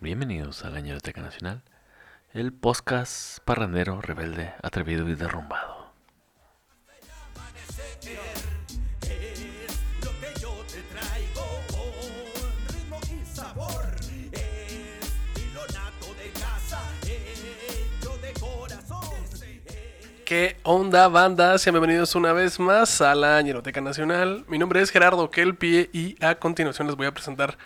Bienvenidos a la Ñeroteca Nacional, el podcast parrandero, rebelde, atrevido y derrumbado. ¿Qué onda, banda? Sean bienvenidos una vez más a la Ñeroteca Nacional. Mi nombre es Gerardo Kelpie y a continuación les voy a presentar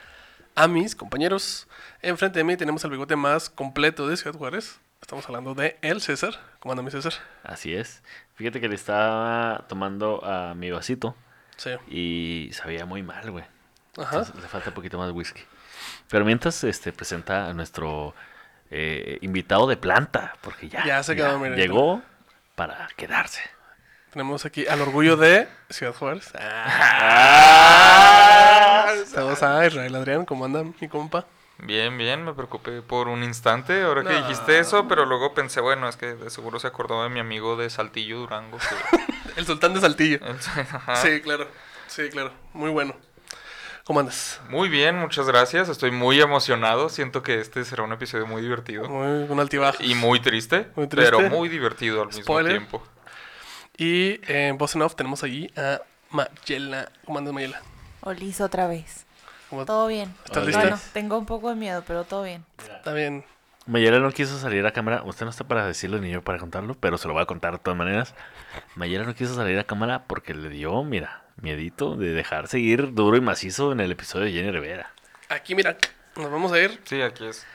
a mis compañeros. Enfrente de mí tenemos el bigote más completo de Ciudad Juárez. Estamos hablando de el César. ¿Cómo anda mi César? Así es. Fíjate que le estaba tomando a mi vasito Sí. y sabía muy mal, güey. Ajá. Entonces, le falta un poquito más whisky. Pero mientras este, presenta a nuestro eh, invitado de planta, porque ya, Ya se quedó, mira. llegó para quedarse. Tenemos aquí al orgullo de Ciudad Juárez. Ah. Saludos a Israel Adrián. ¿Cómo anda mi compa? Bien, bien, me preocupé por un instante ahora que dijiste eso, pero luego pensé, bueno, es que de seguro se acordó de mi amigo de Saltillo, Durango. que- El sultán de Saltillo. Sí, claro. Sí, claro. Muy bueno. ¿Cómo andas? Muy bien, muchas gracias, estoy muy emocionado, siento que este será un episodio muy divertido Muy un altibajo. y muy triste, Muy triste. pero muy divertido al mismo Spoiler. tiempo. Y en voz en off tenemos allí a Mayela. ¿Cómo andas, Mayela? Olis otra vez. ¿Cómo Todo bien. ¿Estás lista? Bueno, tengo un poco de miedo, pero todo bien. Está bien. Mayela no quiso salir a cámara. Usted no está para decirlo ni yo para contarlo, pero se lo voy a contar de todas maneras. Mayela no quiso salir a cámara porque le dio, mira, miedito de dejar seguir duro y macizo en el episodio de Jenny Rivera. Aquí, mira, nos vamos a ir. Sí, aquí es.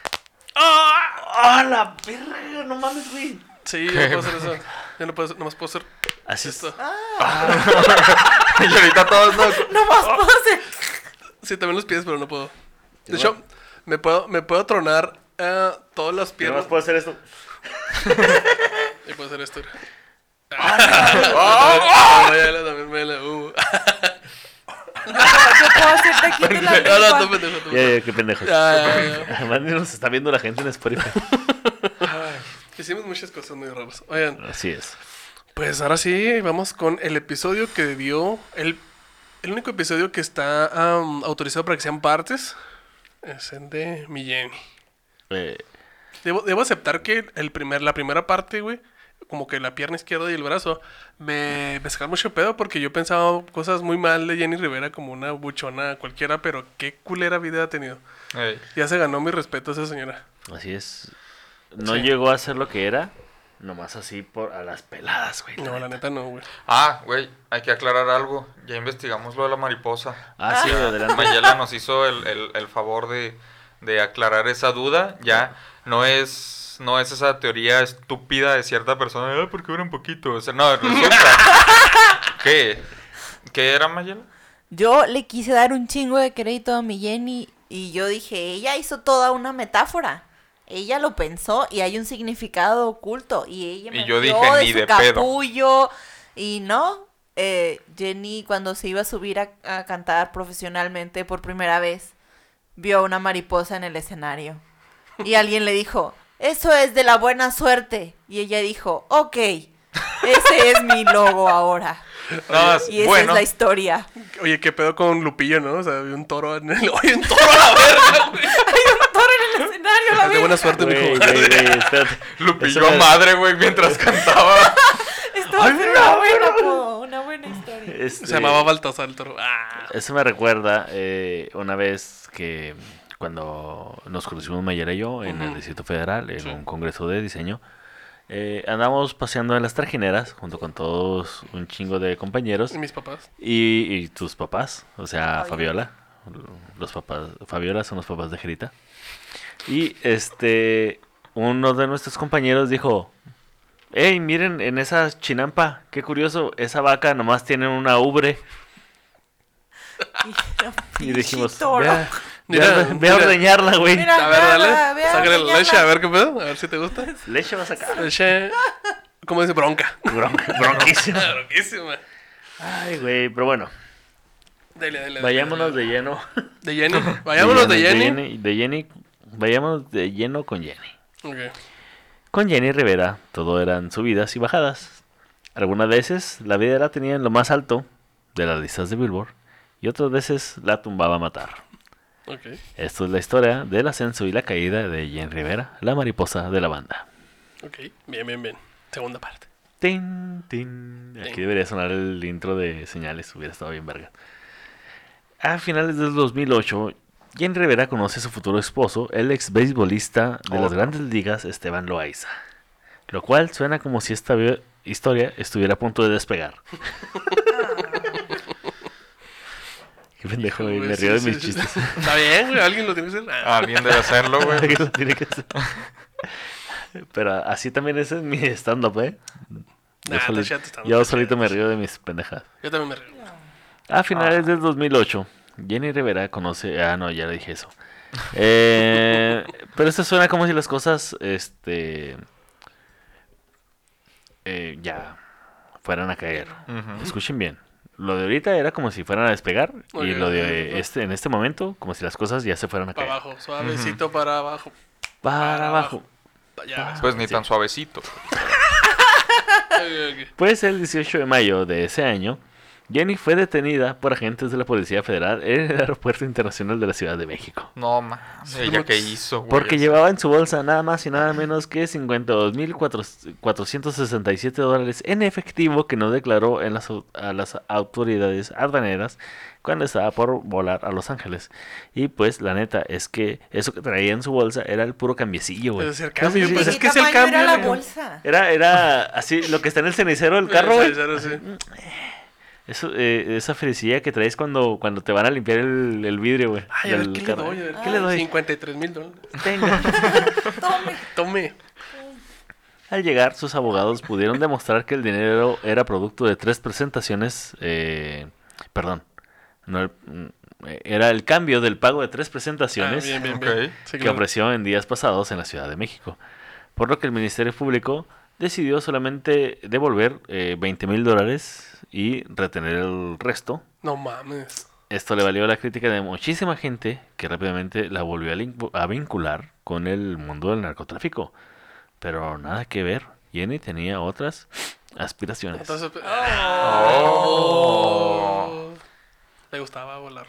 ¡Ah, la verga! No mames, güey. Sí, yo no puedo hacer eso. Yo no puedo, nomás puedo hacer Así es. esto. y ahorita todos. No más puedo hacer. Sí, también los pies, pero no puedo. De hecho, me puedo, me puedo tronar eh, todas las piernas. nomás puedo hacer esto. Y puedo hacer esto. Ah, Mayela también, Mayela. Uh. Yo puedo hacerte aquí la No, no, tú pendejo, tú. Ya, ya, qué ya. Además, ni nos está viendo la gente en Spotify. Hicimos muchas cosas muy raras. Oigan, Así es. pues ahora sí, vamos con el episodio que dio. El, el único episodio que está am, autorizado para que sean partes es el de mi Jenny. Eh, Debo, debo aceptar que el primer, la primera parte, güey, como que la pierna izquierda y el brazo, me, me saca mucho pedo porque yo pensaba cosas muy mal de Jenny Rivera como una buchona cualquiera, pero qué culera vida ha tenido. Ey, Ya se ganó mi respeto esa señora. así es. No Sí. llegó a ser lo que era. Nomás así por a las peladas, güey. No, la neta no, güey. Ah, güey, hay que aclarar algo, ya investigamos lo de la mariposa. Ah, sí, adelante. Mayela nos hizo el, el- el favor de, de aclarar esa duda. Ya no es, no es esa teoría estúpida de cierta persona. "Ah, porque un poquito. O sea, no, resulta. ¿Qué? ¿Qué era Mayela? Yo le quise dar un chingo de crédito a mi Jenny y yo dije, ella hizo toda una metáfora. Ella lo pensó y hay un significado oculto. Y ella Y me yo vio dije, de ni su de pedo. capullo. Y no, eh, Jenny cuando se iba a subir a, a cantar profesionalmente por primera vez, vio a una mariposa en el escenario. Y alguien le dijo, eso es de la buena suerte. Y ella dijo, ok, ese es mi logo ahora. No, Y esa bueno, es la historia. Oye, qué pedo con Lupillo, ¿no? O sea, había un toro en el... Oye, un toro a la verga, güey. Hay un toro en el escenario, la De buena suerte, Güey, mijo. güey, güey, espérate. Lupillo Eso a madre, güey, mientras cantaba. Esto va a ser una buena, po- una buena historia. Este, Se llamaba Baltasar el toro. Ah. Eso me recuerda eh, una vez que cuando nos conocimos Mayera y yo en el Distrito Federal, en un congreso de diseño, eh, andamos paseando en las trajineras junto con todos un chingo de compañeros Y mis papás. y, y tus papás, o sea, Fabiola. Fabiola. Los papás, Fabiola son los papás de Jerita. Y este, uno de nuestros compañeros dijo, hey, miren en esa chinampa, qué curioso, esa vaca nomás tiene una ubre. Y dijimos, toro. Ve a, Mira, ve a- ve a mira. ordeñarla, güey. Mira. A ver, dale. Ve a- Sácale la leche, a ver qué pedo. A ver si te gusta. Leche va a sacar. Leche... ¿Cómo dice? Bronca. Bronca- bronquísima. Bronquísima. Ay, güey, pero bueno, Dale, dale, vayámonos dale. de lleno. De Jenny. Vayámonos de Jenny. Jenny. De Jenny, vayámonos de lleno con Jenny. Ok. Con Jenny Rivera, todo eran subidas y bajadas. Algunas veces la vida la tenía en lo más alto de las listas de Billboard y otras veces la tumbaba a matar. Ok. Esto es la historia del ascenso y la caída de Jen Rivera, la mariposa de la banda. Ok. Bien, bien, bien. Segunda parte. Tin, tin. Aquí debería sonar el intro de señales, hubiera estado bien verga. A finales del 2008, Jen Rivera conoce a su futuro esposo, el ex beisbolista de las Otro. grandes ligas, Esteban Loaiza. Lo cual suena como si esta historia estuviera a punto de despegar. Qué pendejo, güey, me sí, río de sí, mis sí. chistes. Está bien, güey. Alguien lo tiene que hacer. Ah, Alguien debe hacerlo, güey. Alguien lo tiene que hacer. Pero así también ese es mi stand-up, ¿eh? Yo, Nah, solito- chato, yo solito me río de mis pendejadas. Yo también me río. A finales del 2008, Jenny Rivera conoce... Ah, no, ya le dije eso. Eh, pero esto suena como si las cosas, este... eh, ya fueran a caer. Escuchen bien. Lo de ahorita era como si fueran a despegar y lo de este en este momento como si las cosas ya se fueran a Para caer. abajo. Suavecito para abajo. Para Para abajo. Ya. Pues ni tan suavecito. Pues el 18 de mayo de ese año, Jenny fue detenida por agentes de la Policía Federal en el Aeropuerto Internacional de la Ciudad de México. No mames. ¿Ella qué hizo, güey? Porque llevaba en su bolsa nada más y nada menos que 52.467 dólares en efectivo que no declaró en las, a las autoridades aduaneras cuando estaba por volar a Los Ángeles. Y pues la neta es que eso que traía en su bolsa era el puro cambiecillo, güey. Es el cambio, Sí, pues es ¿Qué que es el cambio. era la bolsa? Era, era así, lo que está en el cenicero del carro, güey. Sí, sí, sí. Eso, eh, esa felicidad que traes cuando, cuando te van a limpiar el, el vidrio, güey. Ay, a ver, ¿qué le doy? A ver, ¿Qué le doy? 53 mil dólares. Tenga. Tome. Tome. Al llegar, sus abogados pudieron demostrar que el dinero era producto de tres presentaciones. eh, perdón. no el- mm, era el cambio del pago de tres Ah, presentaciones bien, bien, Ok. bien. Sí, que ofreció en días pasados en la Ciudad de México. Por lo que el Ministerio Público decidió solamente devolver 20 mil dólares y retener el resto. No mames. Esto le valió la crítica de muchísima gente que rápidamente la volvió a, vincular con el mundo del narcotráfico. Pero nada que ver. Jenny tenía otras aspiraciones. Entonces, Oh. Le gustaba volar.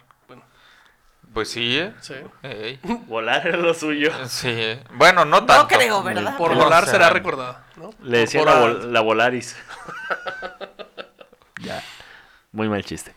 Pues sí, ¿eh? sí. Ey. Volar era lo suyo. Sí. eh. Bueno, no tanto. No creo, ¿verdad? Por volar será recordada, ¿no? Le decían la, vol- la Volaris. ya. Muy mal chiste.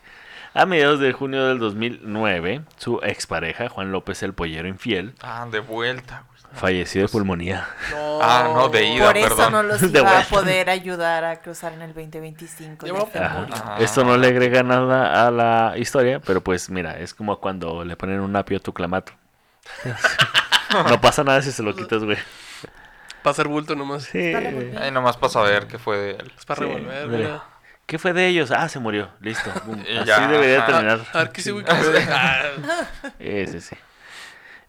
A mediados de junio del 2009, su expareja, Juan López el Pollero Infiel, Ah, de vuelta. Falleció de pulmonía. No. Ah, no, de ida, Por eso perdón. no los De iba a poder ayudar a cruzar en el 2025. Ya ya va- se Ajá. murió. Ajá. Esto no le agrega nada a la historia, pero pues mira, es como cuando le ponen un apio a tu clamato. no pasa nada si se lo quitas, güey. Para hacer bulto nomás. Sí. Ahí nomás para saber qué fue de él. Es para Sí, revolver, mira. ¿Qué fue de ellos? Ah, se murió. Listo. Así ya, debería ajá. terminar. A ver, ¿qué hice Wikipedia? Ah, Ese sí.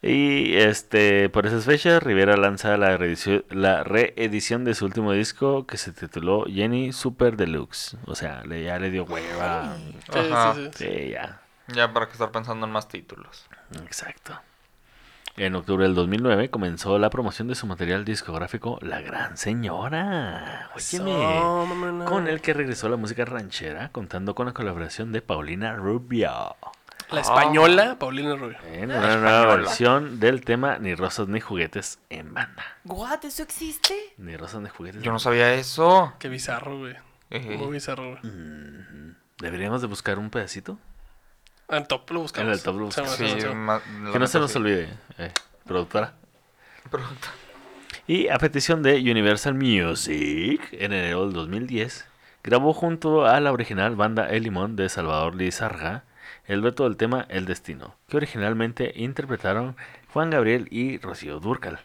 Y este, por esas fechas, Rivera lanza la reedición, la reedición de su último disco que se tituló Jenny Super Deluxe. O sea, le, ya le dio hueva. sí, Ajá. sí, sí. Sí, ya. Ya para que estar pensando en más títulos. Exacto. En octubre del 2009 comenzó la promoción de su material discográfico La Gran Señora. Óyeme. No, mamá, no. Con el que regresó a la música ranchera, contando con la colaboración de Paulina Rubio. La española, Paulina Rubio. En una nueva versión del tema Ni rosas ni juguetes en banda. What? ¿Eso existe? Ni rosas ni juguetes. Yo no sabía eso. Qué bizarro, güey. Ejé. Muy bizarro, güey. banda. Deberíamos de buscar un pedacito. En top lo buscamos. En el top lo buscamos. Sí, Sí, Que no se nos olvide, eh, productora. Pregunta. Y a petición de Universal Music, en enero del 2010, grabó junto a la original banda El Limón de Salvador Lizarga el dueto del tema El Destino, que originalmente interpretaron Juan Gabriel y Rocío Durcal.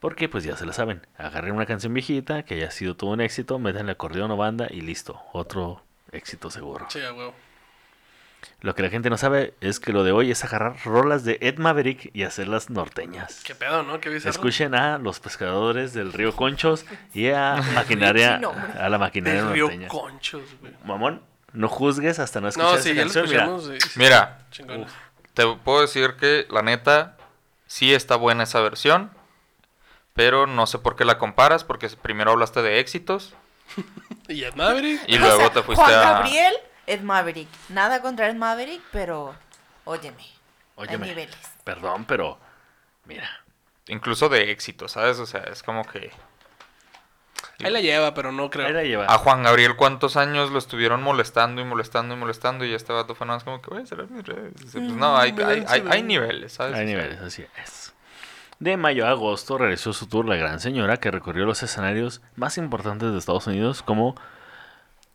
Porque pues ya se la saben, agarren una canción viejita que haya sido todo un éxito, metanle acordeón o banda y listo, otro éxito seguro. Sí, a huevo. Lo que la gente no sabe es que lo de hoy es agarrar rolas de Ed Maverick y hacerlas norteñas. Qué pedo, ¿no? Qué bizarro. Escuchen a los pescadores del río Conchos y a maquinaria la maquinaria Del río. Conchos, güey. Mamón, no juzgues hasta no escuchar No, esa sí, lo canción, mira. escuchamos. sí, sí, Mira, te puedo decir que la neta sí está buena esa versión, pero no sé por qué la comparas, porque primero hablaste de éxitos Y Ed Maverick. Y O luego sea, te fuiste Juan a... Gabriel, Ed Maverick. Nada contra Ed Maverick, pero óyeme. Óyeme, Hay niveles. perdón, pero mira, Incluso de éxito, ¿sabes? O sea, es como que... Ahí la lleva, pero no creo. ahí la lleva. A Juan Gabriel, ¿cuántos años lo estuvieron molestando y molestando y molestando? Y este vato fue nada más como que, voy a cerrar mis redes. Pues no, hay, me hay, hay, hay niveles, ¿sabes? Hay niveles, así es. De mayo a agosto realizó su tour La Gran Señora, que recorrió los escenarios más importantes de Estados Unidos, como.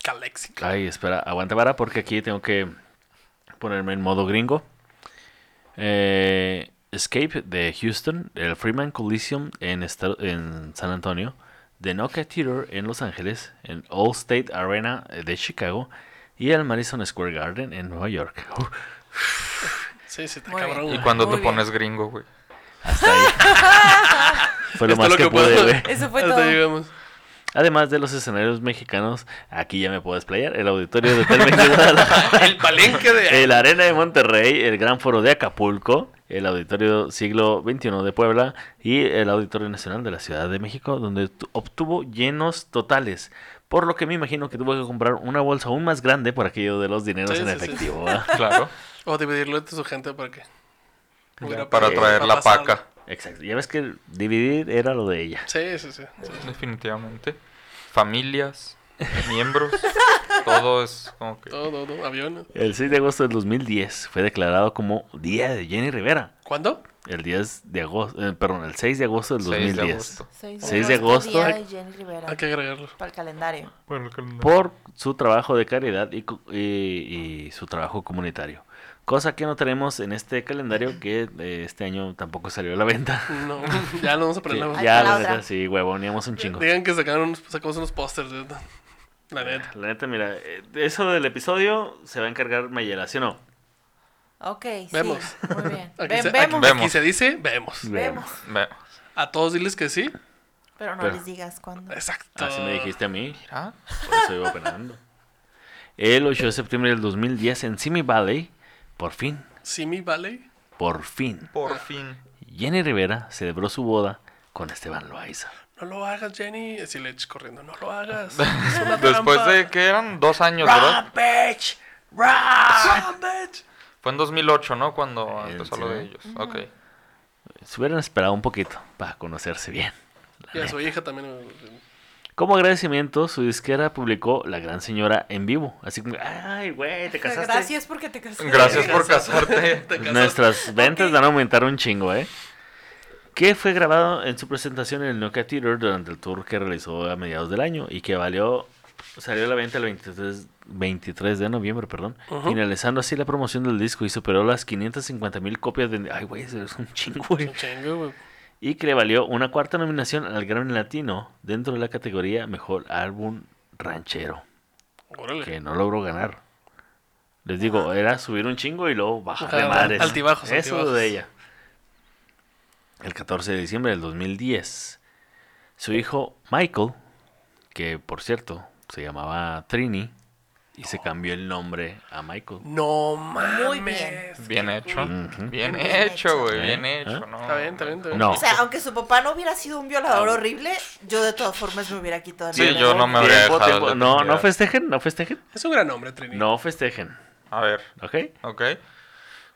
Calexico. Ay, espera, aguanta vara, porque aquí tengo que ponerme en modo gringo. Eh, Escape de Houston, el Freeman Coliseum en, en San Antonio, The Nokia Theater en Los Ángeles, el All State Arena de Chicago y el Madison Square Garden en Nueva York. Sí, sí, está Muy bien. Y cuando Muy te bien. pones gringo, güey. hasta ahí. Fue lo Esto más es lo que, que pude, puedo- güey. Eso fue Hasta todo. llegamos. Además de los escenarios mexicanos, aquí ya me puedo desplayar. El auditorio de Telmex de Guadalajara, El palenque de. el Arena de Monterrey, el Gran Foro de Acapulco, el Auditorio Siglo XXI de Puebla y el Auditorio Nacional de la Ciudad de México, donde tu- obtuvo llenos totales. Por lo que me imagino que tuvo que comprar una bolsa aún más grande por aquello de los dineros Sí, en sí, efectivo. Claro. O dividirlo entre su gente para que. para para- traer la paca. Exacto. Ya ves que dividir era lo de ella. Sí, sí, sí. sí. Definitivamente. Familias, miembros, todo es como que... Todo, todo, aviones. El 6 de agosto del 2010 fue declarado como Día de Jenny Rivera. ¿Cuándo? El 10 de agosto, eh, perdón, el 6 de agosto del 6 de 2010. agosto. 6 de agosto. Día de Jenny Rivera. Hay que agregarlo. Para el calendario. Bueno, el calendario. Por su trabajo de caridad y, y- y su trabajo comunitario. Cosa que no tenemos en este calendario que eh, este año tampoco salió a la venta. No, ya lo vamos a Que poner. la- Ay, ya, la neta, sí, huevoneamos un chingo. Digan que sacaron unos, sacamos unos pósters. La neta. La neta, mira, eh, eso del episodio se va a encargar Mayela, ¿sí o no? Ok, sí. Vemos. Muy bien. Aquí, Ven, se, vemos. aquí- aquí Vemos. se dice, vemos. Vemos. Ve, A todos diles que sí. Pero no Pero- les digas cuándo. Exacto. Así me dijiste a mí, Mira. por eso iba operando. El 8 de septiembre del 2010 en Simi Valley, por fin, Simi Valley. por fin, Por fin. Jenny Rivera celebró su boda con Esteban Loaiza. No lo hagas, Jenny. Así le eches corriendo. No lo hagas. Es una Después de que eran dos años, ¿verdad? bitch! Fue en 2008, ¿no? Cuando Eh, empezó sí, lo de ellos. Ok. Se hubieran esperado un poquito para conocerse bien. Y a su hija también. Como agradecimiento, su disquera publicó La Gran Señora en vivo. Así como, ay, güey, te casaste. Gracias porque te casaste. Gracias por casarte. Te casaste. Nuestras ventas Ok. van a aumentar un chingo, ¿eh? Que fue grabado en su presentación en el Nokia Theater durante el tour que realizó a mediados del año y que valió salió a la venta el 23, 23 de noviembre, perdón, finalizando así la promoción del disco y superó las 550 mil copias de... Ay, güey, eso es un chingo, güey. Un chingo, güey. Y que le valió una cuarta nominación al Grammy Latino dentro de la categoría Mejor Álbum Ranchero, Órale. que no logró ganar. Les digo, era subir un chingo y luego bajar de madres. altibajos, Eso altibajos. de ella. El 14 de diciembre del 2010, su hijo Michael, que por cierto se llamaba Trini, y se cambió el nombre a Michael. No mames. Muy bien. Bien hecho. Bien Bien hecho, hecho. güey. ¿Eh? Bien hecho, ¿Eh? ¿no? Está bien, está bien, está bien. No. O sea, aunque su papá no hubiera sido un violador horrible, yo de todas formas me hubiera quitado el Sí, nombre. yo no me habría dejado tiempo. No, no festejen, no festejen. Es un gran nombre, Trini. No festejen, A ver, ¿ok? ok.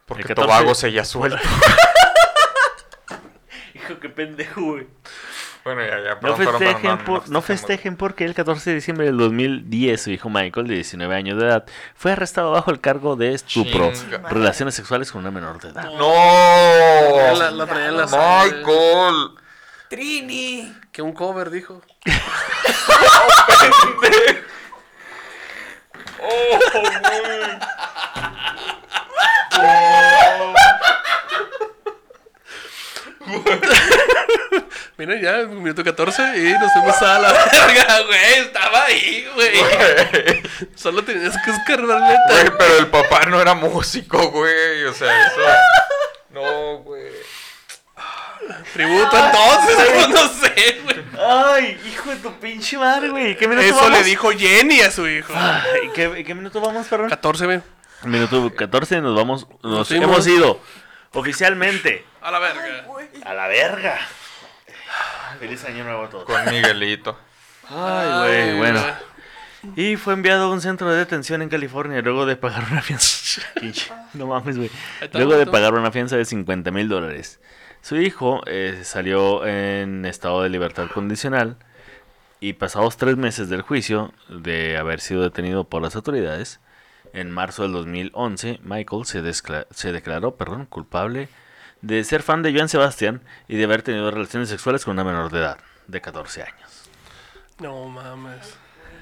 Porque El 14 Tobago se ya suelto. Hijo, qué pendejo, güey. Bueno, ya, ya. No festejen, perdón, por- no festejen porque el 14 de diciembre del 2010 su hijo Michael, de 19 años de edad, fue arrestado bajo el cargo de estupro, Chinga. relaciones sexuales con una menor de edad. La, ¡No! la la sangre. ¡Michael! Trini. Que un cover dijo. Miren, ya, minuto 14 y nos fuimos a la verga, güey. Estaba ahí, güey. Solo tenías que escarbarle. Güey, pero el papá no era músico, güey. O sea, eso. No, güey. Tributo entonces, güey, no sé, güey. Ay, hijo de tu pinche madre, güey. ¿Qué minuto Eso vamos? le dijo Jenny a su hijo. Ay, ¿qué, qué minuto vamos, perdón? 14, güey. Minuto 14 nos vamos, nos hemos ido oficialmente A la verga. a la verga. Feliz año nuevo a todos. Con Miguelito. Ay, güey, bueno. Y fue enviado a un centro de detención en California luego de pagar una fianza. No mames, güey. Luego de pagar una fianza de 50 mil dólares. Su hijo eh, salió en estado de libertad condicional y pasados tres meses del juicio de haber sido detenido por las autoridades, en marzo del 2011, Michael se, se declaró perdón, culpable de ser fan de Joan Sebastián y de haber tenido relaciones sexuales con una menor de edad, de 14 años. No mames.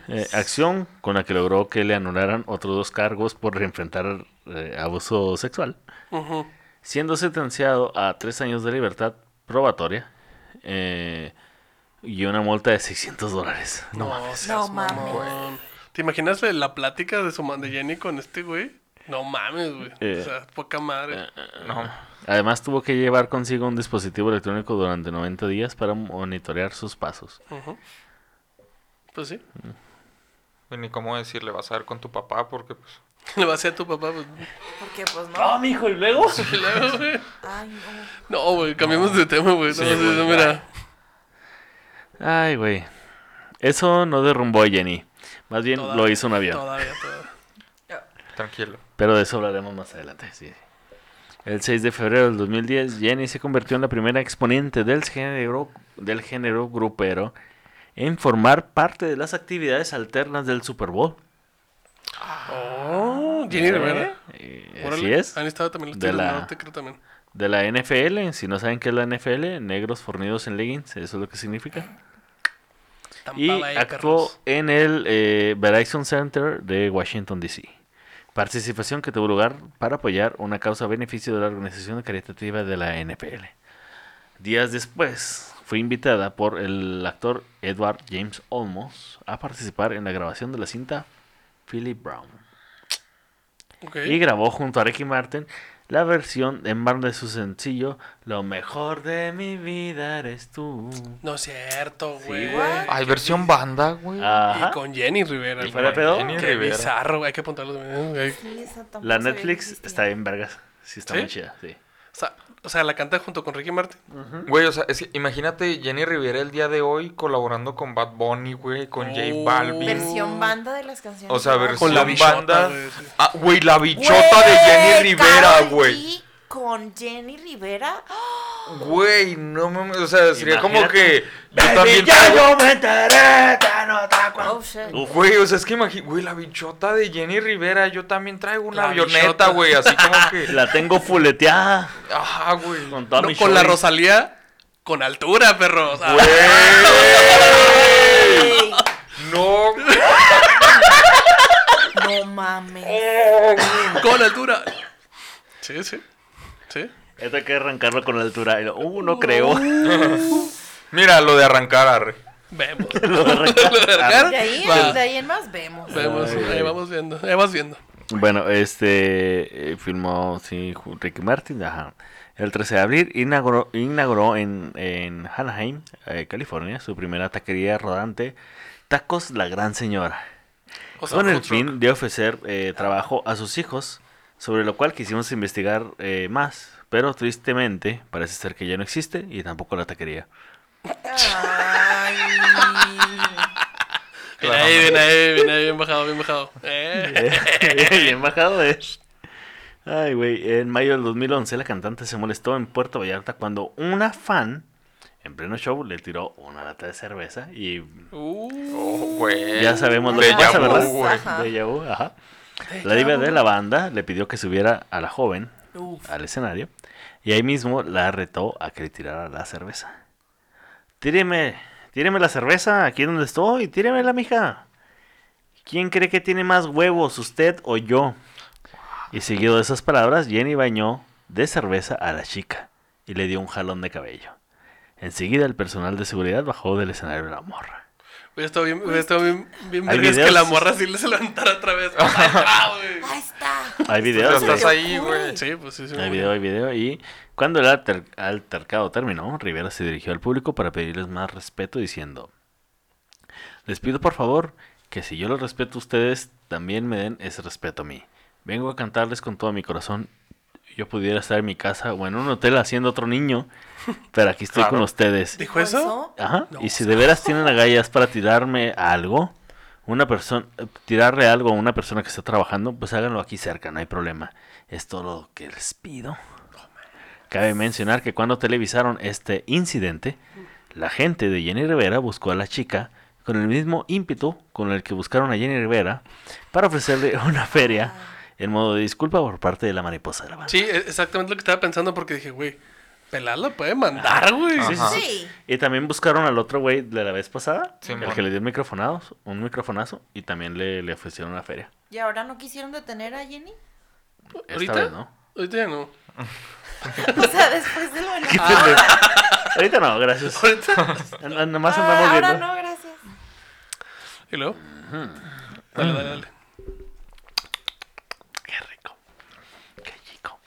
Eh, acción con la que logró que le anularan otros dos cargos por enfrentar eh, abuso sexual, siendo sentenciado a tres años de libertad probatoria eh, y una multa de 600 dólares. No, mames. No mames. mamón. ¿Te imaginas la- la plática de su man de Jenny con este güey? No mames, güey. Eh. o sea, poca madre. No. Además tuvo que llevar consigo un dispositivo electrónico durante 90 días para monitorear sus pasos. Ujú. Pues sí. Y ni cómo decirle, vas a ver con tu papá porque pues... Le va a hacer a tu papá, pues. Porque pues no. ¡Ah, mijo! ¿Y luego? y luego, güey. Ay, no. No, güey, cambiemos de tema, güey. No, Sí, güey, no, mira. Ay, güey. Eso no derrumbó a Jenny. Más bien Todavía, lo hizo un avión. Todavía, todavía. Tranquilo. Pero de eso hablaremos más adelante, sí. El 6 de febrero del 2010, Jenny se convirtió en la primera exponente del género, del género grupero en formar parte de las actividades alternas del Super Bowl. Oh, Jenny Rivera. Eh, así es. Han estado también los De la- Norte, creo también. De la NFL, si no saben qué es la NFL, negros fornidos en leggings, eso es lo que significa. Tampa Y actuó en el eh, Verizon Center de Washington, D.C. Participación que tuvo lugar para apoyar una causa a beneficio de la organización caritativa de la NFL. Días después, fue invitada por el actor Edward James Olmos a participar en la grabación de la cinta Philip Brown. Y grabó junto a Ricky Martin la versión en banda de su sencillo Lo mejor de mi vida eres tú. No es cierto, güey. güey. Hay versión banda, güey. Y con Jenny Rivera. ¿Y fuera pedo? Jenny Qué Rivera. bizarro, güey. Hay que apuntarlo también, güey. Sí, esa tampoco La sabía que Netflix existía. está bien vergas. Sí, está ¿Sí? muy chida, sí. O sea, o sea, la canta junto con Ricky Martin. Güey, o sea, es que imagínate Jenny Rivera el día de hoy colaborando con Bad Bunny, güey, con J Oh. Balvin. Versión banda de las canciones. O sea, versión Con la bichota, banda. güey, sí. Ah, güey, la bichota de Jenny Rivera, Karol güey. G Con Jenny Rivera. Güey, no mames, o sea, sería como que yo también traigo- me enteré no te acuerdas. Oh, shit. Güey, o sea, es que imagínate, güey, la bichota de Jenny Rivera, yo también traigo una La avioneta, bichota. güey, así como que, La tengo fuleteada ajá, güey. con toda No, mi con la shorty. Rosalía, con altura, perro. O sea, Güey. Ey, No, no mames. con altura. Sí, sí. Sí. Esto hay que arrancarlo con la altura. Y lo- Uh, no creo. mira lo de arrancar, arre. Vemos. Lo de arrancar. Lo de arrancar, De ahí, va. de ahí en más vemos. Vemos, Ay, ahí vamos viendo. Ahí vas viendo. Bueno, este eh, filmó sí, Ricky Martin, ajá. El 13 de abril inauguró, inauguró en, en Anaheim, eh, California, su primera taquería rodante, Tacos La Gran Señora. O sea, con el truck. fin de ofrecer eh, trabajo a sus hijos, sobre lo cual quisimos investigar eh, más, pero tristemente parece ser que ya no existe y tampoco la taquería. Ay. Bien ahí, bien ahí, bien ahí, bien bajado, bien bajado. Eh. Bien bajado es. Ay, güey. En mayo del 2011 la cantante se molestó en Puerto Vallarta cuando una fan en pleno show le tiró una lata de cerveza y Uh, Oh, güey. ya sabemos lo que pasa, ¿verdad? Déjà vu, ajá. La diva de la banda le pidió que subiera a la joven Uf. al escenario y ahí mismo la retó a que le tirara la cerveza. Tíreme, tíreme la cerveza aquí donde estoy, tíremela, mija. ¿Quién cree que tiene más huevos, usted o yo? Y seguido de esas palabras, Jenny bañó de cerveza a la chica y le dio un jalón de cabello. Enseguida el personal de seguridad bajó del escenario de la morra. Hubiera estado bien, hubiera estado bien, bien vergas que la morra sí le se levantara otra vez. Ah, güey. Ahí está. Hay videos. estás güey. ahí, güey. Sí, pues sí, sí. Hay video, hay video. Y cuando el alter- altercado terminó, Rivera se dirigió al público para pedirles más respeto diciendo, les pido por favor que si yo los respeto a ustedes, también me den ese respeto a mí. Vengo a cantarles con todo mi corazón yo pudiera estar en mi casa o en un hotel haciendo otro niño, pero aquí estoy con ustedes. ¿Dijo eso? Ajá. No, y si de veras tienen agallas para tirarme algo, una persona, tirarle algo a una persona que está trabajando, pues háganlo aquí cerca, no hay problema. Es todo lo que les pido. Cabe mencionar que cuando televisaron este incidente, la gente de Jenny Rivera buscó a la chica con el mismo ímpetu con el que buscaron a Jenny Rivera para ofrecerle una feria en modo de disculpa por parte de la mariposa de la banda. Sí, e- exactamente lo que estaba pensando porque dije, güey, Pelá lo puede mandar, güey. Sí, sí. Y también buscaron al otro güey de la vez pasada, Sí, el que le dio un microfonazo, un microfonazo, y también le, le ofrecieron una feria. ¿Y ahora no quisieron detener a Jenny? Esta ¿Ahorita? vez no. Ahorita ya no. O sea, después de lo de la- ¿Qué pendejo? Ahorita no, gracias. Ahorita. N- Nomás Ah, andamos ahora viendo. no, gracias. ¿Y luego? Dale, dale, dale. Qué rico. Qué chico.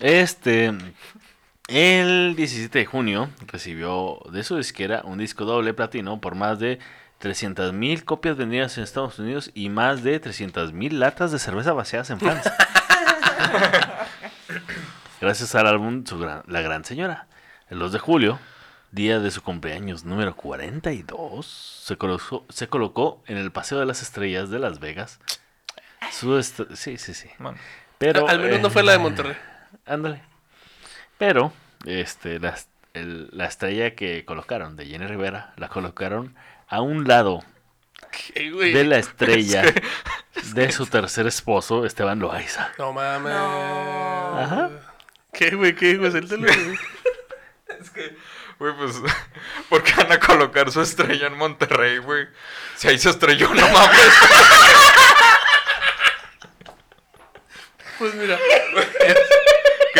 Este. El 17 de junio recibió de su disquera un disco doble platino por más de 300.000 copias vendidas en Estados Unidos y más de 300.000 latas de cerveza vaciadas en Francia. Gracias al álbum Su Gran- La Gran Señora. El 2 de julio, día de su cumpleaños número 42, se colocó, se colocó en el Paseo de las Estrellas de Las Vegas. Su est- sí, sí, sí. Bueno, Pero, Al menos no fue la de Monterrey. Ándale. Pero, este, la, el- la estrella que colocaron de Jenny Rivera, la colocaron a un lado de la estrella de su tercer esposo, Esteban Loaiza. No mames. No. Ajá. ¿Qué, güey? ¿Qué, güey? Es que, güey, pues, ¿por qué van a colocar su estrella en Monterrey, güey? Si ahí se estrelló, no mames. Pues mira.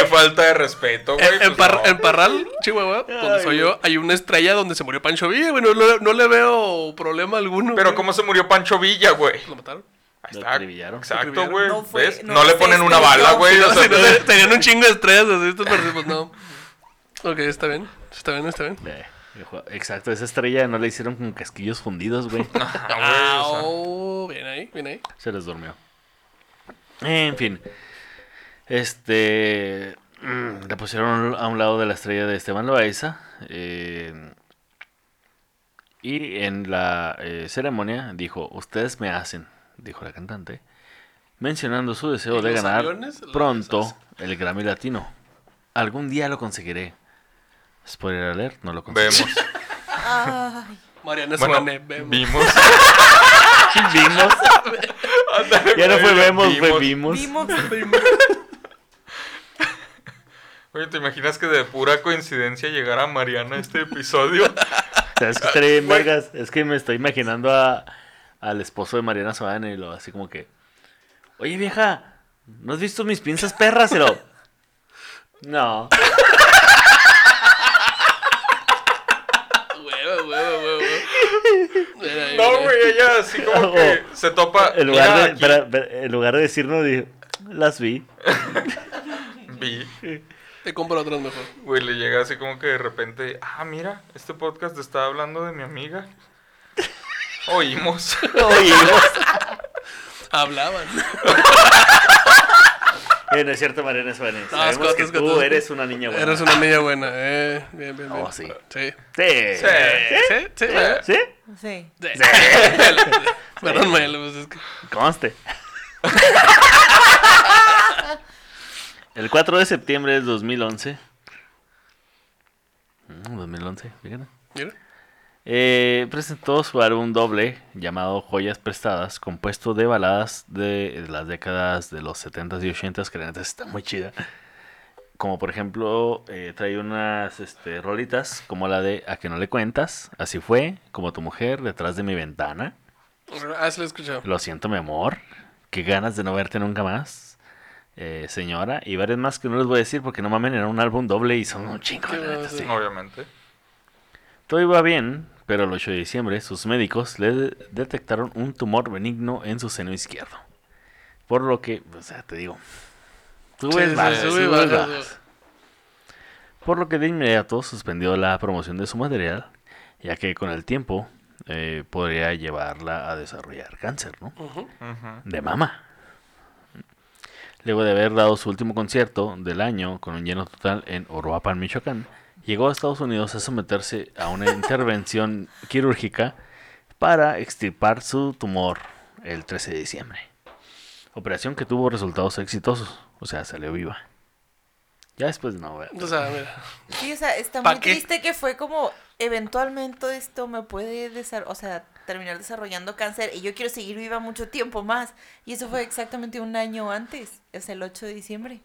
Qué falta de respeto, güey. En, en pues, Par- no. en Parral, Chihuahua, donde soy yo, hay una estrella donde se murió Pancho Villa, güey. No, le- no le veo problema alguno. Pero güey. ¿cómo se murió Pancho Villa, güey? ¿Lo mataron? Ahí Lo está. acribillaron. Exacto, güey. No fue- ¿Ves? no No, le se ponen una estrelló. bala, güey. Sí, o no, sea, sí, no, te- tenían un chingo de estrellas así estos pero pues no. Ok, está bien. Está bien, está bien. Exacto, esa estrella no le hicieron con casquillos fundidos, güey. ah, güey, Ah, o sea, oh, bien ahí, bien ahí. Se les durmió. En fin. Este. mm, La pusieron a un lado de la estrella de Esteban Loaiza. eh, y en la eh, ceremonia dijo: Ustedes me hacen, dijo la cantante, mencionando su deseo ¿Y de ganar aviones? Pronto el Grammy Latino. Algún día lo conseguiré. Spoiler alert, no lo conseguiré. vemos. Ay, Mariana Bueno, Suane, vemos. vimos. Vimos. Ya no fue vemos, fue vimos. vimos. Oye, ¿te imaginas que de pura coincidencia llegara Mariana a este episodio? ¿Sabes qué estaría bien, vergas? Es que me estoy imaginando a, al esposo de Mariana Soana y lo así como que. Oye, vieja, ¿no has visto mis pinzas perras? Y lo. No. Huevo, huevo, huevo. Mira ahí, No, güey, ella así como que se topa. En lugar, de, espera, espera, en lugar de decirnos, dijo, las vi. vi. Te compro otras mejor. Güey, le llega así como que de repente, ah, mira, este podcast está hablando de mi amiga. Oímos. Oímos. Hablaban. Eh, no es cierto, Mariana Soana. No, Sabemos escote, que escote, tú eres una niña buena. Eres una niña buena. Eh, bien, bien, bien. Oh, sí. Sí. Sí. Sí. Sí, sí. ¿Sí? Sí. sí. Perdón, Mayelo, pues es que. Conste. El 4 de septiembre del 2011. Mm, 2011, fíjate. Mira. Eh, presentó su álbum doble llamado Joyas Prestadas, compuesto de baladas de las décadas de los 70s y 80s, que la neta está muy chida. Como por ejemplo, eh, trae unas este, rolitas como la de A que no le cuentas, Así fue, como tu mujer detrás de mi ventana. Ah, lo he escuchado. Lo siento, mi amor. Qué ganas de no verte nunca más. Eh, señora. Y varias más que no les voy a decir porque no mamen, era un álbum doble y son un chingo. Neta, sí. Obviamente. Todo iba bien, pero el 8 de diciembre sus médicos le de- detectaron un tumor benigno en su seno izquierdo. Por lo que, o sea, te digo. Subes, Sí, bajas, subes, sube, bajas. Por lo que de inmediato suspendió la promoción de su material, ya que con el tiempo eh, podría llevarla a desarrollar cáncer, ¿no? De mama. Luego de haber dado su último concierto del año con un lleno total en Uruapan, Michoacán, llegó a Estados Unidos a someterse a una intervención quirúrgica para extirpar su tumor el 13 de diciembre. Operación que tuvo resultados exitosos, o sea, salió viva. Ya después no, güey. O sea, mira. Sí, o sea, está ¿Pa muy qué? triste que fue como eventualmente esto me puede desar- o sea, terminar desarrollando cáncer y yo quiero seguir viva mucho tiempo más. Y eso fue exactamente un año antes, es el 8 de diciembre.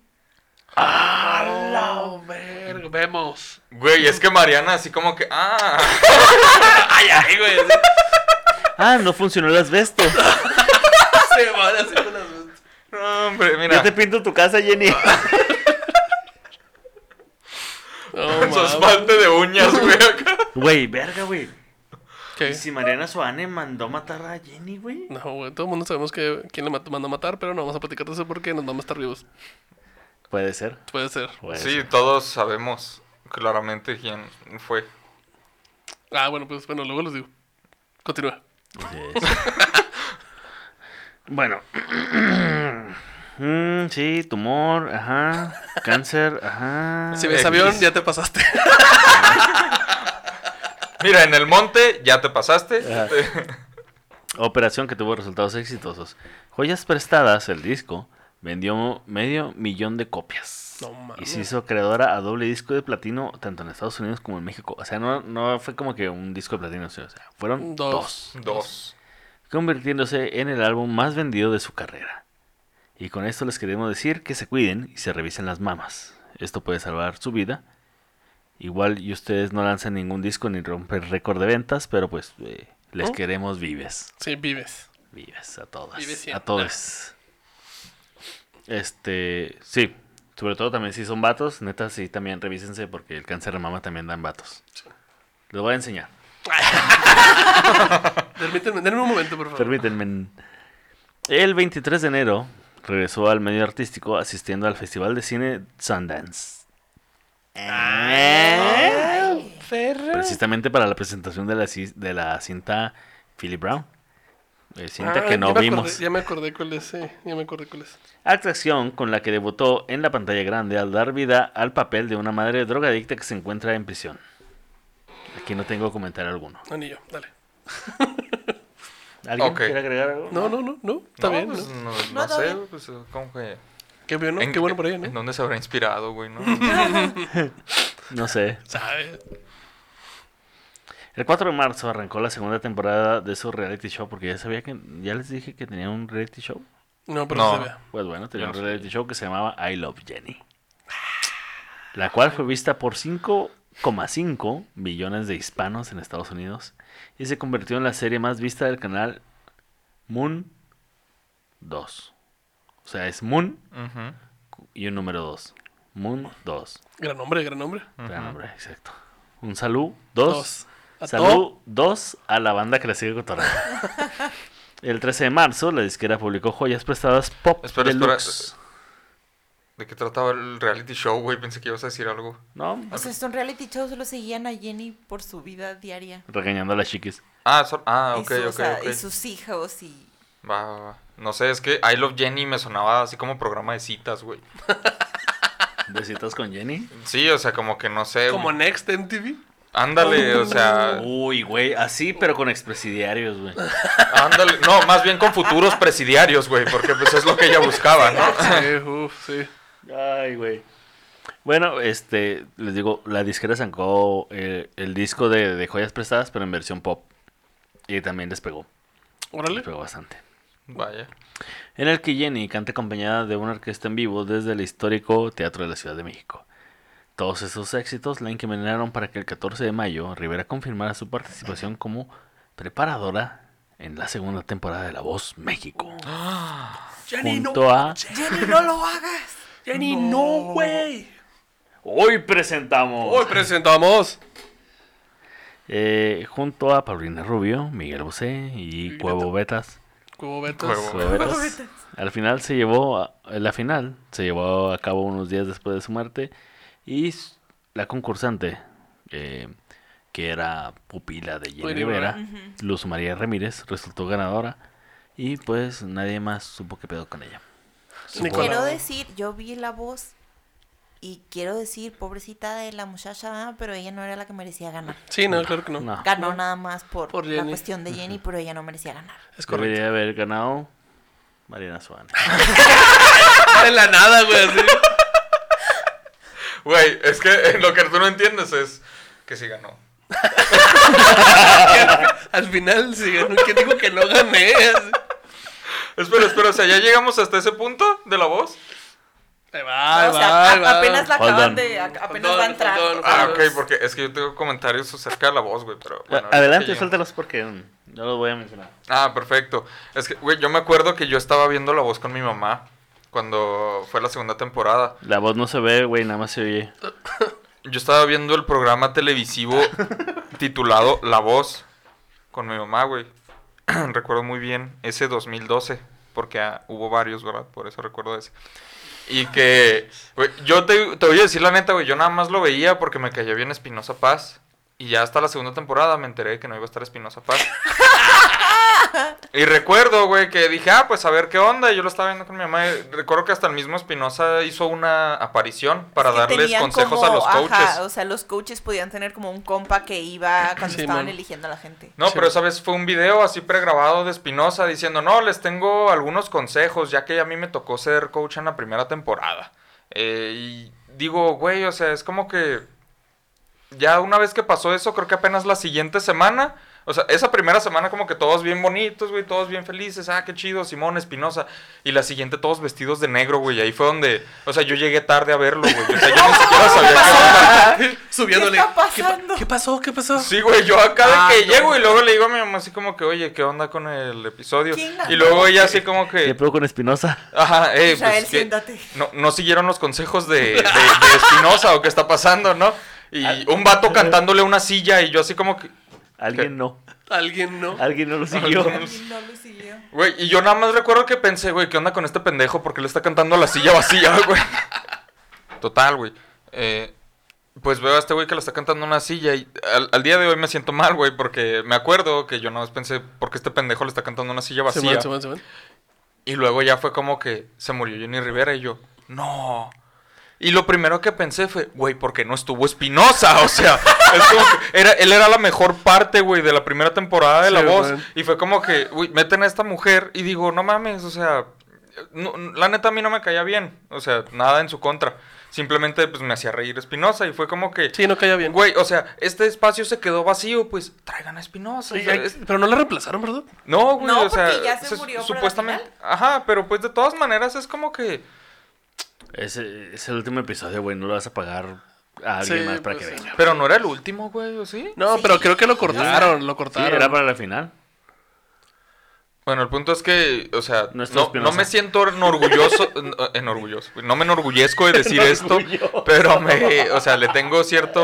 ¡A la verga! Vemos. Güey, es que Mariana así como que, ah, ¡Ay, ay, güey! así. Ah, no funcionó el asbesto. Se van así con las no, hombre, mira, Ya te pinto tu casa, Jenny. Su mames. esmalte de uñas, güey, acá. Güey, verga, güey. ¿Qué? ¿Y si Mariana Soane mandó matar a Jenny, güey? No, güey. Todo el mundo sabemos que quién le mandó a matar, pero no vamos a platicar de eso porque nos vamos a estar vivos. Puede ser. Puede ser. puede Sí, ser. todos sabemos claramente quién fue. Ah, bueno, pues bueno, luego les digo. Continúa. Así es. bueno. Mm, sí, tumor, ajá. Cáncer, ajá. Si ves avión, ya te pasaste. Mira, en el monte ya te pasaste. Ajá. Operación que tuvo resultados exitosos. Joyas prestadas, el disco, vendió medio millón de copias. No y se hizo creadora a doble disco de platino tanto en Estados Unidos como en México. O sea, no, no fue como que un disco de platino, o sea, fueron Dos. dos. Dos. convirtiéndose en el álbum más vendido de su carrera. Y con esto les queremos decir que se cuiden y se revisen las mamas. Esto puede salvar su vida. Igual y ustedes no lanzan ningún disco ni rompen récord de ventas, pero pues eh, les ¿Oh? queremos vives. Sí, vives. Vives a todas. Vives a todos. Este, sí. Sobre todo también si son vatos, neta sí también revísense porque el cáncer de mama también da en vatos. Les voy a enseñar. Permítanme, denme un momento, por favor. Permítanme. El 23 de enero regresó al medio artístico asistiendo al Festival de Cine Sundance. Ay. Ferra. Precisamente para la presentación de la, de la cinta Philly Brown. Eh, cinta Ah, que no ya me vimos. acordé- ya me acordé cuál es, sí. Ya me acordé cuál es. Actuación con la que debutó en la pantalla grande al dar vida al papel de una madre drogadicta que se encuentra en prisión. Aquí no tengo comentario alguno. Anillo, dale. ¿Alguien quiere agregar algo? No, no, no, no. Está no, bien, pues, ¿no? no, no No, sé, bien. pues, como que... Qué bueno, ¿en- qué bueno por ahí, ¿En ¿no? dónde se habrá inspirado, güey, no? No sé. ¿Sabes? El 4 de marzo arrancó la segunda temporada de su reality show porque ya sabía que ya les dije que tenía un reality show. No, pero No. vea. Pues bueno, tenía un reality show que se llamaba I Love Jenny. La cual fue vista por 5,5 millones de hispanos en Estados Unidos y se convirtió en la serie más vista del canal Moon 2. O sea, es Moon y un número 2. Moon 2. Gran nombre, gran nombre. Gran nombre, exacto. Un salud, dos. Dos. A Salud, dos a la banda que le sigue cotorreando. El 13 de marzo, la disquera publicó joyas prestadas Pop Espera, espera. ¿De qué trataba el reality show, güey? Pensé que ibas a decir algo. No, O sea, es un reality show, solo seguían a Jenny por su vida diaria. regañando a las chiquis. Ah, so- ah y, ok, su- o ok, sea, ok. y sus hijos y... Va, va, va. No sé, es que I Love Jenny me sonaba así como programa de citas, güey. Besitos con Jenny. Sí, o sea, como que no sé. Como güey. Next MTV. Ándale, o sea, Uy, güey, así, pero con expresidiarios, güey. ándale. No, más bien con futuros presidiarios, güey, porque pues es lo que ella buscaba, ¿no? Sí, uff, sí. Ay, güey. Bueno, este, les digo, la disquera sacó eh, el disco de, de joyas prestadas, pero en versión pop. Y también les pegó. Órale. Les pegó bastante. Vaya. en el que Jenny canta acompañada de una orquesta en vivo desde el histórico Teatro de la Ciudad de México. Todos esos éxitos la encaminaron para que el 14 de mayo Rivera confirmara su participación como preparadora en la segunda temporada de La Voz México. Jenny, no. A... Jenny, no lo hagas. Jenny, no, güey. Hoy presentamos... Hoy presentamos. Eh, junto a Paulina Rubio, Miguel Bosé y Y Cuevo Betas. Cubo Betas. Cuevo. Cuevo Betas. Al final se llevó, a- la final se llevó a cabo unos días después de su muerte y la concursante, eh, que era pupila de Jenny Rivera. Luz María Ramírez, resultó ganadora y pues nadie más supo qué pedo con ella. Quiero decir, yo vi la voz y quiero decir, pobrecita de la muchacha, ah, pero ella no era la que merecía ganar. Sí, no, claro que no. No. Ganó nada más por, Por la cuestión de Jenny, pero ella no merecía ganar. Es correcto. Debería haber ganado Mariana Suárez. De la nada, güey, así. Güey, es que lo que tú no entiendes es que sí ganó. Al final, sí, ¿quién dijo que no gané? Así. Espera, espera, o sea, ¿ya llegamos hasta ese punto de la voz? Ahí va, ahí o sea, va, a- apenas la acaban de. a- apenas va a entrar. Ah, ok, porque es que yo tengo comentarios acerca de la voz, güey, pero... bueno, Adelante, suéltalos porque mm, no los voy a mencionar. Ah, perfecto. Es que, güey, yo me acuerdo que yo estaba viendo la voz con mi mamá cuando fue la segunda temporada. La voz no se ve, güey, nada más se oye. Yo estaba viendo el programa televisivo titulado La Voz con mi mamá, güey. recuerdo muy bien ese 2012, porque ah, hubo varios, ¿verdad? Por eso recuerdo ese. Y que, güey, yo te, voy a decir la neta, güey, yo nada más lo veía porque me caía bien Espinosa Paz. Y ya hasta la segunda temporada me enteré que no iba a estar Espinosa Paz. y recuerdo, güey, que dije, ah, pues a ver qué onda. Y yo lo estaba viendo con mi mamá. y recuerdo que hasta el mismo Espinosa hizo una aparición para Es que darles consejos como- a los coaches. Ajá, o sea, los coaches podían tener como un compa que iba cuando Sí, estaban man. eligiendo a la gente. No, Sí. pero esa vez fue un video así pregrabado de Espinosa diciendo, no, les tengo algunos consejos, ya que a mí me tocó ser coach en la primera temporada. Eh, y digo, güey, o sea, es como que ya una vez que pasó eso, creo que apenas la siguiente semana, o sea, esa primera semana como que todos bien bonitos, güey, todos bien felices, ah, qué chido, Simón Espinosa. Y la siguiente todos vestidos de negro, güey, y ahí fue donde, o sea, yo llegué tarde a verlo, güey, o sea, yo ni siquiera sabía qué onda. Subiéndole. ¿Qué está pa- pasando? ¿Qué pasó? ¿Qué pasó? Sí, güey, yo acá de Ah, que no. llego y luego le digo a mi mamá así como que, oye, ¿qué onda con el episodio? Y luego ella así como ¿Qué que, pedo con Espinosa? ajá, eh, Israel, pues que siéntate. no, no siguieron los consejos de, de, de Espinosa o qué está pasando, ¿no? Y un vato cantándole una silla y yo así como que, Alguien no. Alguien no. Alguien no lo siguió. Alguien no lo siguió. güey, y yo nada más recuerdo que pensé, güey, ¿qué onda con este pendejo? Porque le está cantando a la silla vacía, güey. Total, güey. Eh, pues veo a este güey que le está cantando una silla y al, al día de hoy me siento mal, güey, porque me acuerdo que yo nada más pensé, ¿por qué este pendejo le está cantando una silla vacía? Simón, Simón, Simón. Y luego ya fue como que se murió Jenny Rivera y yo, no. Y lo primero que pensé fue, güey, ¿por qué no estuvo Espinosa? O sea, es como que era, él era la mejor parte, güey, de la primera temporada de Sí, La Voz. man. Y fue como que, güey, meten a esta mujer y digo, no mames, o sea, no- la neta a mí no me caía bien. O sea, nada en su contra. Simplemente, pues, me hacía reír Espinosa y fue como que... Sí, no caía bien. Güey, o sea, este espacio se quedó vacío, pues traigan a Espinosa. o Sí, sea, ay, es- Pero no la reemplazaron, ¿verdad? no, güey, No, o sea, porque ya se murió para la supuestamente. final. Ajá, pero pues de todas maneras es como que. Ese es el último episodio, güey. No lo vas a pagar a alguien Sí, más para pues, que sí. venga. Pero no era el último, güey, ¿o sí? No, Sí. pero creo que lo cortaron, lo Sí, cortaron. era para la final. Bueno, el punto es que, o sea, No no, Espinosa. me siento enorgulloso, en- enorgulloso, no me enorgullezco de decir esto, pero me, o sea, le tengo cierto,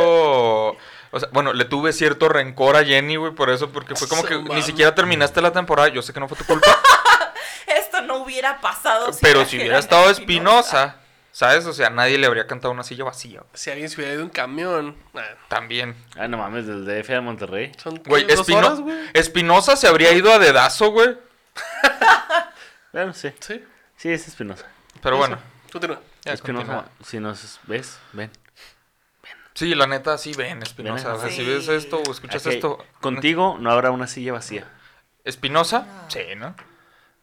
o sea, bueno, le tuve cierto rencor a Jenny, güey, por eso, porque fue como Su que ni siquiera terminaste la temporada, yo sé que no fue tu culpa, Esto no hubiera pasado. pero si hubiera estado Espinosa, ¿sabes? O sea, nadie le habría cantado una silla vacía, Si alguien se hubiera ido en camión. también. Ah, no mames, del DF a Monterrey. son Güey, ¿qué? ¿dos Espino- horas, güey? Espinosa se habría ido a dedazo, güey. Bueno, sí. Sí. Sí, es Espinosa. Pero bueno. Continúa. ya Espinosa, continúa. si nos ves, ven. Sí, la neta, sí ven, Espinosa. O sea, sí. si ves esto o escuchas esto. Contigo no habrá una silla vacía. ¿Espinosa? Sí, ¿no?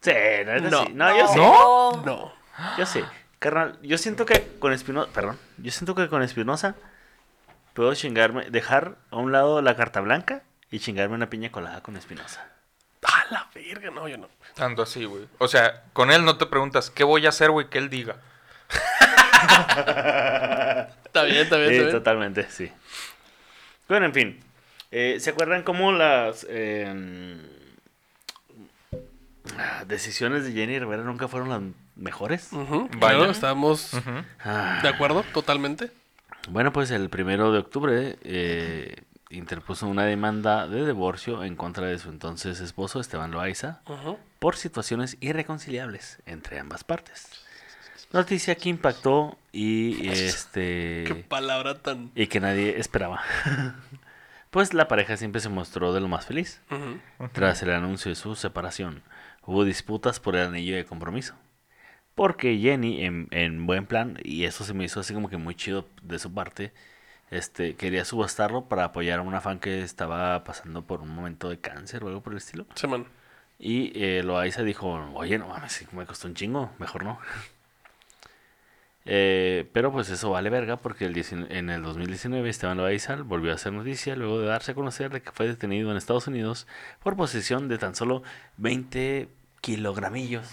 Sí, no, es No. así. no, yo sí. ¿No? No. Yo sí. Carnal, yo siento que con Espinosa, perdón, yo siento que con Espinosa puedo chingarme, dejar a un lado la carta blanca y chingarme una piña colada con Espinosa. A la verga, no, yo no. Tanto así, güey. O sea, con él no te preguntas, ¿qué voy a hacer, güey? Que él diga. Está bien, está bien, Sí, está bien. totalmente, sí. Bueno, en fin. eh, ¿Se acuerdan cómo las eh, ah, decisiones de Jenny Rivera nunca fueron las mejores? Ujú, Vaya. claro, estamos Ah, de acuerdo, totalmente. Bueno, pues el primero de octubre eh, interpuso una demanda de divorcio en contra de su entonces esposo Esteban Loaiza Ujú. por situaciones irreconciliables entre ambas partes. Noticia que impactó y Qué este palabra tan. y que nadie esperaba. pues la pareja siempre se mostró de lo más feliz. Tras el anuncio de su separación, hubo disputas por el anillo de compromiso. Porque Jenny, en, en buen plan, y eso se me hizo así como que muy chido de su parte, este, quería subastarlo para apoyar a una fan que estaba pasando por un momento de cáncer o algo por el estilo. Sí, man. Y eh, Loaiza dijo, oye, no mames, me costó un chingo, mejor no. Eh, pero pues eso vale verga porque el 19 en el 2019 Esteban Loaiza volvió a hacer noticia luego de darse a conocer de que fue detenido en Estados Unidos por posesión de tan solo 20 kilogramillos.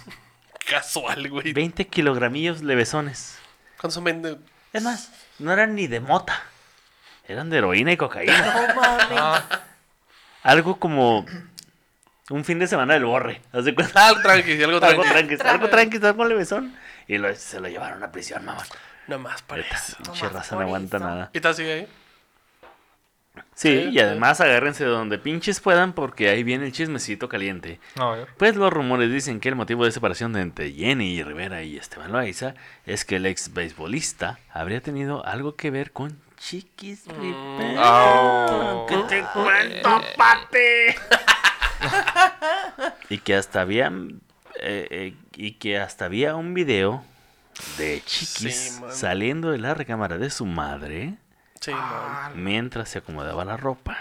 Casual, güey. 20 kilogramillos levesones. ¿Cuántos son 20? Es más, no eran ni de mota. Eran de heroína y cocaína. No mames. Ah, Algo como un fin de semana del borre. ¿Haz de cuenta? Algo tranqui, algo Algo tranqui. tranqui, algo tranqui, algo levesón. Y lo- se lo llevaron a prisión, mamá. Nada más parece. Pinche más raza no aguanta eso. nada. ¿Y tal sigue ahí? Sí, Sí, y además agárrense de donde pinches puedan porque ahí viene el chismecito caliente. Pues los rumores dicen que el motivo de separación de entre Jenny Rivera y Esteban Loaiza es que el ex beisbolista habría tenido algo que ver con Chiquis Rivera. Ah. ¿Qué te cuento, papi? y que hasta había eh, eh, y que hasta había un video de Chiquis Sí, saliendo de la recámara de su madre Sí, man. mientras se acomodaba la ropa.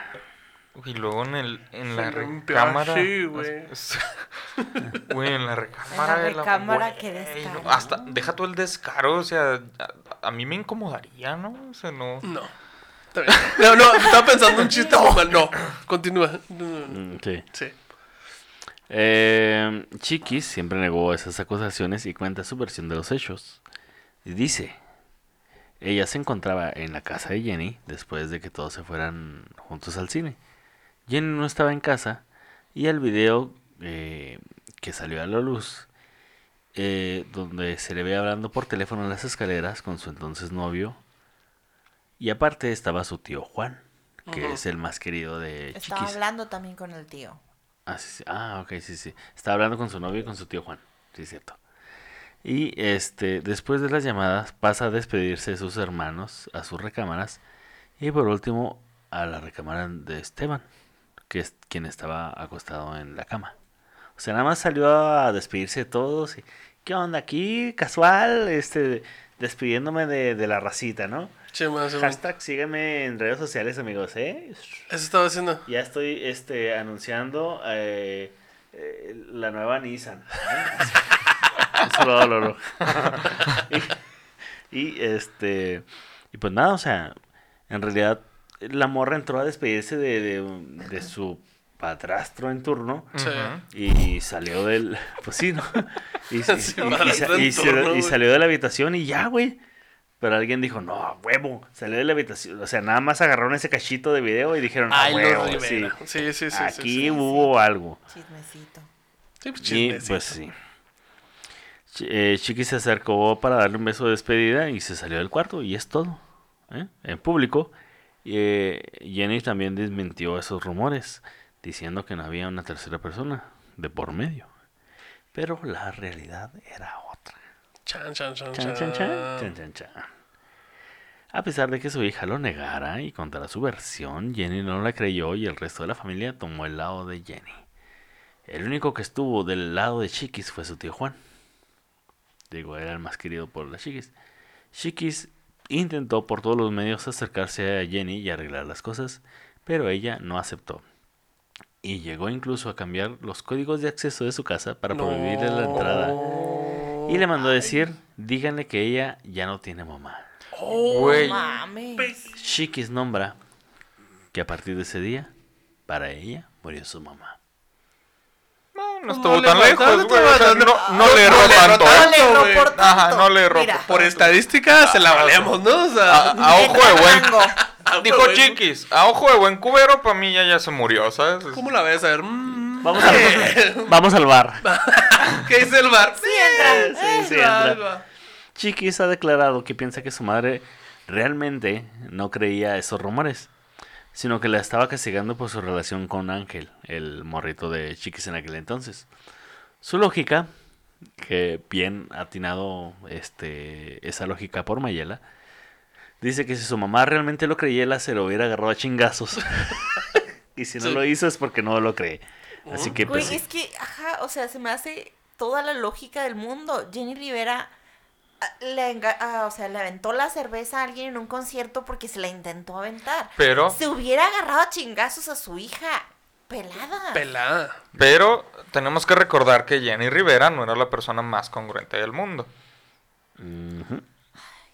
Y luego en, el, en la recámara. güey. Güey, en la recámara. de la- recámara, qué no, descaro. hasta, deja todo el descaro, o sea, a, a mí me incomodaría, ¿no? O sea, no. No. No, no, estaba pensando un chiste muy mal. No, continúa. Mm, Sí. Sí. Eh, Chiquis siempre negó esas acusaciones y cuenta su versión de los hechos. Y dice, ella se encontraba en la casa de Jenny después de que todos se fueran juntos al cine. Jenny no estaba en casa y el video eh, que salió a la luz, eh, donde se le ve hablando por teléfono en las escaleras con su entonces novio. Y aparte estaba su tío Juan, que es el más querido de Estaba Chiquis. hablando también con el tío. Ah, sí, sí. Ah, ok, sí, sí. Estaba hablando con su novio y con su tío Juan. Sí, es cierto. Y este, después de las llamadas, pasa a despedirse de sus hermanos a sus recámaras. Y por último, a la recámara de Esteban, que es quien estaba acostado en la cama. O sea, nada más salió a despedirse de todos. Y, ¿Qué onda aquí? Casual, este, despidiéndome de, de la racita, ¿no? Sí. Hashtag sígueme en redes sociales, amigos, ¿eh? Eso estaba haciendo. Ya estoy este, anunciando eh, eh, la nueva Nissan. ¿eh? Y, y, este. Y pues nada, o sea, en realidad la morra entró a despedirse de, de- de su padrastro en turno. Sí. Y salió del. Pues sí, ¿no? Y, y- Sí, y- turno, salió de la habitación y ya, güey. Pero alguien dijo, no, a huevo. Salió de la habitación. O sea, nada más agarraron ese cachito de video y dijeron, a Ay, huevo, sí. Sí, sí, sí. sí, Aquí sí. hubo algo. Chismecito. Sí, pues, Y chismecito. pues sí. Eh, Chiqui se acercó para darle un beso de despedida y se salió del cuarto y es todo. ¿eh? En público. eh, Jenny también desmintió esos rumores, diciendo que no había una tercera persona de por medio. Pero la realidad era otra. Chan, chan, Chan, chan, chan, chan, chan, chan. A pesar de que su hija lo negara y contara su versión, Jenny no la creyó y el resto de la familia tomó el lado de Jenny. El único que estuvo del lado de Chiquis fue su tío Juan. Digo, era el más querido por las Chiquis. Chiquis intentó por todos los medios acercarse a Jenny y arreglar las cosas, pero ella no aceptó. Y llegó incluso a cambiar los códigos de acceso de su casa para prohibirle la entrada. Y le mandó a decir, díganle que ella ya no tiene mamá. Güey. Mames. Chiquis nombra que a partir de ese día, para ella, murió su mamá. No, no No estuvo le tan falta- lejos, no güey. o sea, no, no no- le no erró le tanto. No le erró por tanto. Ajá, no le erró Mira, por- estadística se la valemos, ¿no? O sea, A, a ojo de en buen. Dijo. Chiquis, a ojo de buen cubero, para mí ya, ya se murió, ¿sabes? ¿cómo la ves? A ver, mm, Vamos, al, vamos al bar. ¿qué dice el bar? Sí, entra. Sí, sí, Va, entra. va. Chiquis ha declarado que piensa que su madre realmente no creía esos rumores, sino que la estaba castigando por su relación con Ángel, el morrito de Chiquis en aquel entonces. Su lógica, que bien atinado este, esa lógica por Mayela, dice que si su mamá realmente lo creyera, se lo hubiera agarrado a chingazos. y si no Sí. lo hizo es porque no lo cree. Así que Güey, pues sí. es que, ajá, o sea, se me hace toda la lógica del mundo. Jenny Rivera le, enga- ah, o sea, le aventó la cerveza a alguien en un concierto porque se la intentó aventar. Pero, Se hubiera agarrado a chingazos a su hija pelada. Pelada. pero tenemos que recordar que Jenny Rivera no era la persona más congruente del mundo.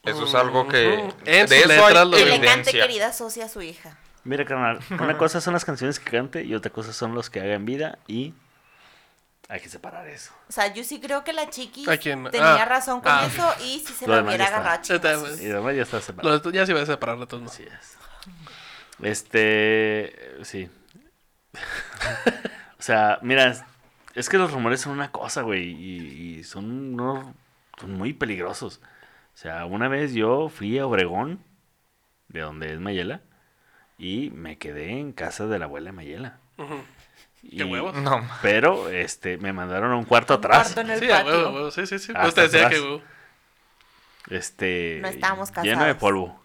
Eso es algo que Ujú. En de eso letras hay lo que le evidencia. cante querida socia a su hija. Mira, carnal, una cosa son las canciones que cante y otra cosa son los que haga en vida y hay que separar eso. O sea, yo sí creo que la chiqui tenía Ah. razón con Ah. eso y si se Lo hubiera agarrado pues. Y además ya está separado. Ya se iba a separar de todos modos. Así es. Este, sí. o sea, mira, es, que los rumores son una cosa, güey, y, y son, unos- son muy peligrosos. O sea, una vez yo fui a Obregón, de donde es Mayela, y me quedé en casa de la abuela de Mayela. Y- Qué huevos. No, Pero, este, me mandaron a un cuarto Un atrás. cuarto en el Sí, patio. huevo, huevo. Sí, sí, sí. Hasta Usted decía atrás. que huevo. Este. No estábamos Lleno de casados. polvo.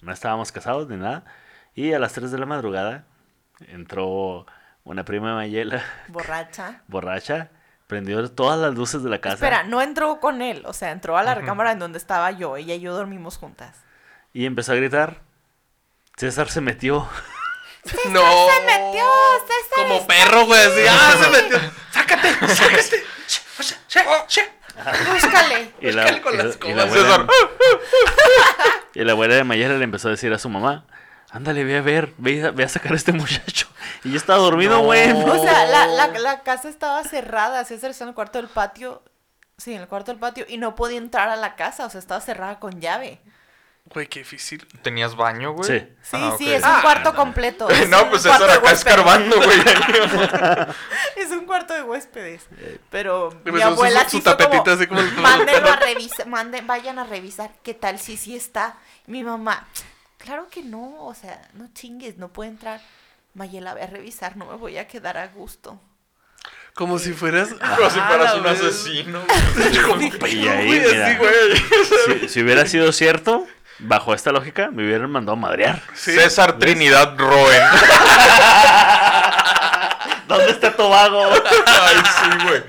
No estábamos casados ni nada. Y a las 3 de la madrugada entró una prima de Mayela, Borracha. borracha, prendió todas las luces de la casa Espera, no entró con él, o sea, entró a la recámara en donde estaba yo. Ella y yo dormimos juntas. y empezó a gritar. César se metió. No. se metió! ¡César Como está perro, güey. Así. ¡Ah, se metió! ¡Sácate! ¡Sácate! ¡Búscale! Y la, Búscale con y la y la abuela, César. y la abuela de Mayela le empezó a decir a su mamá. Ándale, ve a ver, ve a, ve a sacar a este muchacho. Y yo estaba dormido, No. güey. O sea, la, la, la casa estaba cerrada. César está en el cuarto del patio. Sí, en el cuarto del patio. Y no podía entrar a la casa. O sea, estaba cerrada con llave. Güey, qué difícil. ¿Tenías baño, güey? Sí. Sí, Ah, sí, es un cuarto completo. es no, un pues César de acá escarbando, güey. Es un cuarto de huéspedes. Pero mi pues, su- abuela su- su como, tapetita así como el- Mándenlo a revisar, manden, vayan a revisar qué tal si sí está. Mi mamá, claro que no, o sea, no chingues, no puede entrar. Mayela, ve a revisar, no me voy a quedar a gusto. Como si fueras. Como si Ah, fueras un güey. asesino. Y ahí, Güey, mira, así, güey. si, si hubiera sido cierto, bajo esta lógica, me hubieran mandado a madrear. Sí. César Trinidad Roen. ¿Dónde está Tobago? Ay, sí, güey.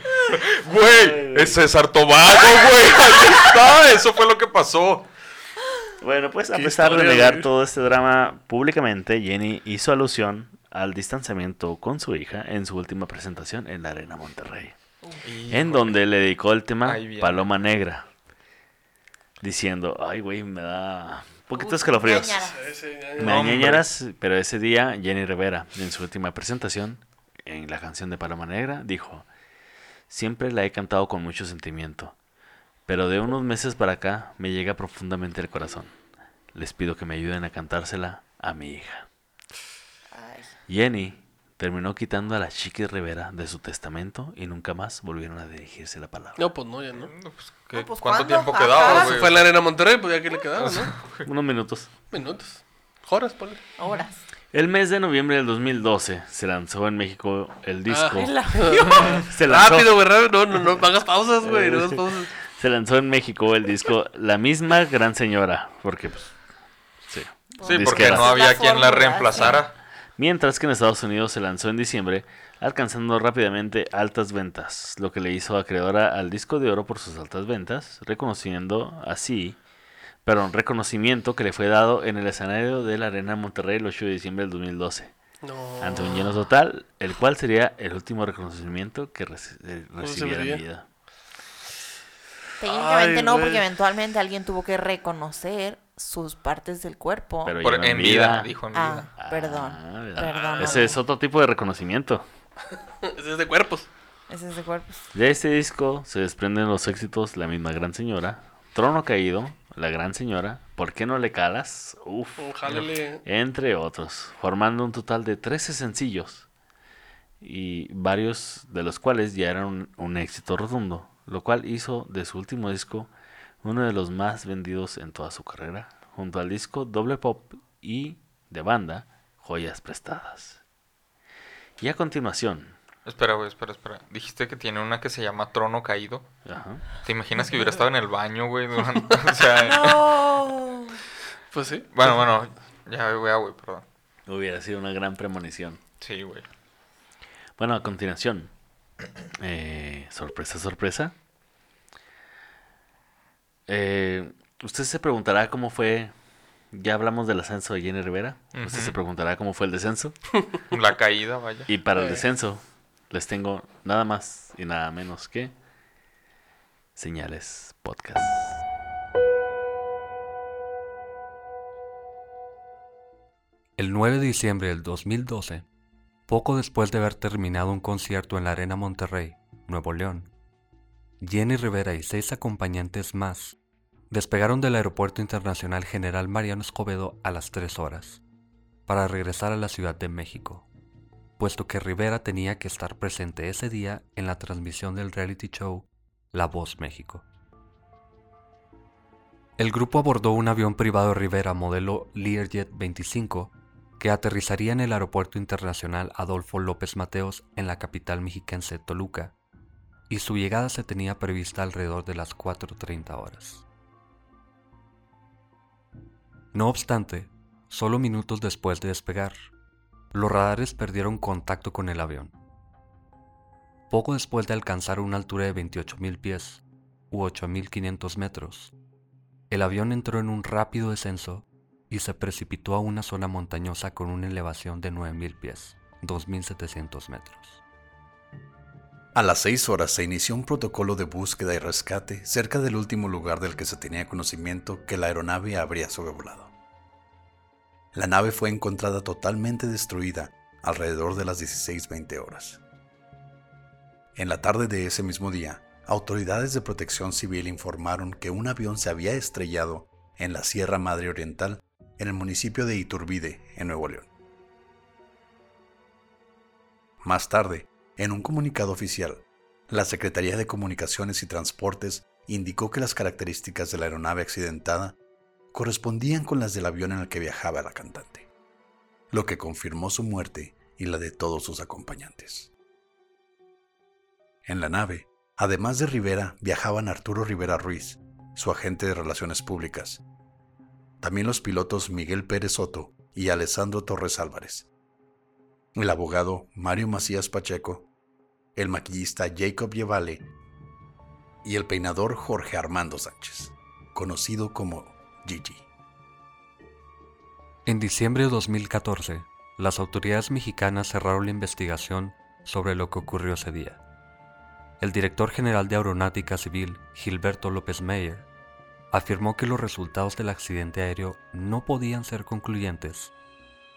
Güey, es César Tobago, güey. Ahí está. Eso fue lo que pasó. Bueno, pues a pesar de negar todo este drama públicamente, Jenny hizo alusión al distanciamiento con su hija en su última presentación en la Arena Monterrey, en donde le dedicó el tema. Paloma Negra, diciendo, ay, güey, me da un poquito Uy, escalofríos. Me da pero ese día Jenny Rivera, en su última presentación, en la canción de Paloma Negra, dijo, siempre la he cantado con mucho sentimiento, pero de unos meses para acá me llega profundamente el corazón. Les pido que me ayuden a cantársela a mi hija. Ay, Jenny terminó quitando a la Chiqui Rivera de su testamento y nunca más volvieron a dirigirse la palabra. No, pues no, ya no. No, pues, ¿qué- No, pues, ¿Cuánto ¿cuándo? tiempo Ajá. quedaba, Ah, güey? fue en la arena Monterrey, pues ya que le quedaba, ¿no? Unos minutos. Minutos. Horas, ponle. horas. El mes de noviembre del 2012 se lanzó en México el disco. El avión. Se lanzó- Rápido, güey, rápido. No, no, no hagas pausas, güey. No hagas pausas. Se lanzó en México el disco La misma gran señora, porque pues sí. Sí, Disquera. porque no la había quien la reemplazara. Mientras que en Estados Unidos se lanzó en diciembre, alcanzando rápidamente altas ventas, lo que le hizo acreedora al disco de oro por sus altas ventas, reconociendo así, perdón, reconocimiento que le fue dado en el escenario de la Arena Monterrey el 8 de diciembre del 2012, No. ante un lleno total, el cual sería el último reconocimiento que reci- eh, ¿Cómo se recibiera en vida. Técnicamente Ay, no, porque eventualmente alguien tuvo que reconocer sus partes del cuerpo. Pero Por- en vida, dijo en vida. ah, perdón. Ah. Perdón. Ese es otro tipo de reconocimiento. Ese es de cuerpos. Ese es de cuerpos. De este disco se desprenden los éxitos La misma gran señora, Trono caído, La gran señora, ¿Por qué no le calas? Uf, Jálele. entre otros, formando un total de 13 sencillos y varios de los cuales ya eran un, un éxito rotundo, lo cual hizo de su último disco uno de los más vendidos en toda su carrera, junto al disco Doble Pop y de banda Joyas Prestadas. Y a continuación, Espera, güey, espera, espera. Dijiste que tiene una que se llama Trono Caído. ajá, ¿Te imaginas que hubiera estado en el baño, güey? durante- O sea, No. Pues sí. bueno, bueno, ya voy a, güey, perdón. hubiera sido una gran premonición. Sí, güey. Bueno, a continuación, Eh, sorpresa, sorpresa. Eh, usted se preguntará cómo fue. Ya hablamos del ascenso de Jenny Rivera. Usted se preguntará cómo fue el descenso. La caída, vaya. Y para el Eh. descenso, les tengo nada más y nada menos que. Señales Podcast. El 9 de diciembre del 2012, poco después de haber terminado un concierto en la Arena Monterrey, Nuevo León, Jenny Rivera y seis acompañantes más despegaron del Aeropuerto Internacional General Mariano Escobedo a las 3 horas para regresar a la Ciudad de México, puesto que Rivera tenía que estar presente ese día en la transmisión del reality show La Voz México. El grupo abordó un avión privado Rivera modelo Learjet 25 que aterrizaría en el Aeropuerto Internacional Adolfo López Mateos en la capital mexiquense Toluca, y su llegada se tenía prevista alrededor de las 4.30 horas. No obstante, solo minutos después de despegar, los radares perdieron contacto con el avión. Poco después de alcanzar una altura de 28.000 pies, u 8.500 metros, el avión entró en un rápido descenso y se precipitó a una zona montañosa con una elevación de 9.000 pies, 2.700 metros. A las seis horas se inició un protocolo de búsqueda y rescate cerca del último lugar del que se tenía conocimiento que la aeronave habría sobrevolado. La nave fue encontrada totalmente destruida alrededor de las 16.20 horas. En la tarde de ese mismo día, autoridades de protección civil informaron que un avión se había estrellado en la Sierra Madre Oriental, en el municipio de Iturbide, en Nuevo León. Más tarde, en un comunicado oficial, la Secretaría de Comunicaciones y Transportes indicó que las características de la aeronave accidentada correspondían con las del avión en el que viajaba la cantante, lo que confirmó su muerte y la de todos sus acompañantes. En la nave, además de Rivera, viajaban Arturo Rivera Ruiz, su agente de Relaciones Públicas, también los pilotos Miguel Pérez Soto y Alessandro Torres Álvarez, el abogado Mario Macías Pacheco, el maquillista Jacob Yevale y el peinador Jorge Armando Sánchez, conocido como Gigi. En diciembre de 2014, las autoridades mexicanas cerraron la investigación sobre lo que ocurrió ese día. El director general de Aeronáutica Civil, Gilberto López Meyer, afirmó que los resultados del accidente aéreo no podían ser concluyentes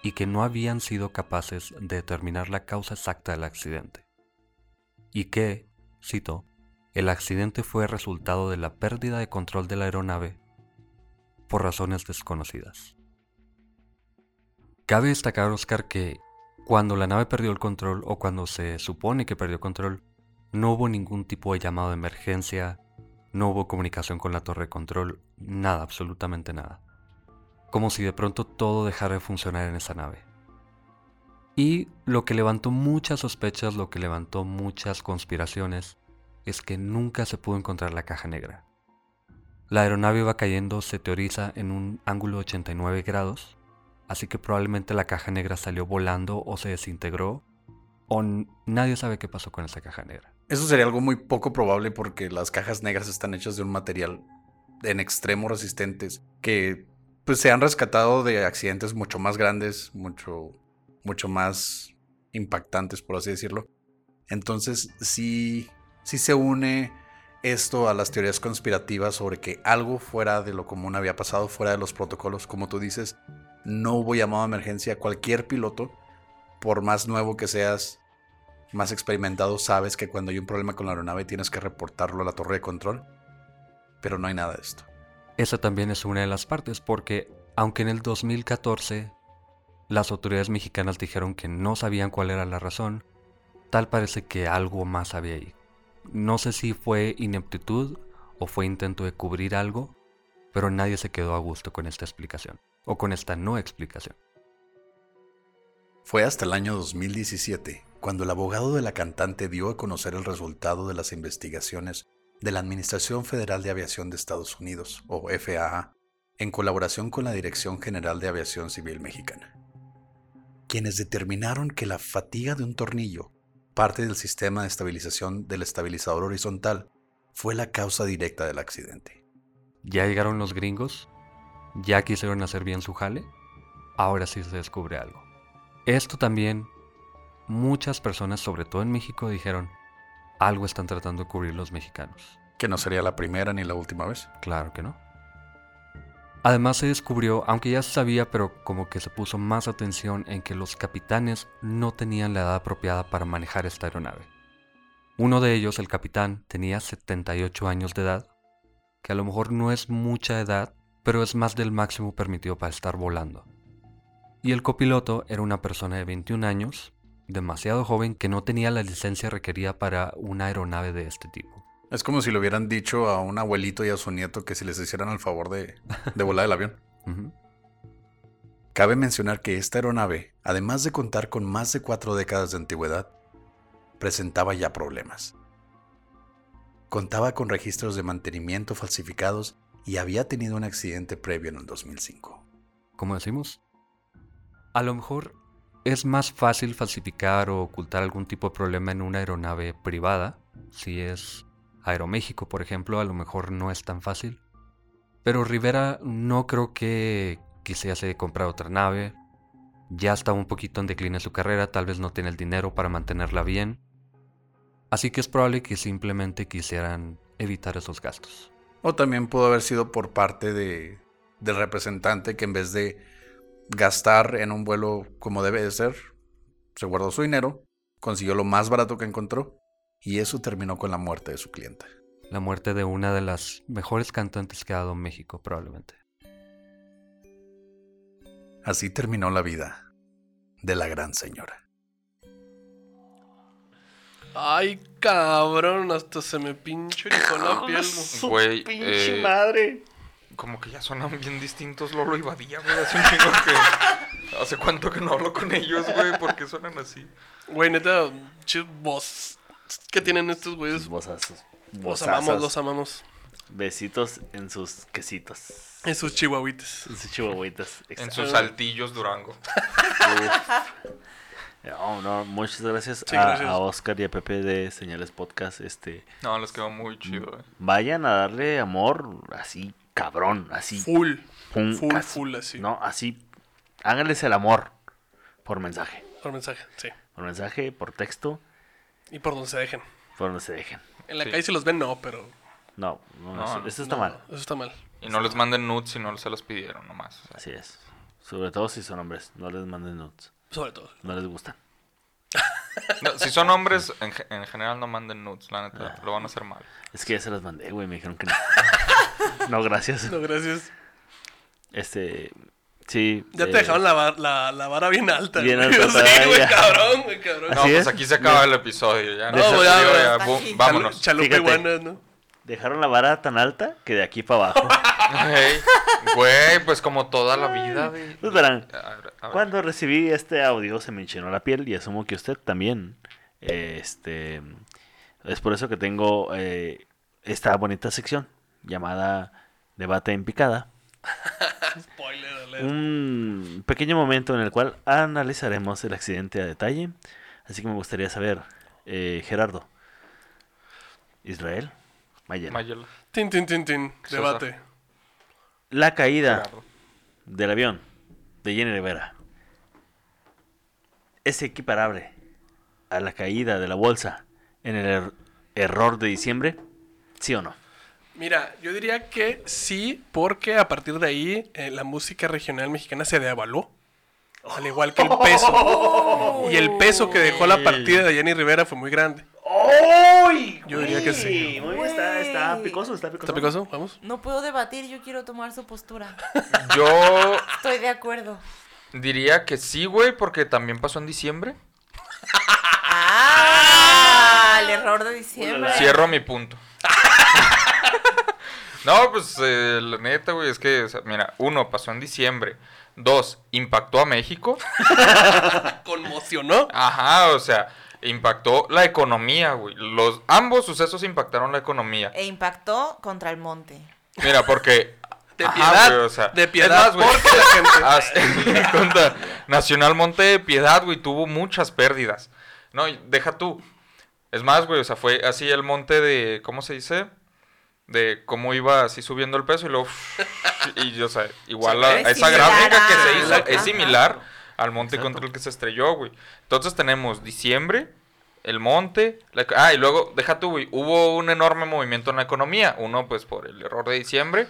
y que no habían sido capaces de determinar la causa exacta del accidente. Y que, cito, el accidente fue resultado de la pérdida de control de la aeronave por razones desconocidas. Cabe destacar, Oscar, que cuando la nave perdió el control o cuando se supone que perdió control, no hubo ningún tipo de llamado de emergencia, no hubo comunicación con la torre de control, nada, absolutamente nada. Como si de pronto todo dejara de funcionar en esa nave. Y lo que levantó muchas sospechas, lo que levantó muchas conspiraciones, es que nunca se pudo encontrar la caja negra. La aeronave iba cayendo, se teoriza, en un ángulo de 89 grados, así que probablemente la caja negra salió volando o se desintegró, o nadie sabe qué pasó con esa caja negra. Eso sería algo muy poco probable porque las cajas negras están hechas de un material en extremo resistentes que pues se han rescatado de accidentes mucho más grandes, mucho mucho más impactantes por así decirlo. Entonces sí sí se une esto a las teorías conspirativas sobre que algo fuera de lo común había pasado, fuera de los protocolos, como tú dices, no hubo llamado a emergencia. Cualquier piloto, por más nuevo que seas, más experimentado, sabes que cuando hay un problema con la aeronave tienes que reportarlo a la torre de control. Pero no hay nada de esto. Esa también es una de las partes, porque aunque en el 2014 las autoridades mexicanas dijeron que no sabían cuál era la razón, tal parece que algo más había ahí. No sé si fue ineptitud o fue intento de cubrir algo, pero nadie se quedó a gusto con esta explicación, o con esta no explicación. Fue hasta el año 2017 cuando el abogado de la cantante dio a conocer el resultado de las investigaciones de la Administración Federal de Aviación de Estados Unidos, o FAA, en colaboración con la Dirección General de Aviación Civil Mexicana, quienes determinaron que la fatiga de un tornillo parte del sistema de estabilización del estabilizador horizontal fue la causa directa del accidente. Ya llegaron los gringos, ya quisieron hacer bien su jale, ahora sí se descubre algo. Esto también, muchas personas, sobre todo en México, dijeron, algo están tratando de cubrir los mexicanos. Que no sería la primera ni la última vez. Claro que no. Además se descubrió, aunque ya se sabía, pero como que se puso más atención en que los capitanes no tenían la edad apropiada para manejar esta aeronave. Uno de ellos, el capitán, tenía 78 años de edad, que a lo mejor no es mucha edad, pero es más del máximo permitido para estar volando. Y el copiloto era una persona de 21 años, demasiado joven que no tenía la licencia requerida para una aeronave de este tipo. Es como si le hubieran dicho a un abuelito y a su nieto que si les hicieran el favor de, de volar el avión. Cabe mencionar que esta aeronave, además de contar con más de cuatro décadas de antigüedad, presentaba ya problemas. Contaba con registros de mantenimiento falsificados y había tenido un accidente previo en el 2005. como decimos, a lo mejor es más fácil falsificar o ocultar algún tipo de problema en una aeronave privada. Si es Aeroméxico, por ejemplo, a lo mejor no es tan fácil. Pero Rivera no creo que quisiese comprar otra nave. Ya está un poquito en decline su carrera, tal vez no tiene el dinero para mantenerla bien. Así que es probable que simplemente quisieran evitar esos gastos. O también pudo haber sido por parte de, del representante que en vez de gastar en un vuelo como debe de ser, se guardó su dinero, consiguió lo más barato que encontró y eso terminó con la muerte de su clienta. La muerte de una de las mejores cantantes que ha dado México, probablemente. Así terminó la vida de la gran señora. Ay, cabrón, hasta se me pinche con la piel. mo- Güey, eh, madre. Como que ya suenan bien distintos Lolo y Badía, güey. Hace un chingo que... ¿Hace cuánto que no hablo con ellos, güey? ¿Por qué suenan así? Güey, neta, chis, voz. ¿Qué tienen estos güeyes? Bozazos. Los amamos, los amamos. Besitos en sus quesitos. Esos chihuahuites. En sus chihuahuitas. En sus saltillos Durango. No, no, muchas gracias, Sí, a, gracias. a Oscar y a Pepe de Señales Podcast. Este, No, les quedó muy chido, eh. vayan a darle amor así, cabrón, así. Full. pum, Full, casi. full, así. No, así. Háganles el amor por mensaje. Por mensaje, sí. Por mensaje, por texto, Y por donde se dejen. por donde se dejen. En la Sí. calle se los ven, no, pero. No, no, No, eso, no, eso está no, mal. Eso está mal. Y no les manden nudes si no se los pidieron nomás. o sea. Así es. Sobre todo si son hombres, no les manden nudes. Sobre todo. No les gustan. No, si son hombres, en, ge- en general no manden nudes, la neta. Lo van a hacer mal. Es que ya se las mandé, güey, me dijeron que no. no, gracias. No, gracias. Este, sí. Ya eh, te dejaron la, la, la vara bien alta. Bien güey. alta Sí, güey, cabrón, güey, cabrón. No, pues es. aquí se acaba el episodio. Ya, No, no, se ya, ya. ya, vámonos. Chalupa Fíjate. iguanas, ¿no? Dejaron la vara tan alta que de aquí para abajo. Ey, Güey, pues como toda la vida. de- Pues verán, A ver, a ver. cuando recibí este audio se me enchinó la piel y asumo que usted también. Este, es por eso que tengo eh, esta bonita sección llamada Debate en Picada. Spoiler alert. Un pequeño momento en el cual analizaremos el accidente a detalle. Así que me gustaría saber, eh, Gerardo, Israel, Mayela. Mayela. Tin, tin, tin, tin. César. Debate. La caída Gerardo. del avión de Jenny Rivera es equiparable a la caída de la bolsa en el er- error de diciembre, ¿sí o no? Mira, yo diría que sí, porque a partir de ahí eh, la música regional mexicana se devaluó. Al igual que el peso. y el peso que dejó la partida de Jenny Rivera fue muy grande. ¡Uy! Yo diría que sí. Muy bien, está, picoso, está picoso. ¿Está picoso? Vamos. No puedo debatir, yo quiero tomar su postura. Yo Estoy de acuerdo. diría que sí, güey, porque también pasó en diciembre. Ah, el error de diciembre. Cierro mi punto. no, pues eh, la neta, güey, es que, o sea, mira, uno, pasó en diciembre. Dos, impactó a México. Conmocionó. Ajá, o sea, impactó la economía, güey. Los, ambos sucesos impactaron la economía. E impactó contra el monte. Mira, porque... De Ajá, piedad. güey, o sea, de es piedad. más, güey, porque la gente. Contra Nacional Monte de Piedad, güey, tuvo muchas pérdidas. No, deja tú. Es más, güey, o sea, fue así el monte de, ¿cómo se dice? De cómo iba así subiendo el peso y luego... y, o sea, igual a, Es a esa gráfica que se hizo Ajá. es similar al monte contra el que se estrelló, güey. Entonces tenemos diciembre, el monte, la- ah, y luego, deja tú, güey, hubo un enorme movimiento en la economía. Uno, pues, por el error de diciembre.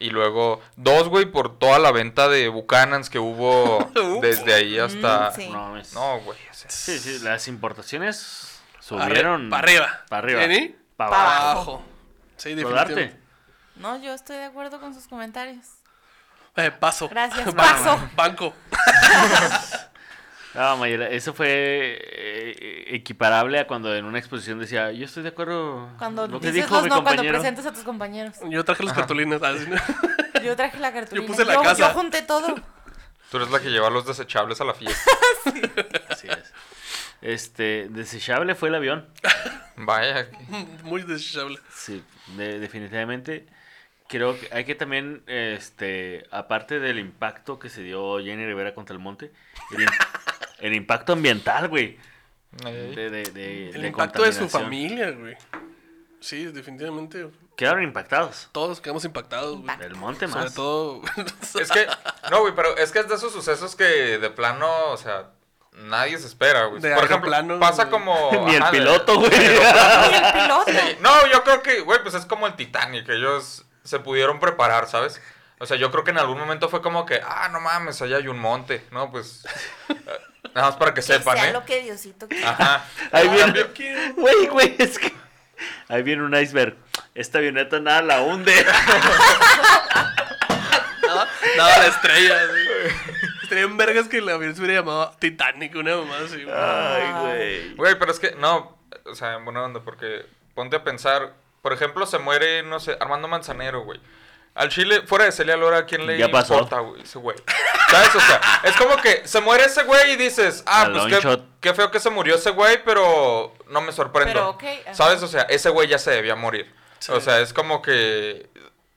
Y luego, dos, güey, por toda la venta de Buchanans que hubo desde ahí hasta... Mm, sí. No, güey, o sea, Sí, sí, las importaciones Para subieron. arriba. Para arriba. Para Pa' abajo. Sí, definitivamente. No, yo estoy de acuerdo con sus comentarios. Eh, paso. Gracias, paso. Banco. No, Mayela, eso fue eh, equiparable a cuando en una exposición decía, yo estoy de acuerdo Cuando lo que dices dijo los mi no, cuando presentas a tus compañeros. Yo traje las cartulinas. ah. Yo traje la cartulina. puse la yo, casa. yo junté todo. tú eres la que lleva los desechables a la fiesta. Así es. Este, desechable fue el avión. Vaya, Muy desechable. Sí, de- definitivamente. Creo que hay que también, este, aparte del impacto que se dio Jenny Rivera contra el monte, el, im- el impacto ambiental, güey. Ey. De, de, de- El de impacto de su familia, güey. Sí, definitivamente. Quedaron impactados. Todos quedamos impactados, güey. El monte Sobre más. todo. Es que, no, güey, pero es que es de esos sucesos que de plano, o sea, nadie se espera, güey. De Por ejemplo, pasa güey. como... Ni el piloto, güey. Y el piloto. Sí, No, yo creo que, güey, pues es como el Titanic, ellos se pudieron preparar, ¿sabes? O sea, yo creo que en algún momento fue como que, ah, no mames, allá hay un monte, ¿no? Pues, eh, nada más para que Que sepan, sea ¿eh? lo que Diosito quiera. Ajá. Ahí En viene, güey, güey, es que ahí viene un iceberg. Esta avioneta nada la hunde. Nada, nada la estrella, güey. Estarían vergas que la avión se hubiera llamado Titanic, una mamá así. Ay, güey. Güey, pero es que, no, o sea, en buena onda, porque ponte a pensar, por ejemplo, se muere, no sé, Armando Manzanero, güey. Al Chile, fuera de Celia Lora, ¿a quién le Ya pasó. importa, güey, ese güey? ¿Sabes? O sea, es como que se muere ese güey y dices, ah, A pues qué, qué feo que se murió ese güey, pero no me sorprendo. Pero. ¿Sabes? O sea, ese güey ya se debía morir. Sí. O sea, es como que...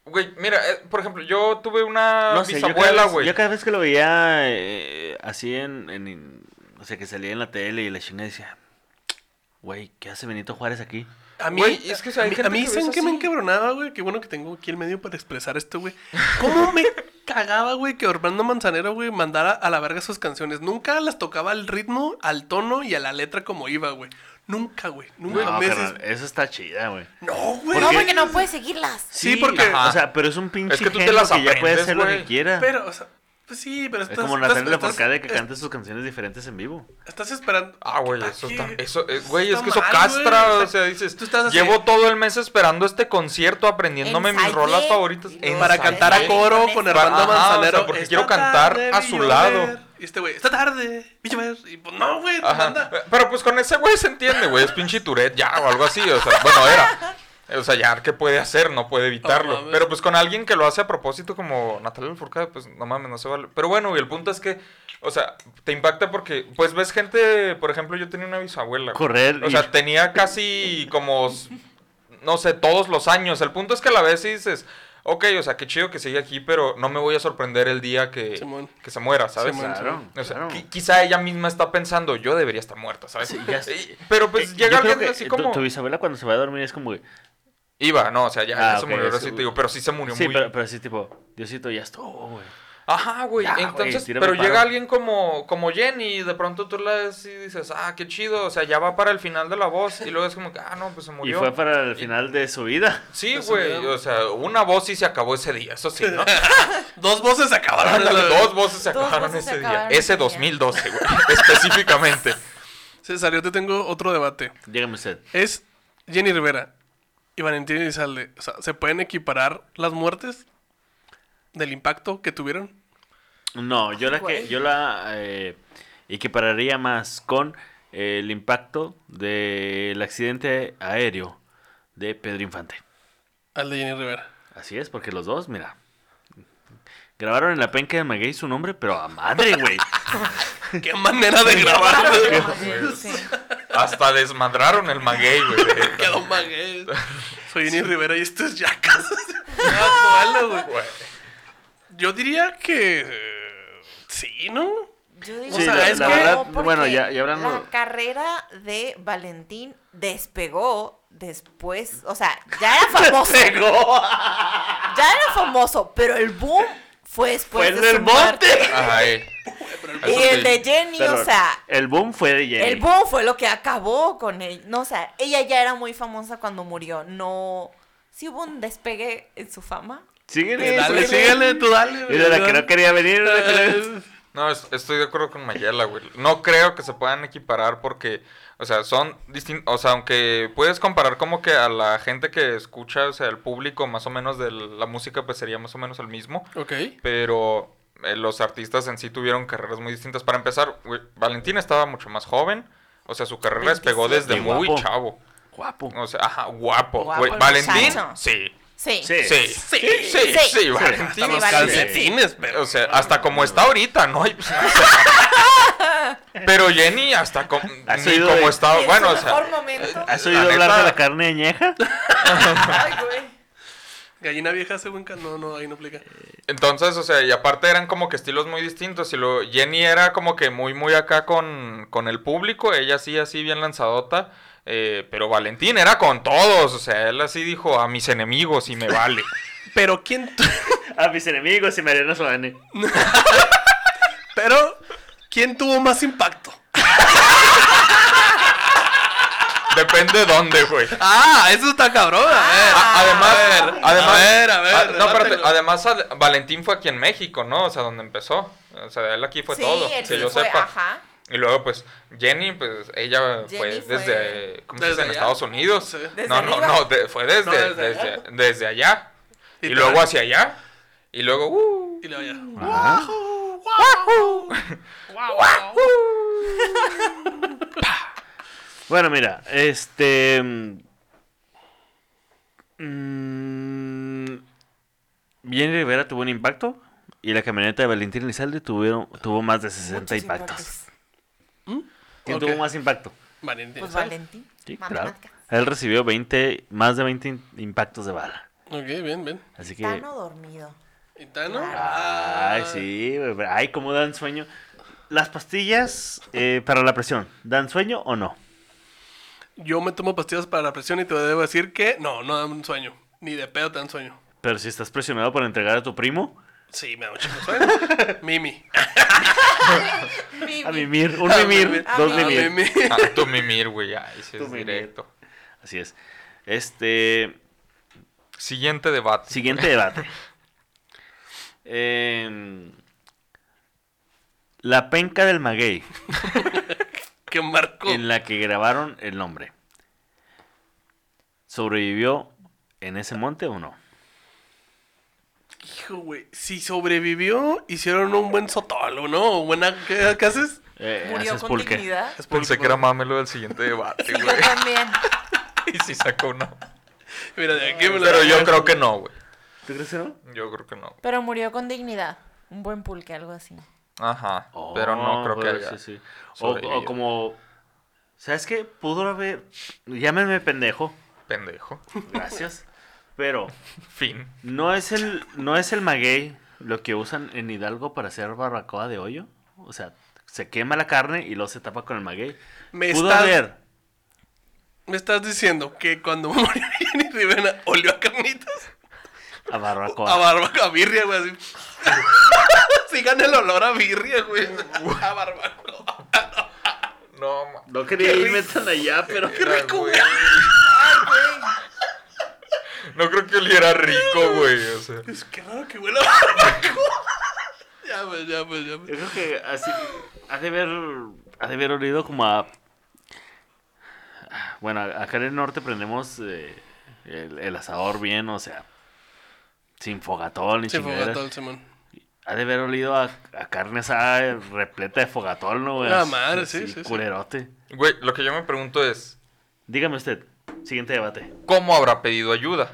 Güey, mira, eh, por ejemplo, yo tuve una No sé, bisabuela, vez, güey. yo cada vez que lo veía eh, así en, en- O sea, que salía en la tele y la chingada decía... Güey, ¿qué hace Benito Juárez aquí? A mí, Güey, es que, o sea, hay a mí, gente a mí que ¿saben qué me encabronaba, güey? Qué bueno que tengo aquí el medio para expresar esto, güey. ¿Cómo me cagaba, güey, que Orlando Manzanero, güey, mandara a la verga sus canciones? Nunca las tocaba al ritmo, al tono y a la letra como iba, güey. Nunca, güey. Nunca No, me carnal, eso está chida, güey. No, güey. No, porque no puedes seguirlas. Sí, porque- O sea, pero es un pinche Es que tú te las que ya puede aprendes, hacer lo que quiera. Pero, o sea, pues sí, pero es estás... como estás- Natalia estás- Lafourcade que es- canta sus canciones diferentes en vivo. Estás esperando... Ah, güey, ¿A eso está. Eso, eh, güey, es que eso mal, castra. güey. O sea, dices. Tú estás así- Llevo todo el mes esperando este concierto, aprendiéndome mis rolas favoritas. Para cantar a coro con Armando ajá, o sea, Manzanero. porque "Esta quiero cantar tarde a su llover". lado. Y este güey, esta tarde. Y pues no, güey. Pero pues con ese güey se entiende, güey. Es pinche Tourette ya o algo así. O sea, bueno, era. O sea, ya, ¿qué puede hacer? No puede evitarlo. Pero pues con alguien que lo hace a propósito, como Natalia Lafourcade, pues no mames, no se vale. Pero bueno, y el punto es que, o sea, te impacta porque, pues ves gente, por ejemplo, yo tenía una bisabuela. Correr O y- sea, tenía casi como, no sé, todos los años. El punto es que a la vez sí dices, ok, o sea, qué chido que sigue aquí, pero no me voy a sorprender el día que, Simón. que se muera, ¿sabes? Simón, Claro, O sea, claro. qui- quizá ella misma está pensando, yo debería estar muerta, ¿sabes? Sí, ya sé. Y- Pero pues Eh, llega alguien que así tu- como... Tu, bisabuela cuando se va a dormir es como... Iba, no, o sea, ya, Ah, ya se murió, sí digo, pero sí se murió Sí, muy... pero, pero así tipo... Diosito, ya estuvo, güey. Ajá, güey. Ya, Entonces, pero llega alguien como, como Jenny y de pronto tú la ves y dices, ah, qué chido, o sea, ya va para el final de la voz y luego es como que, ah, no, pues se Y murió. fue para el final de su vida. Sí, güey, o sea, una voz sí se acabó ese día, eso sí, ¿no? Dos voces acabaron. En la- dos voces se acabaron voces se ese día. acabaron Ese ese día. 2012, güey, específicamente. César, yo te tengo otro debate. Dígame usted. Es Jenny Rivera y Valentín Elizalde. O sea, ¿se pueden equiparar las muertes del impacto que tuvieron? No, yo la que yo la eh, equipararía más con eh, el impacto del accidente aéreo de Pedro Infante. Al de Jenny Rivera. Así es, porque los dos, mira, grabaron en la penca de Maguey su nombre, pero a madre, güey. Qué manera de grabar. Sí. Hasta desmadraron el maguey, güey. Quedó maguey. Soy Jenny Rivera y esto es Jackass. Ah, güey. Yo diría que. eh, Sí, ¿no? Yo digo Sí, la- que la no, verdad, porque bueno, ya- ya hablando- La carrera de Valentín despegó después, o sea, ya era famoso. Ya era famoso, pero el boom fue después Fue en de su el monte. muerte. Ay. Y el de Jenny, o sea, el boom fue de Jenny. el boom fue lo que acabó con él. No, o sea, ella ya era muy famosa cuando murió. No, sí hubo un despegue en su fama. Síguele, Dale, síguele. síguele, tú dale. güey, Mira, la que no quería venir. no- Eh, No, es- estoy de acuerdo con Mayela, güey. No creo que se puedan equiparar porque, o sea, son distintos, o sea, aunque puedes comparar como que a la gente que escucha, o sea, el público más o menos de la música, pues sería más o menos el mismo, Ok. pero eh, los artistas en sí tuvieron carreras muy distintas. Para empezar, Valentín estaba mucho más joven, o sea, su carrera despegó 27. desde muy guapo. chavo. Guapo. O sea, ajá, guapo. Guapo el Valentín, muchacho. sí. Sí. Sí. Sí, sí, sí, sí, Sí. Valentín. Hasta los Valentín. calcetines, pero. O sea, hasta como está ahorita, ¿no? pero Jenny, hasta com- ¿Has ni oído como de- estaba. ¿Y en Bueno, su o sea. mejor momento? ¿Has La oído hablar neta- de la carne añeja? Ay, güey. Gallina vieja hace buen can- No, no, ahí no aplica. Entonces, o sea, y aparte eran como que estilos muy distintos. Y lo, Jenny era como que muy, muy acá con, con el público. Ella sí, así bien lanzadota. eh, pero Valentín era con todos. O sea, él así dijo a mis enemigos y me vale. Pero quién. A mis enemigos y Mariana Solane. Pero. ¿Quién tuvo más impacto? Depende dónde, güey. Ah, eso está cabrón. A ver. A- además, a ver, además, a ver, a ver, ah, no, espérate, debátelo. además al- Valentín fue aquí en México, ¿no? O sea, donde empezó. O sea, él aquí fue sí, todo, él que sí yo fue, sepa. ajá. Y luego, pues, Jenny, pues, ella fue Jenny fue- desde, ¿cómo se dice? ¿Desde En allá? Estados Unidos. Sí. ¿Desde no, no, no, de- fue desde, No, desde desde, allá. desde allá. Y, luego hacia allá. Y luego, uh, Y luego ya. Ajá. Bueno, mira, este. mm, Jenny Rivera tuvo un impacto y la camioneta de Valentín Elizalde tuvieron, tuvo más de 60 Muchos impactos. impactos. ¿Quién Ok. tuvo más impacto? Valentín. Pues. Valentín. Sí, claro. Él recibió 20, más de 20 in- impactos de bala. Ok, bien, bien. Así que. Tano dormido. ¿Y Tano? Ay, sí, güey, ay, cómo dan sueño. Las pastillas eh, para la presión, ¿dan sueño o no? Yo me tomo pastillas para la presión y te debo decir que no, no dan sueño. Ni de pedo te dan sueño. Pero si estás presionado por entregar a tu primo, Sí, me da chico sueño. Mimi. a mimir, un A mimir, mimir. dos A Ah, mimir. Mimi. ah, tu mimir, güey. Ay, sí es mimir. directo. Así es. Este, Siguiente debate. siguiente debate. Em, la penca del maguey, Que marcó. en la que grabaron el nombre. ¿Sobrevivió en ese monte o no? Hijo, güey. Si sobrevivió, hicieron un buen sotolo, ¿no? Buena... ¿Qué, qué haces? Eh, Murió haces con pulque. dignidad. Pensé que era mamelo del siguiente debate, güey. yo también. y sí sacó uno. Mira, de aquí me lo Pero yo creo que no, güey. ¿Tú crees que no? Yo creo que no. Pero murió con dignidad. Un buen pulque, algo así. Ajá. pero no creo que haya. sí, sí. O, como... ¿Sabes qué? Pudo haber... Llámenme pendejo. Pendejo. Gracias. Pero Fin. no es el no es el maguey lo que usan en Hidalgo para hacer barbacoa de hoyo. O sea, se quema la carne y luego se tapa con el maguey. Me Pudo estás, haber. me estás diciendo que cuando murió Jenny Rivera olió a carnitas. A barbacoa. A barbacoa, a birria, güey, así. Sigan el olor a birria, güey. A barbacoa. No, ma- no quería irme tan allá, pero Qué rico, güey. No creo que oliera rico, güey. O sea. Es que raro que huele a barbacoa. ya, pues, ya, pues, ya, pues. yo creo que así ha de haber ha de haber olido como a bueno, acá en el norte prendemos eh, el, el asador bien, o sea, sin fogatón ni todo el Simón. Ha de haber olido a, a carne asada repleta de fogatón, ¿no, güey? Así- madre, sí, sí, sí. Culerote. Güey, lo que yo me pregunto es: Dígame usted, siguiente debate. ¿cómo habrá pedido ayuda?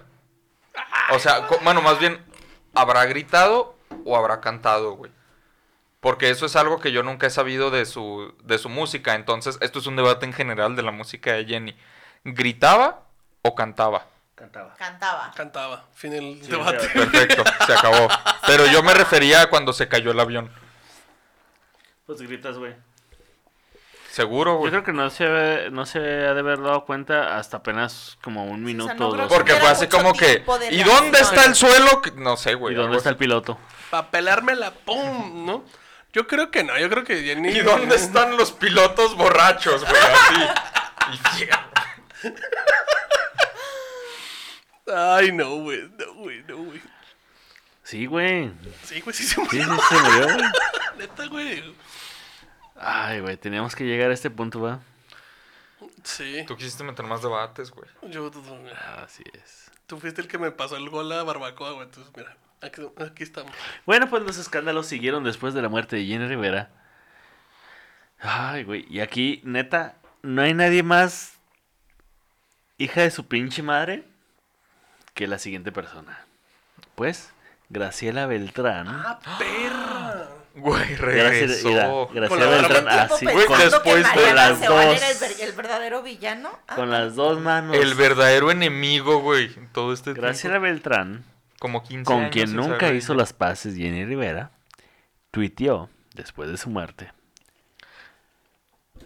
O sea, bueno, más bien, ¿habrá gritado o habrá cantado, güey? Porque eso es algo que yo nunca he sabido de su, de su música. Entonces, esto es un debate en general de la música de Jenny. ¿Gritaba o cantaba? Cantaba. Cantaba. Cantaba. Fin del Sí, debate. Perfecto, se acabó. Pero yo me refería a cuando se cayó el avión. Pues gritas, güey. Seguro, Yo güey. creo que no se, no se ha de haber dado cuenta hasta apenas como un minuto no o creo dos. que Porque fue así como que. ¿Y dónde está el suelo? No sé, güey. ¿Y dónde está el piloto? Para pelármela, ¡pum! ¿No? Yo creo que no, yo creo que. ¿Y dónde están los pilotos borrachos, güey? Así. Y. Ay, no, güey. No, güey, no, güey. Sí, güey. Sí, güey, sí se murió. sí, se murió, güey. Neta, güey. Ay, güey, teníamos que llegar a este punto, ¿va? Sí. Tú quisiste meter más debates, güey. Yo, Así es. tú fuiste el que me pasó el gol a barbacoa, güey. Entonces, mira, aquí, aquí estamos. Bueno, pues los escándalos siguieron después de la muerte de Jenny Rivera. Ay, güey. Y aquí, neta, no hay nadie más hija de su pinche madre que la siguiente persona. Pues, Graciela Beltrán. ¡Ah, perra! Güey, Graciela, regresó. Graciela la Beltrán, así, Güey, pensando después que de las dos. era el, ver- el verdadero villano. Ah, con las dos manos. El verdadero enemigo, güey. Todo este Graciela tiempo. Beltrán, Como 15 con años quien nunca hizo las paces Jenny Rivera, tuiteó después de su muerte.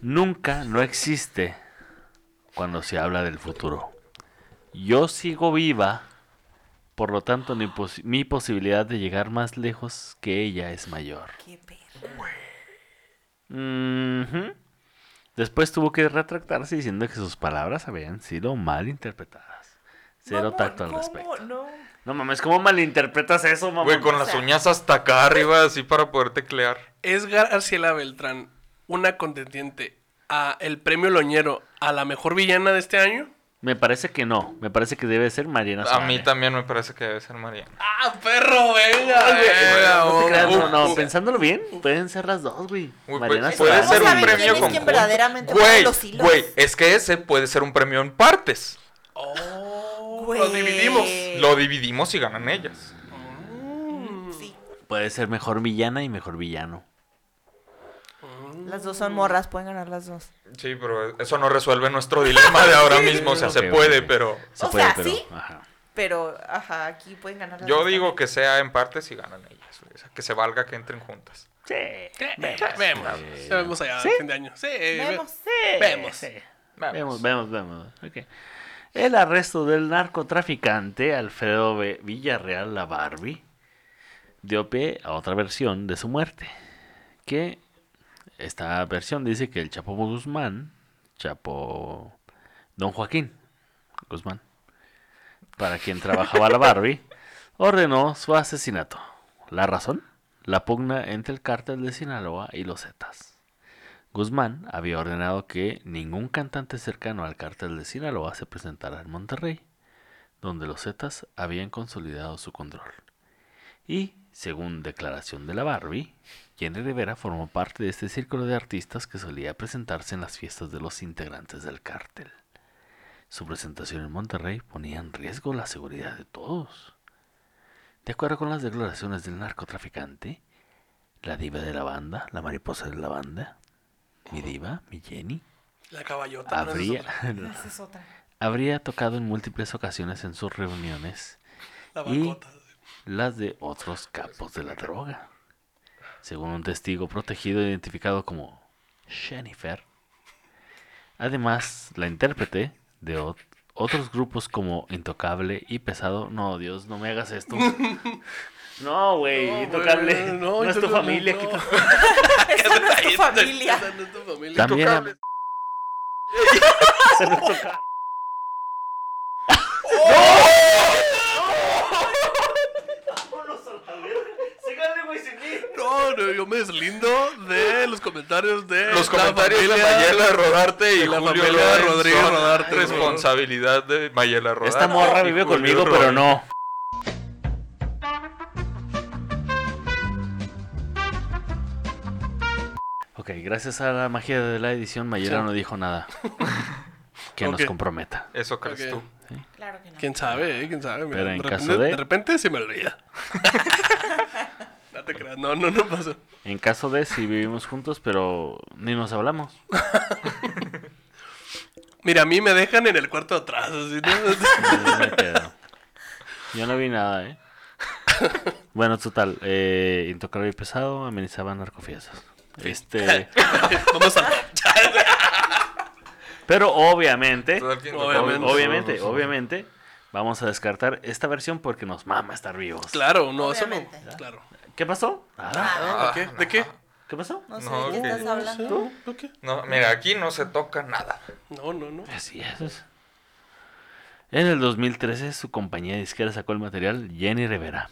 Nunca no existe cuando se habla del futuro. Yo sigo viva, por lo tanto mi, posi- mi posibilidad de llegar más lejos que ella es mayor. qué perra. Ujú. Después tuvo que retractarse diciendo que sus palabras habían sido mal interpretadas. Cero tacto al ¿cómo? respecto. No. No mames, ¿cómo malinterpretas eso, mamá? Güey, con O las uñas hasta acá arriba, así para poder teclear. ¿Es Graciela Beltrán una contendiente a el premio Loñero a la mejor villana de este año? Me parece que no. Me parece que debe ser Mariana A mí Suárez. también me parece que debe ser Mariana. ¡Ah, perro! ¡Venga! venga, No, te creas, no, no, pensándolo bien, pueden ser las dos, güey. Uy, Mariana pues, puede Suárez. ser ¿Cómo un premio quién es quien verdaderamente Güey, los hilos? güey, es que ese puede ser un premio en partes. Oh, Güey. Lo dividimos. Lo dividimos y ganan ellas. Sí. Puede ser mejor villana y mejor villano. Las dos son morras, pueden ganar las dos. Sí, pero eso no resuelve nuestro dilema de ahora mismo. O sea, se puede, pero Se O puede, sea, pero. sí. Ajá. Pero, ajá, aquí pueden ganar las yo dos digo que sea en partes y ganan ellas. güey. O sea, que se valga que entren juntas. Sí. Vemos. Vemos allá, ¿Sí? fin de año. Sí, ve- Vemos. Vemos. Sí. Vemos, vemos, vemos. Ok. El arresto del narcotraficante Alfredo Villarreal, la Barbie, dio pie a otra versión de su muerte. Que esta versión dice que el Chapo Guzmán, Chapo Don Joaquín Guzmán, para quien trabajaba la Barbie, ordenó su asesinato. ¿La razón? La pugna entre el cártel de Sinaloa y los Zetas. Guzmán había ordenado que ningún cantante cercano al cártel de Sinaloa se presentara en Monterrey, donde los Zetas habían consolidado su control. Y, según declaración de la Barbie, Jenny Rivera formó parte de este círculo de artistas que solía presentarse en las fiestas de los integrantes del cártel. Su presentación en Monterrey ponía en riesgo la seguridad de todos. De acuerdo con las declaraciones del narcotraficante, la diva de la banda, la mariposa de la banda, mi diva, mi Jenny, La caballota. habría, es otra. habría tocado en múltiples ocasiones en sus reuniones La y. las de otros capos de la droga. Según un testigo protegido identificado como Jennifer. Además, la intérprete de ot- otros grupos como Intocable y Pesado. No, Dios, no me hagas esto. No, güey, No, Intocable. güey, No, es tu familia. no. Esa no es tu familia. Esa no es tu familia. También. Intocable. No, no, yo me deslindo de los comentarios de Los la comentarios de familia- Mayela Rodarte y de la Julio familia Lorenzo Rodríguez son Rodarte. Responsabilidad de Mayela Rodarte. Esta morra vive conmigo, pero no. Ok, gracias a la magia de la edición, Mayela Sí. no dijo nada que nos Ok. comprometa. Eso crees tú. Claro que no. ¿Quién sabe, eh? ¿Quién sabe? Mira, Pero en de, caso de- de repente se me olvida. no te creas, no, no, no pasó. En caso de si vivimos juntos, pero ni nos hablamos. Mira, a mí me dejan en el cuarto de atrás. así, ¿no? Yo me quedo. Yo no vi nada, ¿eh? Bueno, total. Eh, Intocable y pesado amenizaban narcofiestas. Este, Vamos a... pero obviamente. Obviamente. ob- obviamente, obviamente, vamos a descartar esta versión porque nos mama estar vivos. Claro, no, eso Obviamente. no. Claro. ¿Qué pasó? Nada. Ah, ¿De qué? ¿De qué? ¿Qué pasó? No sé No, de qué estás hablando. ¿De qué? No, mira, aquí no se toca nada. No, no, no. Así es. En el 2013 su compañía disquera sacó el material Jenny Rivera,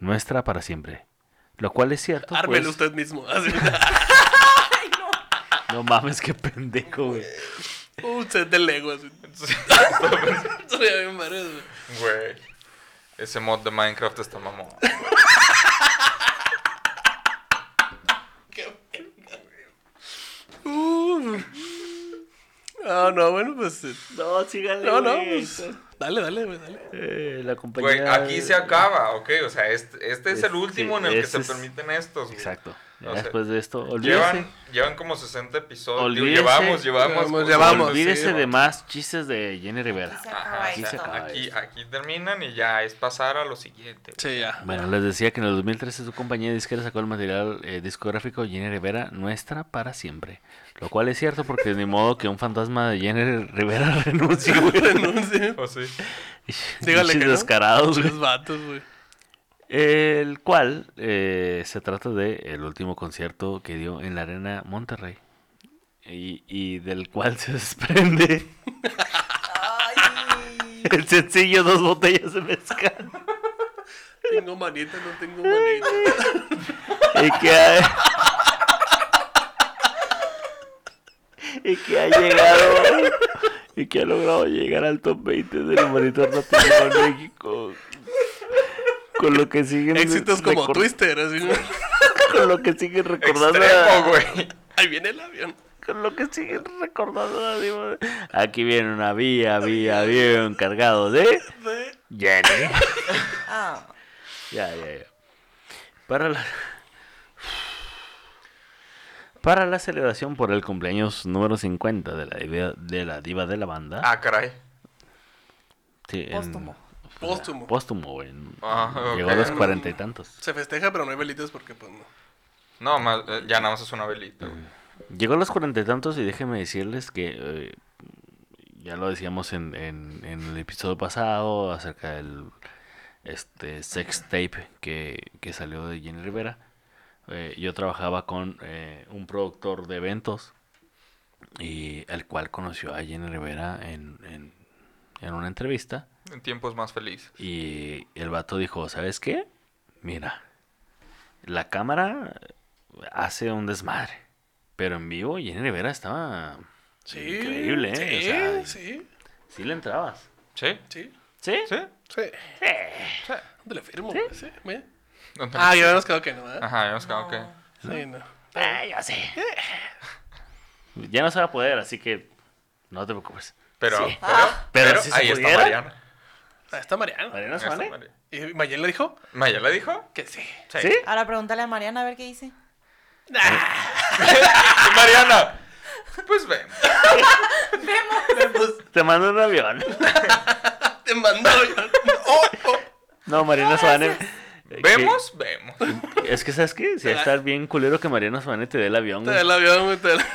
nuestra para siempre. Lo cual es cierto. Ármelo pues- usted mismo. Así. No mames, qué pendejo, güey. Un set de Lego así. Güey. Ese mod de Minecraft está mamón. Ah, no, bueno, pues. eh, No, síganle. No, no, pues. Dale, dale, güey, dale. Eh, la compañía. Güey, aquí se acaba, ok. O sea, este, este es el último en el que se es- permiten estos. güey. Exacto. Después de esto, olvídese. Llevan, llevan como 60 episodios. Digo, Olvídese. llevamos, llevamos. Llevamos, llevamos. olvídese sí, de más chistes de Jenny Rivera. Aquí se acaba Ajá, Aquí se esto. acaba. Aquí, aquí terminan y ya es pasar a lo siguiente. Sí, ya. Bueno, les decía que en el 2013 su compañía disquera sacó el material eh, discográfico Jenny Rivera Nuestra para siempre. Lo cual es cierto porque ni modo que un fantasma de Jenny Rivera renuncie, güey. Renuncie. ¿O sí? Dígale que no. descarados, güey. Los vatos, güey. El cual eh, se trata de el último concierto que dio en la Arena Monterrey. Y, y del cual se desprende Ay. el sencillo Dos botellas de mezcal. Tengo manita, no tengo manita. Y que ha, y que ha llegado y que ha logrado llegar al top 20 del monitor latino en México. Con lo que siguen Éxitos como Twister, así. Con lo que siguen recordando. Extremo, a- güey. Ahí viene el avión. Con lo que siguen recordando. Aquí viene una vía, vía, avión cargado de De- Jenny. Ah. Ya, ya, ya. Para la... Para la celebración por el cumpleaños número 50 de la diva de la, diva de la banda. Ah, caray. sí, en- Póstumo. Póstumo. Póstumo, güey. Ah, Llegó ok. a los cuarenta y tantos. Se festeja, pero no hay velitas porque, pues, no. No, más, eh, ya nada más es una velita, güey. Llegó a los cuarenta y tantos y déjenme decirles que eh, ya lo decíamos en, en- en el episodio pasado acerca del este sex tape que, que salió de Jenny Rivera. Eh, yo trabajaba con eh, un productor de eventos y el cual conoció a Jenny Rivera en, en, en una entrevista En tiempos más felices. y el vato dijo, ¿sabes qué? Mira, la cámara hace un desmadre, pero en vivo Jenny Rivera estaba... Sí. Increíble, ¿eh? Sí, O sea, sí, Sí le entrabas. ¿Sí? sí. ¿Sí? ¿Sí? Sí. ¿Dónde le firmo? Sí, ve. ¿Dónde- Ah, ya habíamos quedado que no, ¿verdad? Ajá, ya nos quedamos que... Sí, no. Ah, ya sé. Ya no se va a poder, así que no te preocupes. Pero, Sí. pero, Ah. Pero pero, si se ahí está. Mariana. Ah, está Mariana. ¿Mariana Ahí está Suárez? Mariana. ¿Y Mayel le dijo? ¿Maya le dijo? Que sí. ¿Sí? Ahora pregúntale a Mariana a ver qué dice. ¿Y Mariana? Pues ven. Te mando un avión. Te mandó. Oh, oh. No, Mariana Suárez. Eh, que- ¿Vemos? Vemos. Es que, ¿sabes qué? Si va a estar bien culero que Mariana Suárez te dé el avión. Te da el avión, güey. te da el-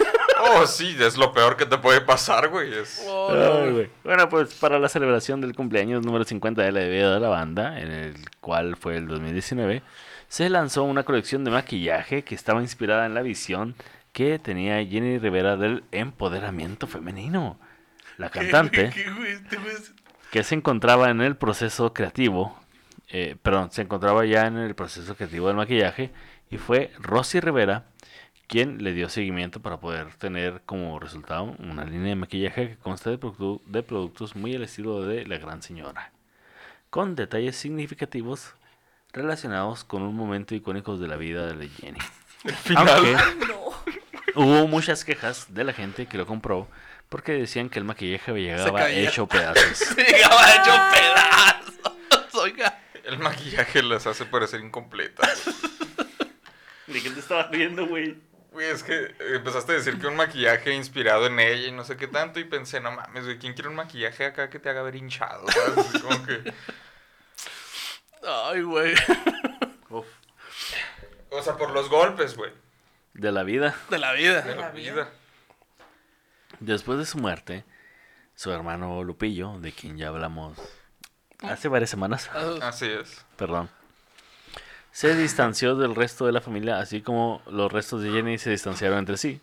Oh, sí, es lo peor que te puede pasar, güey. Es... Oh, Ay, no. güey. Bueno, pues para la celebración del cumpleaños número 50 de la vida de la banda, en el cual fue el 2019, se lanzó una colección de maquillaje que estaba inspirada en la visión que tenía Jenny Rivera del empoderamiento femenino. La cantante, que se encontraba en el proceso creativo, eh, perdón, se encontraba ya en el proceso creativo del maquillaje, y fue Rosy Rivera quien le dio seguimiento para poder tener como resultado una línea de maquillaje que consta de, productos muy al estilo de la gran señora, con detalles significativos relacionados con un momento icónico de la vida de la Jenny. Aunque hubo muchas quejas de la gente que lo compró porque decían que el maquillaje llegaba hecho pedazos. Llegaba hecho pedazos. Oiga. El maquillaje las hace parecer incompletas. ¿De qué te estabas riendo, güey? Güey, es que empezaste a decir que un maquillaje inspirado en ella y no sé qué tanto. Y pensé, no mames, güey, ¿quién quiere un maquillaje acá que te haga ver hinchado? como que. Ay, güey. O sea, por los golpes, güey. De la vida. De la vida. De la vida. Después de su muerte, su hermano Lupillo, de quien ya hablamos hace varias semanas, Así es. perdón, se distanció del resto de la familia, así como los restos de Jenny se distanciaron entre sí.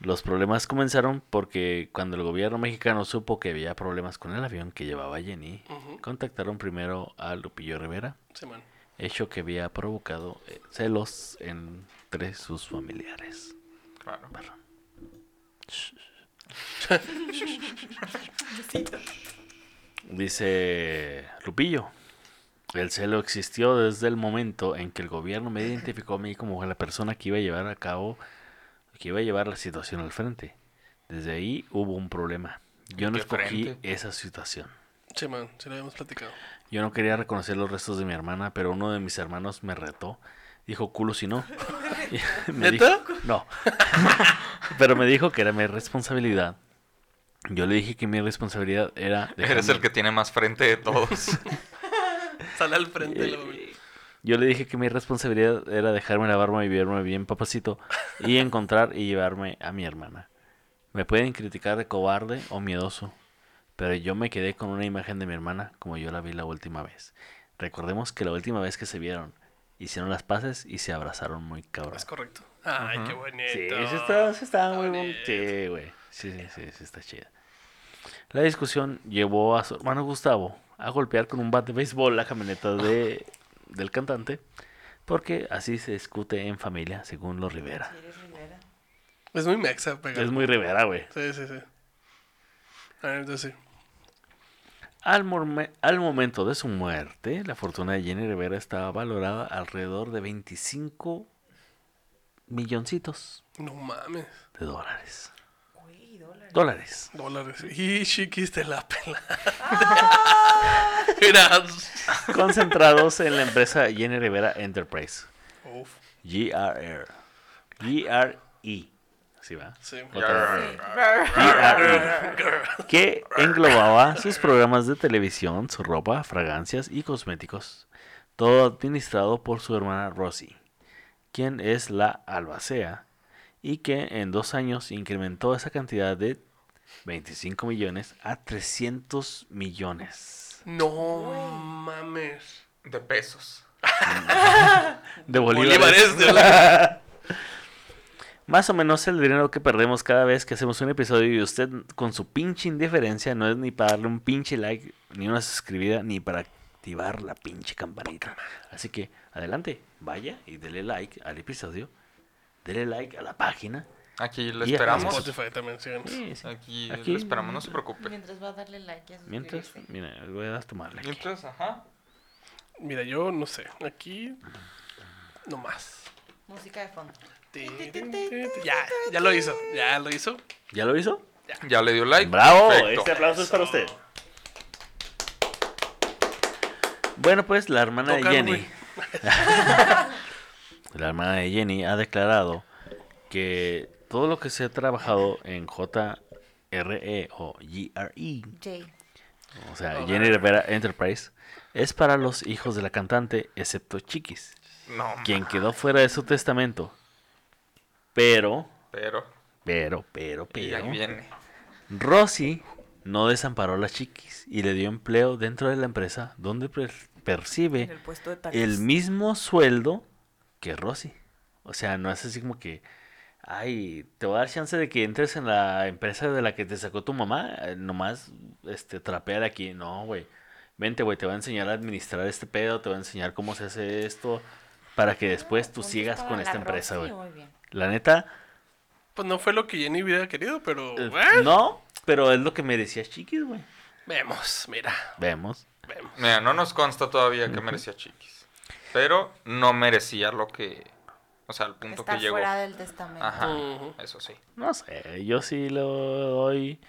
Los problemas comenzaron porque cuando el gobierno mexicano supo que había problemas con el avión que llevaba Jenny, contactaron primero a Lupillo Rivera, Simón. hecho que había provocado eh, celos entre sus familiares. Claro. Dice Lupillo, el celo existió desde el momento en que el gobierno me identificó a mí como la persona que iba a llevar a cabo, que iba a llevar la situación al frente. Desde ahí hubo un problema. Yo no escogí frente? esa situación. Sí lo habíamos platicado. Yo no quería reconocer los restos de mi hermana, pero uno de mis hermanos me retó. Dijo culo si no. Me ¿Neta? dijo- no. pero me dijo que era mi responsabilidad. Yo le dije que mi responsabilidad era... Eres dejarme- el que tiene más frente de todos. Sale al frente. Eh, Yo le dije que mi responsabilidad era dejarme lavarme y verme bien papacito y encontrar y llevarme a mi hermana. Me pueden criticar de cobarde o miedoso, pero yo me quedé con una imagen de mi hermana como yo la vi la última vez. Recordemos que la última vez que se vieron, hicieron las paces y se abrazaron muy cabrón. Es correcto. Ay, qué bonito. Sí, sí está, está muy bon- bonito. Sí, güey. Sí, sí, sí, sí está chida. La discusión llevó a su hermano Gustavo a golpear con un bat de béisbol la camioneta de, del cantante, porque así se discute en familia, según los Rivera. Es muy mexa, pega. Es muy Rivera, güey. Sí, sí, sí. A ver, entonces sí. Al, al momento de su muerte, la fortuna de Jenny Rivera estaba valorada alrededor de 25 milloncitos No mames. de dólares. Dólares. Dólares. Y chiquis te la pela. Mira. Concentrados en la empresa Jenny Rivera Enterprise. Uf. GRR. GRE. Así va. Sí. GRE. Que englobaba sus programas de televisión, su ropa, fragancias y cosméticos. Todo administrado por su hermana Rosie, quien es la albacea y que en dos años incrementó esa cantidad de 25 millones a 300 millones No mames. De pesos. de bolívares. Bolívares de la- Más o menos el dinero que perdemos cada vez que hacemos un episodio y usted con su pinche indiferencia no es ni para darle un pinche like, ni una suscribida, ni para activar la pinche campanita. Así que adelante, vaya y dele like al episodio, dele like a la página. Aquí Y esperamos. Spotify también. Sí, sí. Aquí, Aquí- le esperamos, no se preocupe. Mientras va a darle like a Mientras, mira, voy a dar tomarle. aquí. Mientras, ajá. Mira, yo no sé. Aquí. No más. Música de fondo. Ya, ya lo hizo. Ya lo hizo. ¿Ya lo hizo? Ya le dio like. ¡Bravo! Perfecto. Este aplauso es para usted. Bueno, pues la hermana de Jenny. la hermana de Jenny ha declarado que todo lo que se ha trabajado en JRE o GRE, o sea, Jenny Rivera Enterprise, es para los hijos de la cantante, excepto Chiquis, No, quien quedó fuera de su testamento. Pero, pero. pero, pero, Y pero. ahí viene. Rosy no desamparó a las chiquis y le dio empleo dentro de la empresa donde per- percibe el mismo sueldo que Rosy. O sea, no es así como que, ay, te voy a dar chance de que entres en la empresa de la que te sacó tu mamá, eh, nomás este, trapear aquí. No, güey. Vente, güey, te voy a enseñar a administrar este pedo, te voy a enseñar cómo se hace esto, para que después tú Puntos sigas con esta empresa, güey. muy bien. La neta, Pues no fue lo que Jenny hubiera querido, pero. eh, bueno, no, pero es lo que me decía Chiquis, güey. Vemos, mira. Vemos. Vemos. Mira, no nos consta todavía que merecía Chiquis. Pero no merecía lo que. O sea, al punto Está que llegó. fuera del testamento. Ajá, eso sí. No sé, yo sí le doy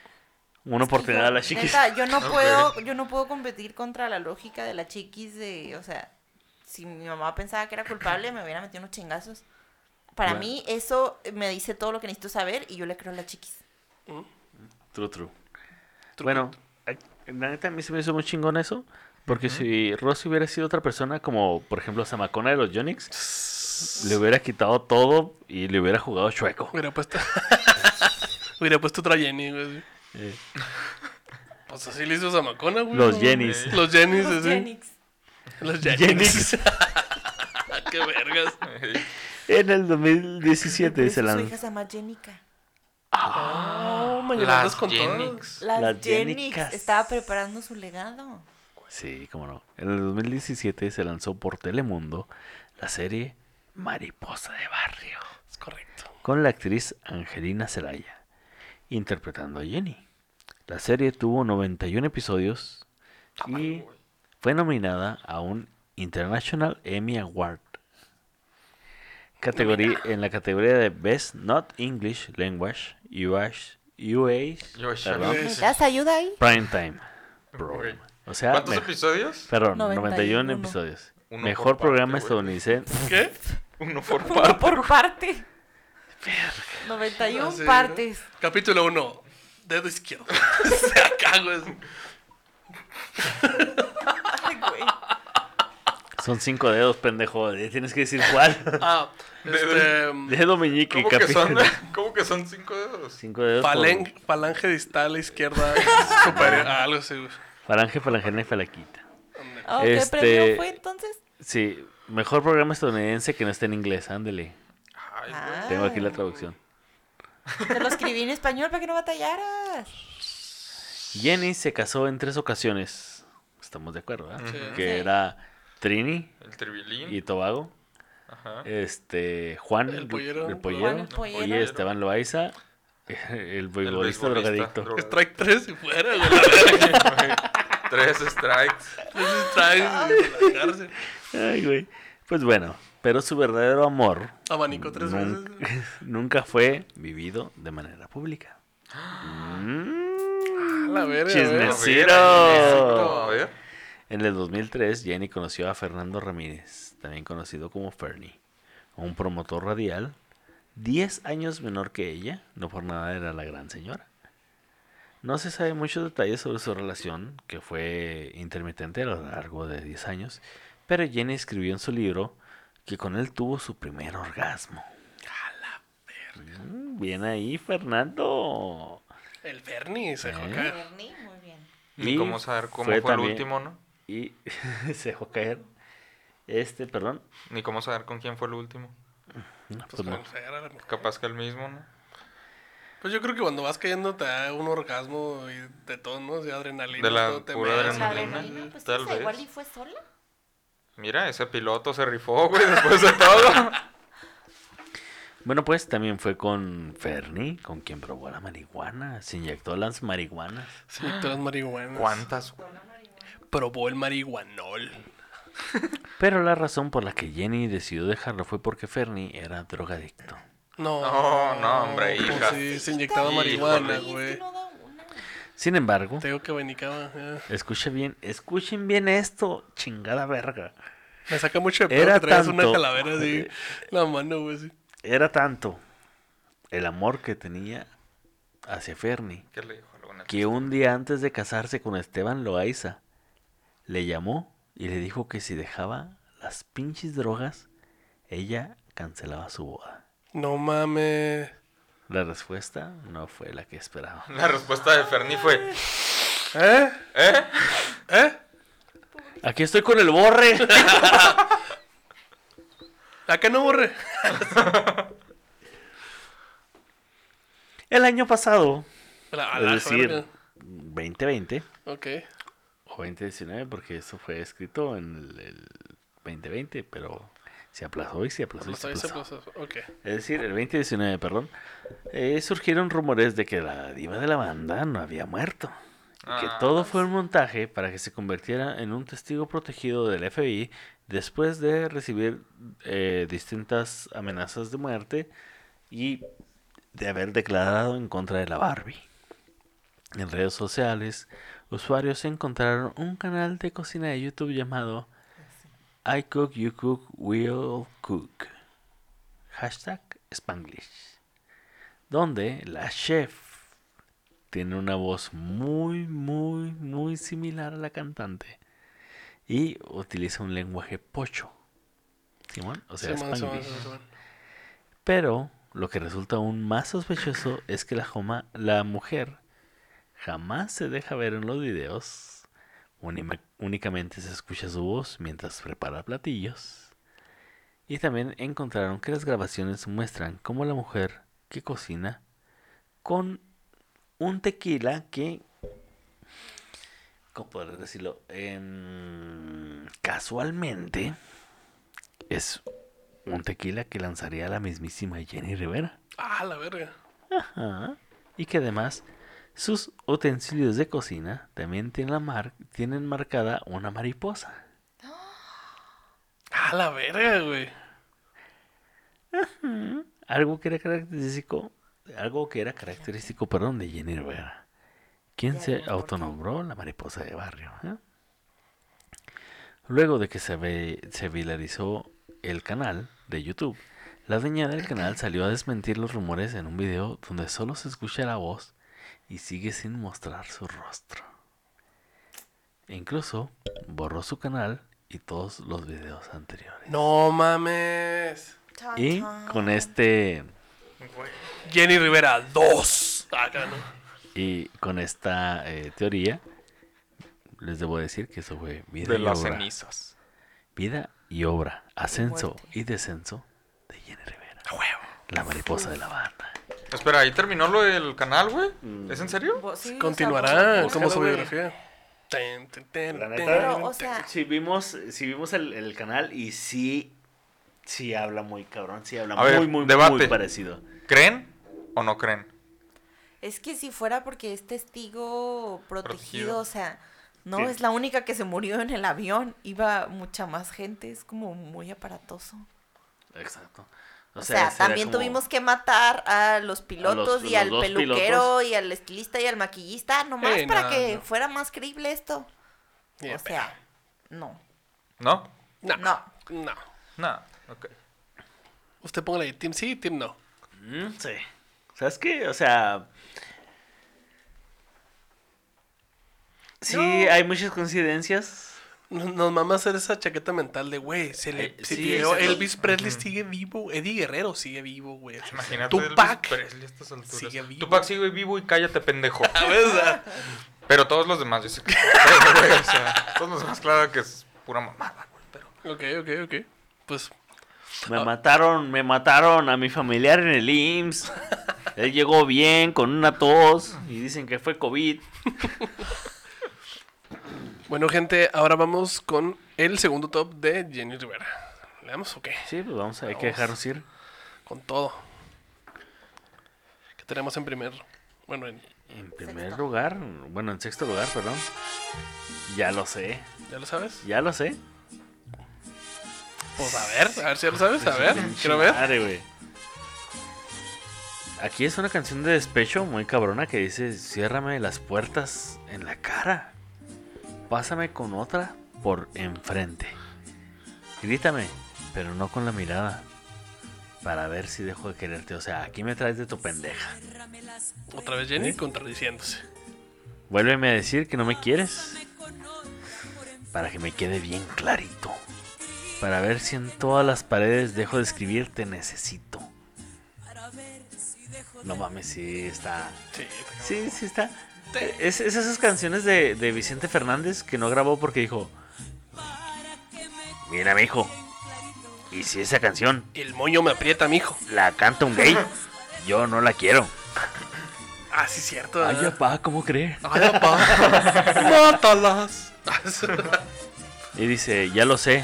una oportunidad a la chiquis. Neta, yo no puedo, yo no puedo competir contra la lógica de la chiquis de, o sea, si mi mamá pensaba que era culpable, me hubiera metido unos chingazos. Para Bueno. mí, eso me dice todo lo que necesito saber y yo le creo a la chiquis. True, true. Bueno, la neta a mí se me hizo muy chingón eso. Porque si Rossi hubiera sido otra persona, como por ejemplo Samacona de los Yonix, le hubiera quitado todo y le hubiera jugado chueco. Hubiera puesto. Hubiera puesto otra Jenny, güey. Eh, Pues así le hizo Zamacona, güey. los ¿no? Jennys. Los Jennys, Los así. Genix. Los Jennys. Jennys. Qué vergas. En el 2017 Por se eso su lanzó. hija se llama Jenica. Oh, mañana Las con todas. Jenix. Las, Las. Estaba preparando su legado. Sí, cómo no. En el 2017 se lanzó por Telemundo la serie Mariposa de Barrio. Es correcto. con la actriz Angelina Zelaya, interpretando a Jenny. La serie tuvo 91 episodios y fue nominada a un International Emmy Award. Categoría, en la categoría de Best Not English Language US, US US. perdón, US. ¿Me das ayuda ahí? Primetime Program. O sea, ¿Cuántos me- episodios? perdón, 91. 91 episodios. Uno Mejor por parte, programa estadounidense. ¿Qué? Uno por Uno parte. por parte. 91 Así, partes. Capítulo 1. Dedo izquierdo. Se. Ay, güey. Son cinco dedos, pendejo. Tienes que decir cuál. Ah, este. Dedo meñique, ¿Cómo que, son, capítulo. ¿Cómo que son cinco dedos? Cinco dedos. por- falen- falange distal izquierda superior. Ah, algo así. Falange, falangena y falaquita. Oh, ¿Qué Este- premio fue entonces? Sí, mejor programa estadounidense que no esté en inglés. Ándele. Ay. Ah, Tengo aquí la traducción. Te lo escribí en español para que no batallaras. Jenny se casó en tres ocasiones. Estamos de acuerdo, ¿verdad? Sí. Que Sí. era Trini El tribilín. y Tobago. Ajá. este Juan El pollero. el pollero, Juan el pollero. y Esteban Loaiza, el beisbolista drogadicto. droga- Strike 3 y fuera, güey. Tres strikes. Tres strikes. Ay, güey. Pues bueno, pero su verdadero amor Abanico tres nun- veces. nunca fue vivido de manera pública. Mm, La verga, Chismecito. A ver, Ernesto, a ver. En el 2003, Jenny conoció a Fernando Ramírez, también conocido como Fernie, un promotor radial, 10 años menor que ella, no por nada era la gran señora. No se sabe muchos detalles sobre su relación, que fue intermitente a lo largo de 10 años, pero Jenny escribió en su libro que con él tuvo su primer orgasmo. Mm, Bien ahí, Fernando. El Bernie se dejó ¿Eh? caer. Bernie, muy bien. Y cómo saber cómo fue fue, el último, ¿no? Y se dejó caer. Este, perdón. Ni cómo saber con quién fue el último. No, Pues, pues no. a. Capaz que el mismo, ¿no? Pues yo creo que cuando vas cayendo te da un orgasmo y de todo, ¿no? De adrenalina. De la todo te pura meas, La adrenalina. adrenalina, pues Tal esa igual vez. y fue sola. Mira, ese piloto se rifó, güey, después de todo. Bueno, pues también fue con Fernie, con quien probó la marihuana. Se inyectó las marihuanas. Sí, todas las marihuanas. ¿Cuántas? Probó el marihuanol. Pero la razón por la que Jenny decidió dejarlo fue porque Fernie era drogadicto. No, No, no, hombre, pues hija. Sí, se inyectaba marihuana, güey. Sin embargo, Te digo que venicaba. ya. escuchen bien, escuchen bien esto, chingada verga. Me saca mucho de pedo Era que tanto- una calavera así. La mano, güey. sí. Era tanto el amor que tenía hacia Fernie ¿Qué le dijo alguna que un día antes de casarse con Esteban Loaiza le llamó y le dijo que si dejaba las pinches drogas, ella cancelaba su boda. No mames. La respuesta no fue la que esperaba. La respuesta de Ferni fue, ¿Eh? ¿eh? ¿Eh? Aquí estoy con el borre. ¿A qué no borre? El año pasado, A es la decir, verga. 2020 Ok. o 2019, porque eso fue escrito en el, el 2020, pero se aplazó y se aplazó y se ahí se aplazó. puso. Ok. Es decir, el 2019, perdón, eh, surgieron rumores de que la diva de la banda no había muerto. Que Ah, todo fue un montaje para que se convirtiera en un testigo protegido del FBI después de recibir eh, distintas amenazas de muerte y de haber declarado en contra de la Barbie. En redes sociales, usuarios encontraron un canal de cocina de YouTube llamado I Cook, You Cook, We'll Cook. Hashtag Spanglish. Donde la chef tiene una voz muy, muy, muy similar a la cantante. y utiliza un lenguaje pocho. Simón, o sea, Simón, Spanglish. Simón. Pero lo que resulta aún más sospechoso es que la, joma- la mujer jamás se deja ver en los videos. Únicamente se escucha su voz mientras prepara platillos. Y también encontraron que las grabaciones muestran cómo la mujer que cocina con un tequila que... ¿Cómo poder decirlo? Em, casualmente es un tequila que lanzaría la mismísima Jenny Rivera. Ah, la verga. Ajá. Y que además sus utensilios de cocina también tienen, la mar- tienen marcada una mariposa. Ah, la verga, güey. Algo que era característico, algo que era característico, perdón, de Jenny Rivera. Quien se autonombró la mariposa de barrio. ¿eh? Luego de que se, ve- se viralizó el canal de YouTube, la dueña del canal salió a desmentir los rumores en un video donde solo se escucha la voz y sigue sin mostrar su rostro. E incluso borró su canal y todos los videos anteriores. No mames. Y con este Jenny Rivera 2. Acá, ¿no? y con esta eh, teoría les debo decir que eso fue vida De y las obra. cenizas. Vida y obra, ascenso y descenso de Jenny Rivera. A huevo. La mariposa de la banda. Espera, ¿ahí terminó lo del canal, güey? Mm. ¿Es en serio? O sea, Continuará como su biografía. Ten, ten, ten, La neta- Pero, o sea, Si vimos, si vimos el, el canal y sí, sí habla muy cabrón, sí habla ver, muy, muy, debate. muy parecido. ¿Creen o no creen? es que si fuera porque es testigo protegido, Protegido. o sea, no Sí. es la única que se murió en el avión, iba mucha más gente, es como muy aparatoso. Exacto. O, sea, también como- tuvimos que matar a los pilotos y los al peluquero pilotos. y al estilista y al maquillista, nomás Eh, para no, que no. fuera más creíble esto. O sea, no. ¿No? No. No. No. No. Ok. Usted póngale ahí, Team sí, Team no. Mm, sí. ¿Sabes qué? O sea. Sí, hay muchas coincidencias. Nos mama hacer esa chaqueta mental de, güey, se le Eh, se sí. Elvis Presley sigue vivo, Eddie Guerrero sigue vivo, güey. Imagínate Tupac Elvis Presley a estas alturas. sigue vivo. Tupac sigue vivo y cállate, pendejo. ¿verdad? Pero todos los demás, yo sé que. O sea, todos los demás, claro que es pura mamada, güey. Pero. Ok, ok, ok. Pues, Me mataron, me mataron a mi familiar en el IMSS. Él llegó bien, con una tos, y dicen que fue COVID. bueno, gente, ahora vamos con el segundo top de Jenny Rivera. ¿Le damos o qué? Sí, pues vamos, hay que dejarnos ir. Con todo. ¿Qué tenemos en primer? Bueno, en- En primer lugar, bueno, en sexto lugar, perdón. Ya lo sé, ¿ya lo sabes? ya lo sé. Pues a ver, a ver si ya lo sabes. A ver, quiero ver. Madre, güey. Aquí es una canción de despecho muy cabrona que dice, ciérrame las puertas en la cara. Pásame con otra por enfrente. Grítame, pero no con la mirada. Para ver si dejo de quererte. O sea, aquí me traes de tu pendeja. Otra vez Jenny contradiciéndose. Vuélveme a decir que no me quieres. Para que me quede bien clarito. Para ver si en todas las paredes dejo de escribir te necesito. No mames, sí está. Sí, Sí, sí está. Es, es esas canciones de, de Vicente Fernández que no grabó porque dijo: Mira, mi hijo. Y si esa canción el moño me aprieta, mijo. la canta un gay, yo no la quiero. Ah, sí, cierto. Ay, ¿verdad? papá, ¿cómo cree? Ay, papá. Mátalas. Y dice, ya lo sé,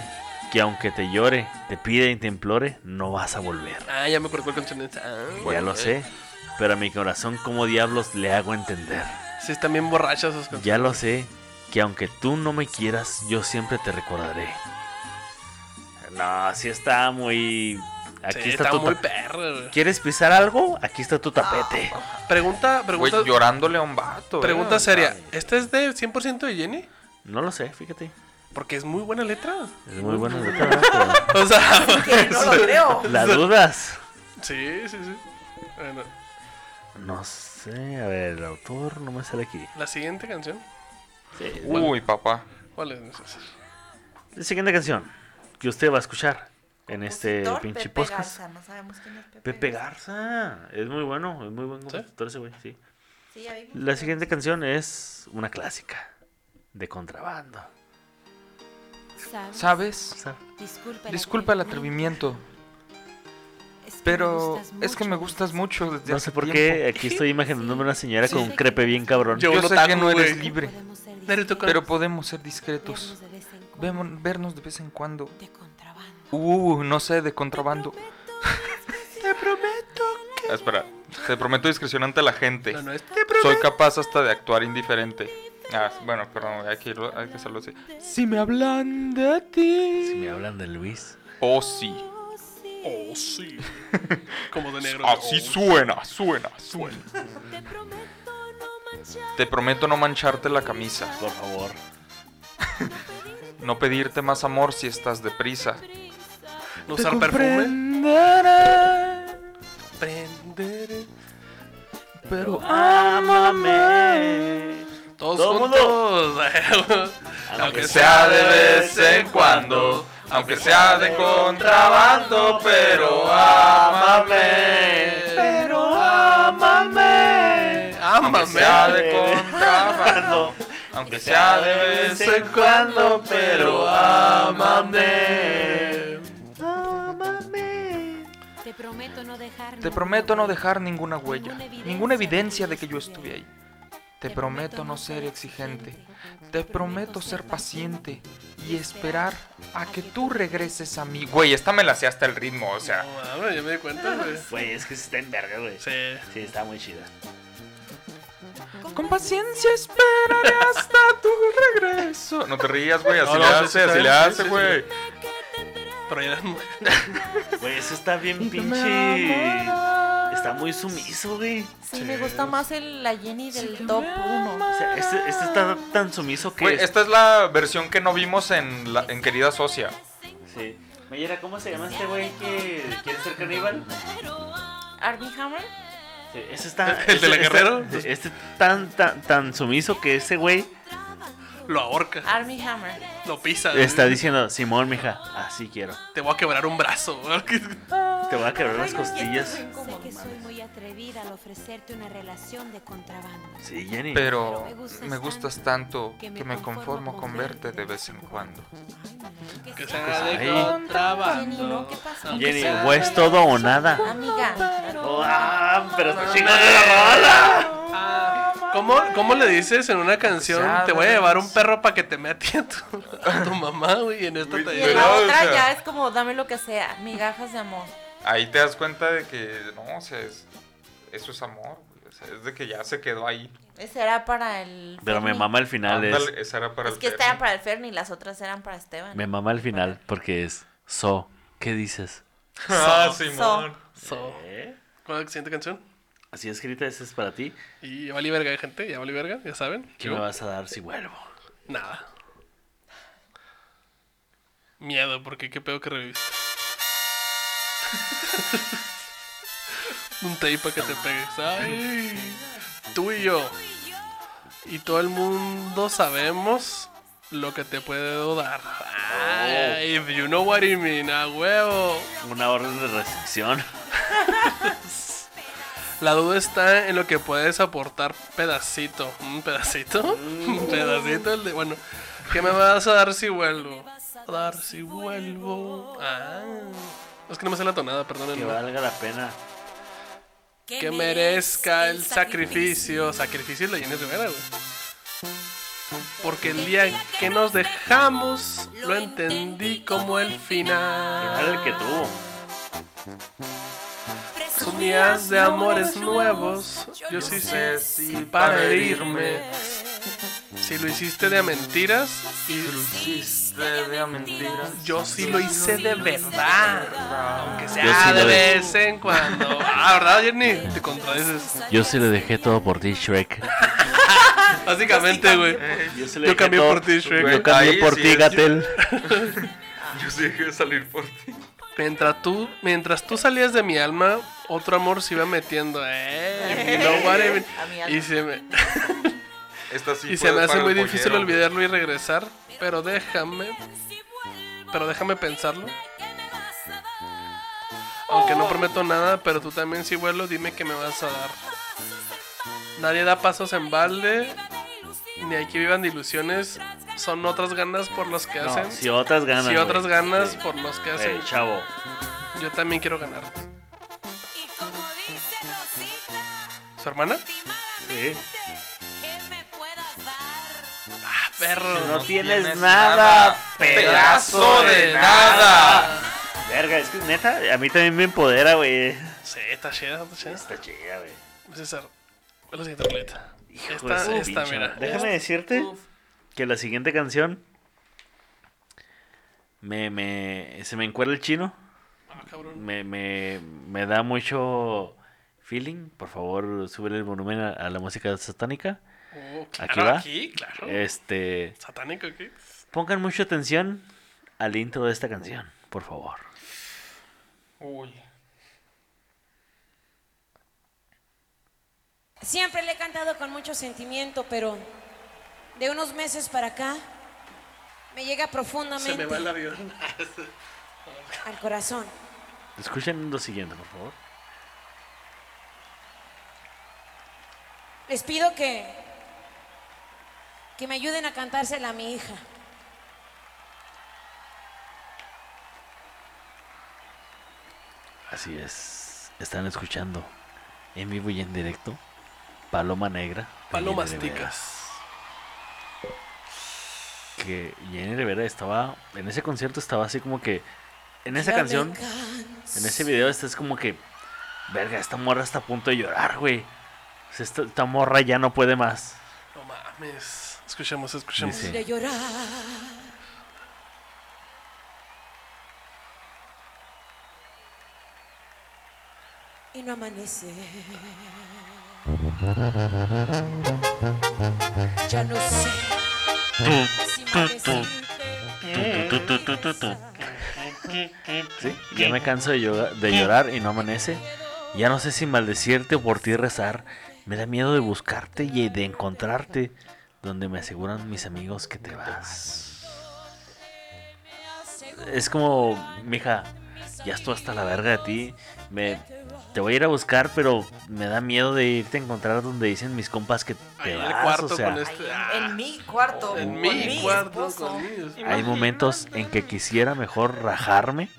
que aunque te llore, te pide y te implore, no vas a volver. ah, ya me acuerdo cuál canción es. Ah, ya lo sé, pero a mi corazón como diablos le hago entender. Sí, están bien borrachas esas canciones. Ya lo sé, que aunque tú no me quieras, yo siempre te recordaré. No, sí está muy... Aquí Sí, está, está, tu muy ta- perro. güey. ¿Quieres pisar algo? Aquí está tu tapete. Pregunta, Güey, pregunta, llorándole a un vato. pregunta eh, seria. ¿Esta es de 100% de Jenny? No lo sé, fíjate. Porque es muy buena letra. Es muy buena letra. O sea, no lo creo. La dudas. sí, sí, sí. Bueno, No sé, a ver, el autor no me sale aquí. la siguiente canción. Sí, Uy, papá. ¿Cuál es? César? La siguiente canción que usted va a escuchar en este pinche Pepe podcast. Garza, no sabemos quién es Pepe, Pepe Garza. Es muy bueno, es muy buen ¿Sí? compositor ese güey, sí. Sí. La siguiente canción es una clásica de contrabando. ¿Sabes? ¿Sabes? ¿sabes? Disculpa, Disculpa el atrevimiento, Es que me pero es que me gustas mucho desde No hace sé por tiempo. qué aquí estoy imaginándome una señora con un crepe bien cabrón. Yo- Yo un sé que no eres güey. libre, pero podemos ser discretos. vernos de vez en cuando Vemo- vernos de vez en cuando. de contrabando. Uh, no sé, de contrabando. Te prometo que... Ah, espera, te prometo discreción ante la gente. No, no, es- Soy capaz hasta de actuar indiferente. Ah, bueno, perdón, hay que, irlo- hay que hacerlo así. Si me hablan de ti. Si me hablan de Luis. Oh, sí. Oh, sí. Como de negro. Así Oh, suena, suena, suena. Te prometo no manchar Te prometo no mancharte la camisa. Por favor. No pedirte más amor si estás deprisa. No usar perfume. Prenderé. Pero Ámame. Todos Todo juntos. Aunque sea de vez en cuando, aunque sea de contrabando, pero ámame. Pero ámame. Aunque sea de contrabando, aunque sea de vez en cuando, pero ámame. Te prometo no dejar Te prometo no dejar ninguna huella, ninguna evidencia de que yo estuve ahí. Te prometo no ser exigente. Te prometo ser paciente y esperar a que tú regreses a mí. Güey, esta me la sé hasta el ritmo, o sea. No mames, ya me di cuenta, güey. Güey, es que está en verga, güey. Sí. Sí, está muy chida. Con paciencia esperaré hasta tu regreso. No te rías, güey, así No, le no, hace, sí, así sí, le sí, hace, sí, güey. Pero ya eran Güey, eso está bien pinche. Está muy sumiso, güey. Sí, me gusta más el, la Jenny del top 1. O sea, este, este está tan sumiso que. Güey, es- esta es la versión que no vimos en, la, en Querida Socia. Sí. Mayera, ¿cómo se llama este güey que quiere ser caníbal? Armie Hammer. Sí, ese está. ¿El de la este- Guerrero? Este, este tan, tan, tan sumiso que ese güey Lo ahorca. Armie Hammer. Lo pisa. está diciendo: Simón, mija, así quiero. Te voy a quebrar un brazo. Te voy a quebrar las costillas. Sé que soy muy atrevida al ofrecerte una relación de contrabando. Sí, Jenny. Pero me gustas tanto que me conformo con verte de vez en cuando. Que sea de contrabando. Jenny, o es todo o nada. Amiga. Oh, ah, pero está chingón de la rola. Ah, ¿Cómo, ¿Cómo le dices en una canción? Te voy a llevar un perro para que te mea a ti a tu, a tu mamá, güey. En esta te Y en la otra ya es como dame lo que sea, migajas de amor. Ahí te das cuenta de que, no, o sea, es- eso es amor, güey. O sea, es de que ya se quedó ahí. Ese era para el. Pero me mama el final. Es, Ándale, esa era para Es el que esta era para el Ferni y las otras eran para Esteban. me mama el final porque es So. ¿Qué dices? Ah, So- Simón. So, ¿Eh? ¿Cuál es la siguiente canción? Así escrita, ese es para ti. Y ya vale verga, gente. Ya vale verga, ya saben. ¿Qué Yo- me vas a dar si vuelvo? Nada. Miedo, porque qué pedo que reviviste. Un tape para que te pegues. Ay, tú y yo. Y todo el mundo sabemos lo que te puedo dar. Ay, if you know what I mean, a huevo. Una orden de restricción. La duda está en lo que puedes aportar pedacito. ¿Un pedacito? Un pedacito. el de- bueno, ¿qué me vas a dar si vuelvo? Dar si vuelvo. Ah. Es que no me sé la tonada, Que perdónenme. valga la pena. Que merezca el sacrificio. Sacrificio la Jenny Rivera, güey. Porque el día que nos dejamos lo entendí como el Que final. valga el que tuvo. Son días de amores nuevos. Yo sí sé si para herirme. Si lo hiciste de mentiras y Hiciste de mentiras. yo sí lo hice de verdad. Aunque Yo sea sí de vez en cuando. Ah, ¿verdad, Jenny? Te contradices. Yo sí le dejé todo por ti, Shrek. Básicamente, güey. Yo, sí Yo cambié por ti, Shrek. Yo cambié ahí por sí ti, Gatel. Yo sí dejé de salir por ti. Mientras tú, mientras tú salías de mi alma, otro amor se iba metiendo. Eh, you know what I mean. A mi alma. Y se me, Esta sí y se me hace muy difícil pollero. olvidarlo y regresar. Pero déjame pero déjame pensarlo. Aunque no prometo nada, pero tú también si vuelo, dime que me vas a dar. Nadie da pasos en balde, ni hay que vivan de ilusiones. Son otras ganas por los que No, hacen. si otras ganas. Si otras güey. ganas Sí. por los que hacen. chavo. Yo también quiero ganar. ¿Su hermana? Sí. Perro. No tienes tienes nada, nada, pedazo pedazo de de nada. Verga, es que neta, a mí también me empodera, güey. Sí, está chida, está chida. Está chida, güey. César, ¿cuál es la siguiente? Hijo Esta, de esta, mira. Déjame decirte Uf. que la siguiente canción me, me se me encuera el chino. Ah, cabrón. Me, me, me da mucho feeling. Por favor, súbele el volumen a, a la música satánica. Oh, Aquí claro, va. Aquí, claro. Este, Satánico aquí. pongan mucha atención al intro de esta canción, por favor. Uy. Siempre le he cantado con mucho sentimiento, pero de unos meses para acá me llega Se profundamente me va el avión. al corazón. Escuchen lo siguiente, por favor. Les pido que que me ayuden a cantársela a mi hija. Así es. Están escuchando en vivo y en directo Paloma Negra. Palomas ticas. Que Jenny Rivera estaba. En ese concierto estaba así como que. En esa canción, en ese video, este es como que. Verga, esta morra está a punto de llorar, güey. Esta, esta morra ya no puede más. No mames. Escuchemos, escuchemos. Dice. de llorar. Y no amanece. Ya no sé. ¿Sí? Ya me canso de, llora- de llorar y no amanece. Ya no sé si maldecirte o por ti rezar. Me da miedo de buscarte y de encontrarte. Donde me aseguran mis amigos que te vas. Es como, mija, ya estoy hasta la verga de ti. Me, te voy a ir a buscar, pero me da miedo de irte a encontrar donde dicen mis compas que te en el vas. cuarto o sea, con Ay, este. en, en mi cuarto. En con mi cuarto con Hay momentos en que quisiera mejor rajarme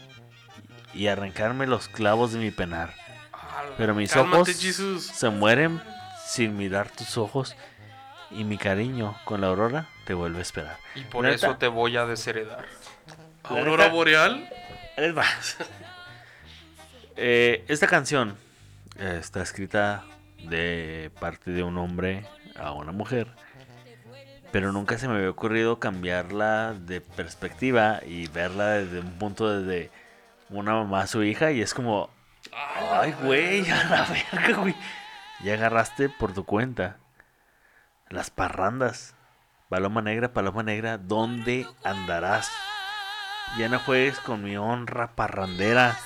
y arrancarme los clavos de mi penar. Pero mis Cálmate, ojos Jesus. se mueren sin mirar tus ojos y mi cariño con la aurora te vuelve a esperar. Y por Neta. eso te voy a desheredar. Aurora Boreal. Les va. Eh, esta canción eh, está escrita de parte de un hombre a una mujer. Pero nunca se me había ocurrido cambiarla de perspectiva y verla desde un punto desde una mamá a su hija. Y es como, ay, güey, a la verga, güey. Ya agarraste por tu cuenta las parrandas. Paloma negra, paloma negra, ¿dónde andarás? Ya no juegues con mi honra parrandera.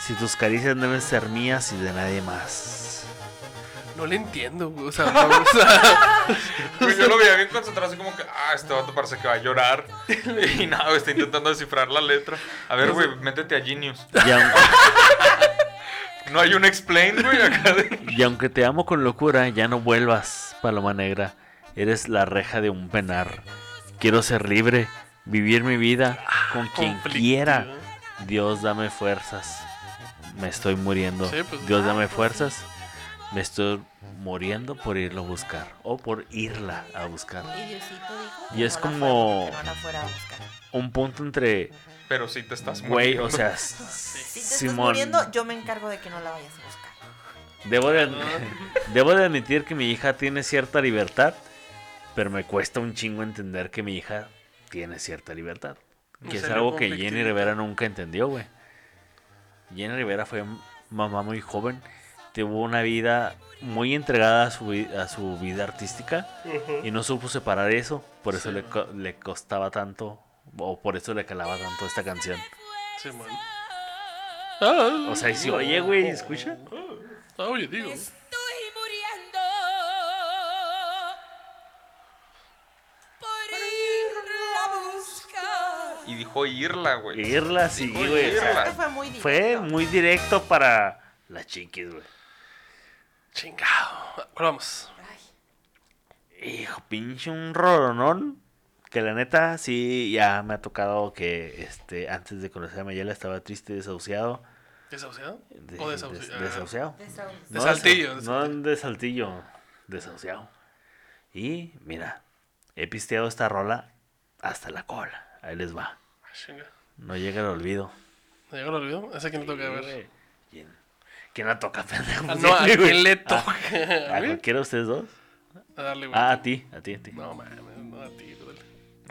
Si tus caricias deben ser mías y de nadie más. No le entiendo, güey. O sea, o sea, Güey, Yo lo veía bien concentrado, así como que, ah, este vato parece que va a llorar. Y nada, güey, está intentando descifrar la letra. A ver, güey, métete a Genius. Y, aun- No hay un explain, güey, acá de... y aunque te amo con locura, ya no vuelvas, paloma negra. Eres la reja de un penar. Quiero ser libre, vivir mi vida con quien quiera. Dios, dame fuerzas. Me estoy muriendo. Sí, pues. Dios, dame fuerzas. Me estoy muriendo por irlo a buscar. O por irla a buscar. Y Diosito dijo Y que es no como- fuera- que no la fuera a buscar. Un punto entre, Pero sí te estás güey, muriendo. o sea, Si te estás Simón. muriendo, yo me encargo de que no la vayas a buscar. Debo de, debo de admitir que mi hija tiene cierta libertad, pero me cuesta un chingo entender que mi hija tiene cierta libertad. Que es algo que Jenny. Rivera nunca entendió, güey. Jenny Rivera fue mamá muy joven, tuvo una vida muy entregada a su, a su vida artística y no supo separar eso, por eso le, co- le costaba tanto, o por eso le calaba tanto esta canción. Sí, man. Ah, O sea, y si oye, güey, escucha. ah, oye, digo. Estoy muriendo por irla a buscar. y dijo irla, güey. Irla, sí, güey. o sea, fue muy directo. fue muy directo para las chiquis, güey. Chingado. ¿Cuál vamos? Hijo, pinche un rolonón. Que la neta, sí, ya me ha tocado que este antes de conocer a Mayela estaba triste, desahuciado. ¿Desahuciado? De- ¿O des- desahuciado? desahuciado. De Saltillo, No de Saltillo, desahuciado. Y mira, he pisteado esta rola hasta la cola. Ahí les va. Ah. No llega el olvido. ¿Me llegó el olvido? Ese que le toca ver. ¿Quién, quién la toca, pendejo? Ah, no, ¿a quién le Ah, toca? ¿A ¿A mí? cualquiera de ustedes dos? A darle, güey. Ah, a ti, a ti, a ti. No, mames, no a ti.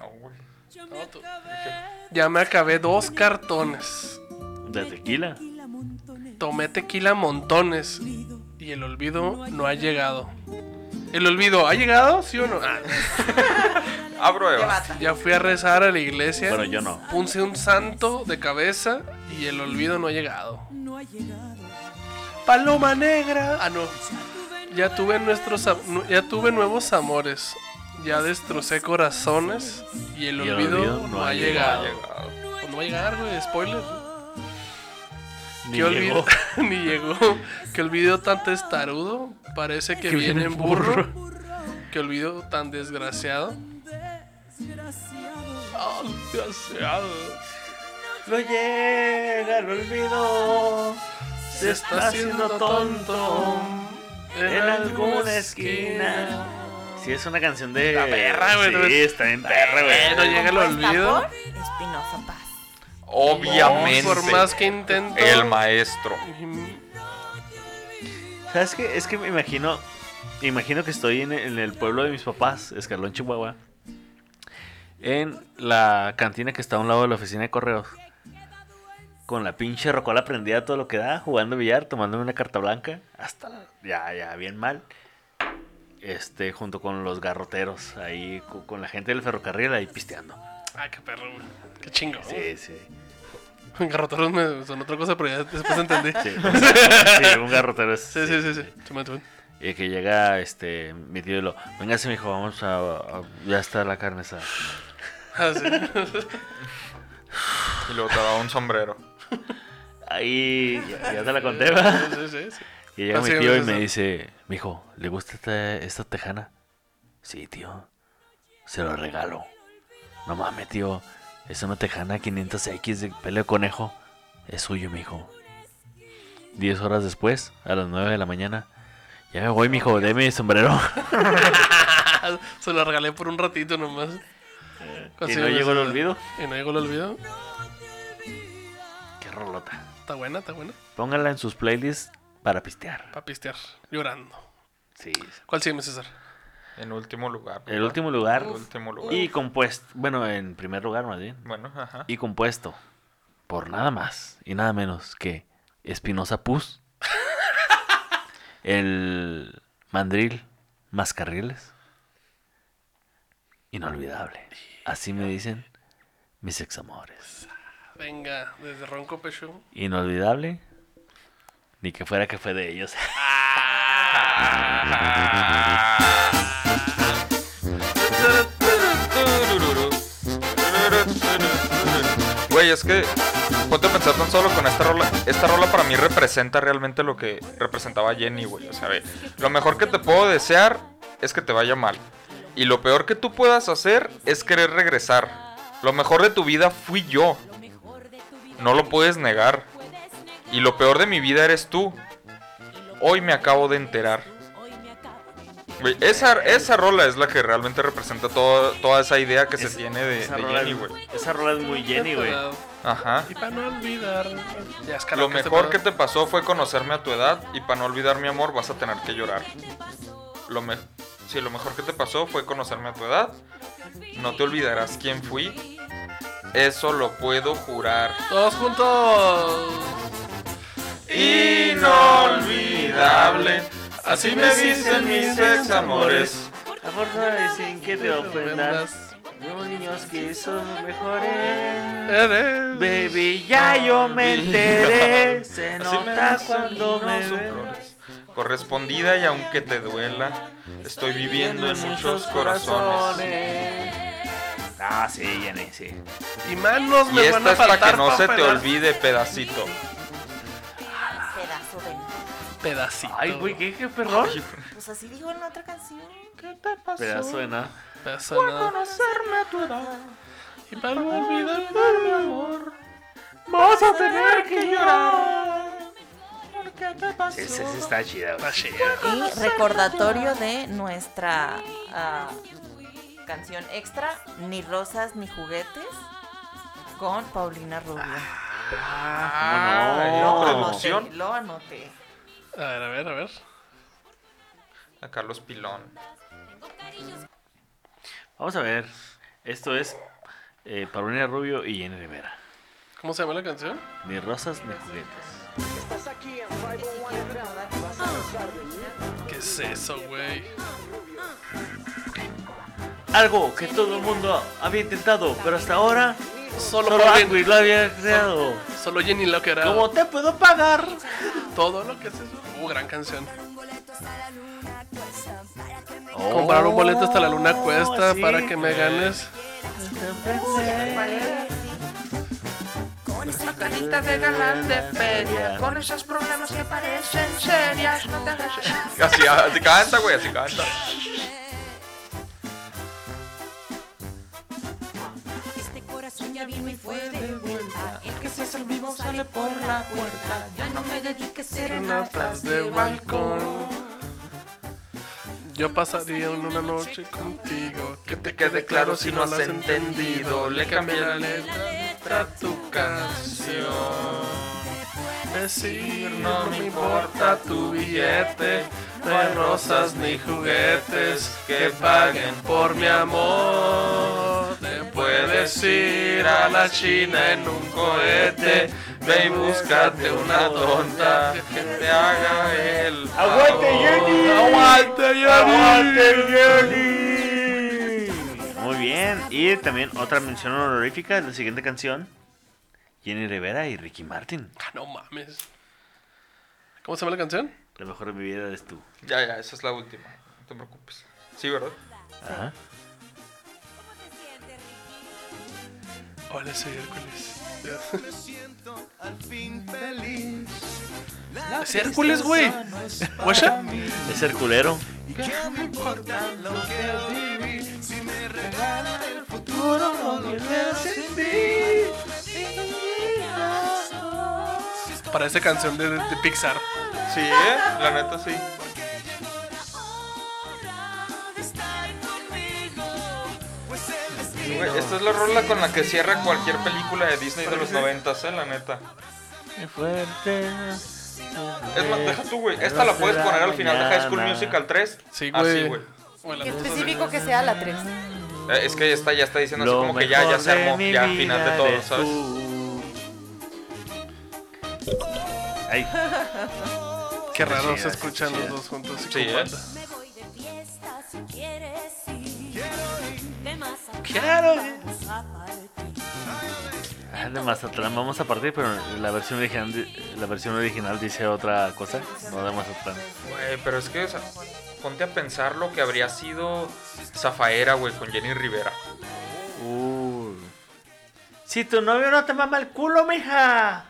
No, güey. No, tú. Ya me acabé dos cartones. ¿De tequila? Tomé tequila montones. Y el olvido no ha llegado. ¿El olvido ha llegado? ¿Sí o no? Ah, Abro Eva. ya fui a rezar a la iglesia. Bueno, yo no. Puse un santo de cabeza y el olvido no ha llegado. Paloma negra. Ah, no. Ya tuve nuestros am- nu- ya tuve nuevos amores. Ya destrocé corazones y el Y el olvido, olvido no, ha llegado. Llegado. Pues no va a llegar, güey, spoiler. Ni ¿Qué olvido? llegó. Ni llegó. Que olvido tan testarudo. Parece que, Que viene viene en en burro. Que olvido tan desgraciado. Desgraciado. No llega el olvido. Se está haciendo tonto en alguna esquina. Sí, es una canción de. Está perra, güey, no Sí, es- está bien perra, güey. No llega el olvido. Espinosa Paz. Obviamente. Por más que intento. El maestro. ¿Sabes qué? Es que me imagino. Imagino que estoy en, en el pueblo de mis papás, Escalón, Chihuahua. En la cantina que está a un lado de la oficina de correos. Con la pinche rocola prendida todo lo que da, jugando billar, tomándome una carta blanca. Hasta la- ya, ya, bien mal. Este, junto con los garroteros, ahí con, la gente del ferrocarril ahí pisteando. Ah, qué perro, güey. Qué chingo. Sí, sí. Garroteros me son otra cosa, pero ya después entendí. Sí, sí, un garrotero es. Sí, sí, sí, sí. Simón. Y que llega este mi tío y lo, véngase mi hijo, vamos a, a- ya está la carne asada. Ah, sí. Y luego te da un sombrero. Ahí ya, ya te la conté, ¿va? Sí, sí, sí. Y llega Ah, mi sí, tío y me dice, mijo, ¿le gusta esta, esta tejana? Sí, tío. Se lo regalo. No mames, tío. Es una tejana 500X de pelo de conejo. Es suyo, mijo. Diez horas después, a las 9 de la mañana. Ya me voy, mijo, deme mi sombrero. Se lo regalé por un ratito nomás. y Así no llegó el olvido. Y no llegó el olvido. Qué rolota. Está buena, está buena. Pónganla en sus playlists para pistear. Para pistear. Llorando. Sí. ¿Cuál sigue, César? En último lugar. El último lugar. En último lugar. Y compuesto. Bueno, en primer lugar, más bien. Bueno, ajá. Y compuesto por nada más y nada menos que Espinosa Puz, el mandril Mascarriles. Inolvidable. Así me dicen mis examores. Venga, desde Ronco Pecho. Inolvidable. Ni que fuera que fue de ellos. Güey, es que ponte a pensar tan solo con esta rola. Esta rola para mí representa realmente lo que representaba Jenny, güey. O sea, ve, lo mejor que te puedo desear es que te vaya mal. Y lo peor que tú puedas hacer es querer regresar. Lo mejor de tu vida fui yo. No lo puedes negar. Y lo peor de mi vida eres tú. Hoy me acabo de enterar. Güey, esa, esa rola es la que realmente representa todo- toda esa idea que se tiene de, esa, de rola Jenny, es, güey. esa rola es muy Jenny, güey. Ajá. Y para no olvidar. Ya es Lo mejor que te pasó fue conocerme a tu edad y para no olvidar mi amor vas a tener que llorar. Lo me sí, lo mejor que te pasó fue conocerme a tu edad. No te olvidarás quién fui. Eso lo puedo jurar. Todos juntos. Inolvidable. Así me dicen mis examores. A fuerza y sin que te ofendas. Los niños que son mejores. Eres. Baby, ya yo me enteré. Se nota dicen cuando y me ves. Correspondida y aunque te duela, estoy viviendo en muchos corazones. Ah, sí, Jenny, sí. Y manos Y me van esta a es para que no se te olvide, pedacito. Pedazo de... Pedacito. Ay, güey, ¿qué, qué perrón? Pues así digo en la otra canción. Pedazo de nada. Pedazo de nada. Y para no olvidar de mi amor. Vas a tener que llorar. Esa esa está chida. Está chida. Y recordatorio de nuestra ah, canción extra, Ni rosas ni juguetes, con Paulina Rubio. Ah, ¿cómo ¿y no? Lo producción? anoté, lo anoté. A ver, a ver, a ver. A Carlos Pilón. Vamos a ver. Esto es eh, Paulina Rubio y Jenny Rivera. ¿Cómo se llama la canción? Ni rosas ni juguetes. ¿Qué es eso, güey? Algo que todo el mundo había intentado, pero hasta ahora Solo, solo Angry lo había creado. Solo Jenny lo que era. ¿Cómo te puedo pagar? Todo lo que es eso. Uh, gran canción. Oh, Comprar un boleto hasta la luna cuesta sí, para que me ganes. Con esa carita de galán de feria, con esos problemas que parecen serias, no te hagas... Así, así canta, güey, así canta. Ya vino y fue de vuelta. El que se hace el vivo sale por la puerta. Ya no me dediques serenatas de balcón. Yo pasaría una noche contigo. Que te quede claro si no has entendido. Le cambié la letra a tu canción. Decir No me importa tu billete, no hay rosas ni juguetes que paguen por mi amor. Te puedes ir a la China en un cohete, ve y búscate una tonta que te haga el ¡Aguante, Jenny! ¡Aguante, Jenny! Muy bien. Y también otra mención honorífica la siguiente canción. Jenny Rivera y Ricky Martin. Ah, No mames. ¿Cómo se llama la canción? La mejor de mi vida eres tú. Ya, ya, esa es la última. No te preocupes. Sí, ¿verdad? Ajá. Hola, soy Hércules. Es Hércules, güey. ¿Guacha? Es el culero. Parece canción de, de Pixar. Sí, ¿eh? La neta sí. Güey, esta es la rola con la que cierra cualquier película de Disney de los noventas, eh, la neta. Qué fuerte. Es más, deja tú, güey. Esta la puedes poner al final de High School Musical 3. Sí, Así, güey. güey. Bueno, Qué específico que sea la 3. Eh, Es que esta ya está diciendo así como que ya, ya se armó, ya al final de todo, ¿sabes? Ay, qué raro se escuchan los dos juntos. y Sí, ¿eh? banda. Me voy de fiesta si quieres ir. De más quiero. Ah, de Mazatlán vamos a partir, pero la versión original, la versión original dice otra cosa, no de Mazatlán. Güey, pero es que, o sea, ponte a pensar lo que habría sido Zafaera, güey, con Jenny Rivera. Uh. Si tu novio no te mama el culo, mija.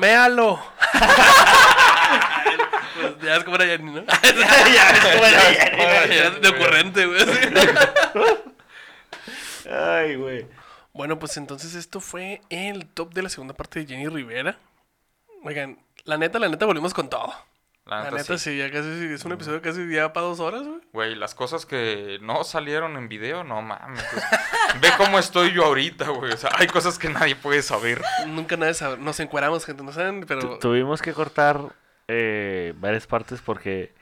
¡Méalo! Pues ya es como era Jenny, ¿no? ya ves cómo era Jenny. Ya de ocurrente, güey. Ay, güey. Bueno, pues entonces esto fue el top de la segunda parte de Jenny Rivera. Oigan, la neta, la neta, volvimos con todo. La La neta, neta, sí. sí, ya casi es un episodio casi ya para dos horas, güey. Güey, las cosas que no salieron en video, no mames. pues, ve cómo estoy yo ahorita, güey. O sea, hay cosas que nadie puede saber. Nunca nadie sabe. Nos encueramos, gente, no saben, pero. Tu- Tuvimos que cortar eh, varias partes porque,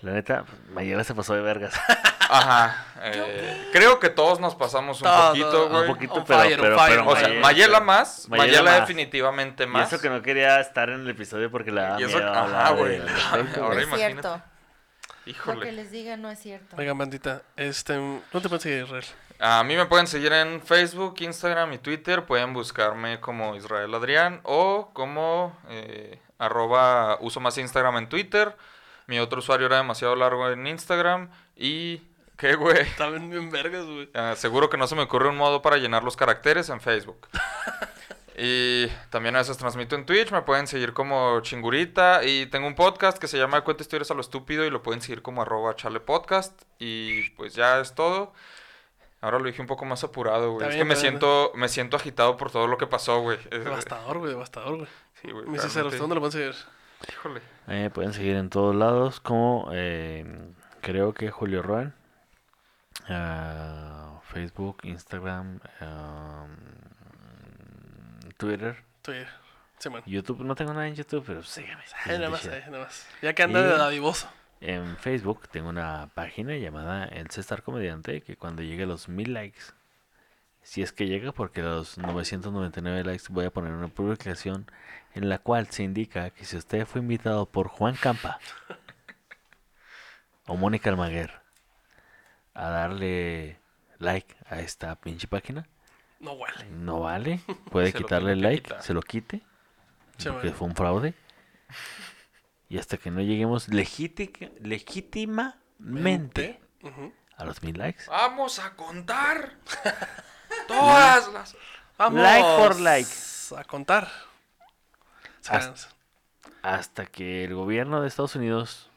la neta, Mayela se pasó de vergas. Ajá. eh, creo que todos nos pasamos un Todo. poquito, Un güey. poquito, On pero, fire, pero, fire. pero O sea, Mayela más, Mayela Mayela, más. definitivamente Y más. eso que no quería estar en el episodio porque le daba Y eso- miedo ajá, güey. Ahora imagínate. cierto. Lo que Híjole. les diga no es cierto. Oigan, bandita, este. ¿Dónde te puedes seguir, Israel? A mí me pueden seguir en Facebook, Instagram y Twitter. Pueden buscarme como Israel Adrián o como eh, arroba uso más Instagram en Twitter. Mi otro usuario era demasiado largo en Instagram y ¿Qué, güey? Estaban bien vergas, güey. Ah, seguro que no se me ocurre un modo para llenar los caracteres en Facebook. y también a veces transmito en Twitch, me pueden seguir como chingurita. Y tengo un podcast que se llama Cuenta historias a lo estúpido y lo pueden seguir como arroba chale podcast. Y pues ya es todo. Ahora lo dije un poco más apurado, güey. Es que me siento, me siento agitado por todo lo que pasó, güey. Devastador, güey, devastador, güey. Sí, güey. ¿dónde lo van a seguir? Híjole. Eh, pueden seguir en todos lados como eh, creo que Julio Roan. Ah, Facebook, Instagram, ah, Twitter, Twitter. Sí. YouTube. No tengo nada en YouTube, pero sígueme. Ahí nada más, nada más. Ya que anda de dadivoso. En Facebook tengo una página llamada El César Comediante que cuando llegue a los mil likes, si es que llega, porque a los 999 likes voy a poner una publicación en la cual se indica que si usted fue invitado por Juan Campa o Mónica Almaguer a darle like a esta pinche página, No huele. no vale, puede Se quitarle el like, quitar. se lo quite, porque fue un fraude. Y hasta que no lleguemos legítimamente a los mil likes. Vamos a contar todas las... Vamos Like por like. a contar. Hasta- Hasta que el gobierno de Estados Unidos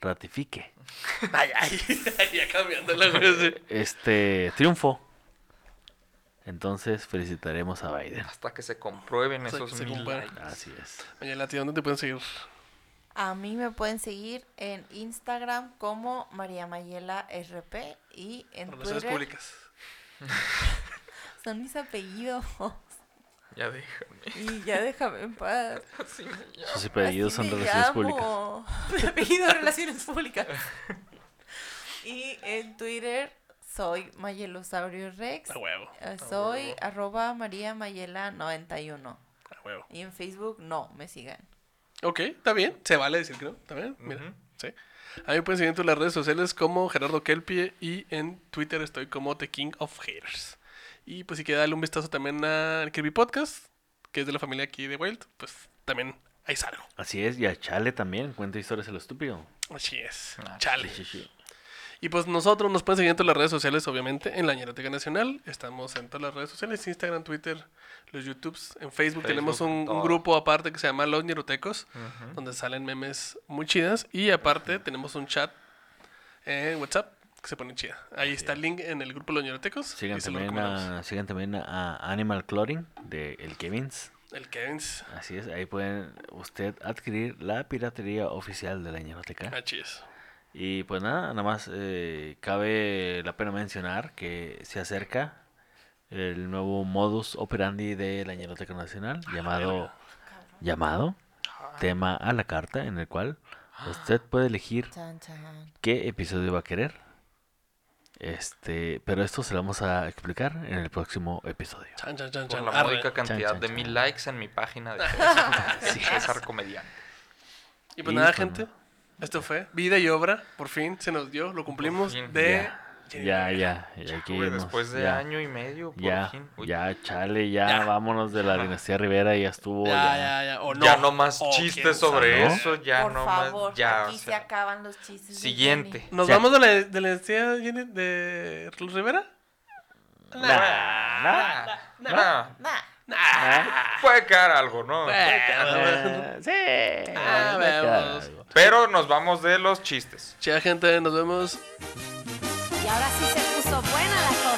ratifique Ay, ay, ya cambiando la este triunfo. Entonces felicitaremos a Biden. Hasta que se comprueben Hasta esos mil likes. Así es. Mayela, ¿a ti dónde te pueden seguir? A mí me pueden seguir en Instagram como María Mayela RP y en Relaciones Twitter públicas. son mis apellidos. Ya déjame. Y ya déjame en paz. Así me llamo. Sus apellidos Así son relaciones públicas. Mi apellido es Relaciones Públicas. Y en Twitter soy Mayelosaurio Rex. A huevo. Eh, Soy arroba María Mayela 91. A huevo. Y en Facebook no me sigan. Ok, está bien. Se vale decir que no. Está bien. Mira. Sí. A mí me pueden seguir en todas las redes sociales como Gerardo Kelpie y en Twitter estoy como The King of Haters. Y pues si quiere darle un vistazo también al Kirby Podcast, que es de la familia aquí de Wild, pues también ahí salgo. Así es, y a Chale también, cuenta historias a lo estúpido. Así es. Ah, Chale. Sí, sí, sí. Y pues nosotros nos pueden seguir en todas las redes sociales, obviamente, en la Ñeroteca Nacional. Estamos en todas las redes sociales, Instagram, Twitter, los YouTubes. En Facebook, Facebook, tenemos un, grupo aparte que se llama Los Ñerotecos, donde salen memes muy chidas. Y aparte tenemos un chat en WhatsApp que se pone chida. Ahí está el link en el grupo Los Ñerotecos. Sigan también, a, sigan también a Animal Clothing de El Kevins. El Kevins. Así es, ahí pueden usted adquirir la piratería oficial de la ñeroteca. Así es. Y pues nada, nada más eh, cabe la pena mencionar que se acerca el nuevo modus operandi de la Ñeroteca Nacional llamado llamado tema a la carta en el cual usted puede elegir qué episodio va a querer. Este, pero esto se lo vamos a explicar en el próximo episodio. Chan, chan, chan, Por chan. la Arre. módica cantidad chan, de chan. mil likes en mi página de. César Comediante. Y pues Y nada, gente. Esto fue vida y obra. Por fin se nos dio. Lo cumplimos fin. de... Ya, ya, ya, después de ya. año y medio, por Ya, fin. Ya, chale, ya, Ya. vámonos de la dinastía Rivera, ya estuvo. Ya, ya. ya, ya. O no. ya no más O chistes sobre sabe. eso, ya Por no favor, más. Ya, aquí o se acaban los chistes. Siguiente. ¿Nos Ya. vamos de la, de la identidad Jenny, de Rivera? Nah, nah, Nah. Puede quedar algo, ¿no? Eh, sí. Ah. Pero nos vamos de los chistes. Chea, gente, nos vemos. Y ahora sí se puso buena la cosa.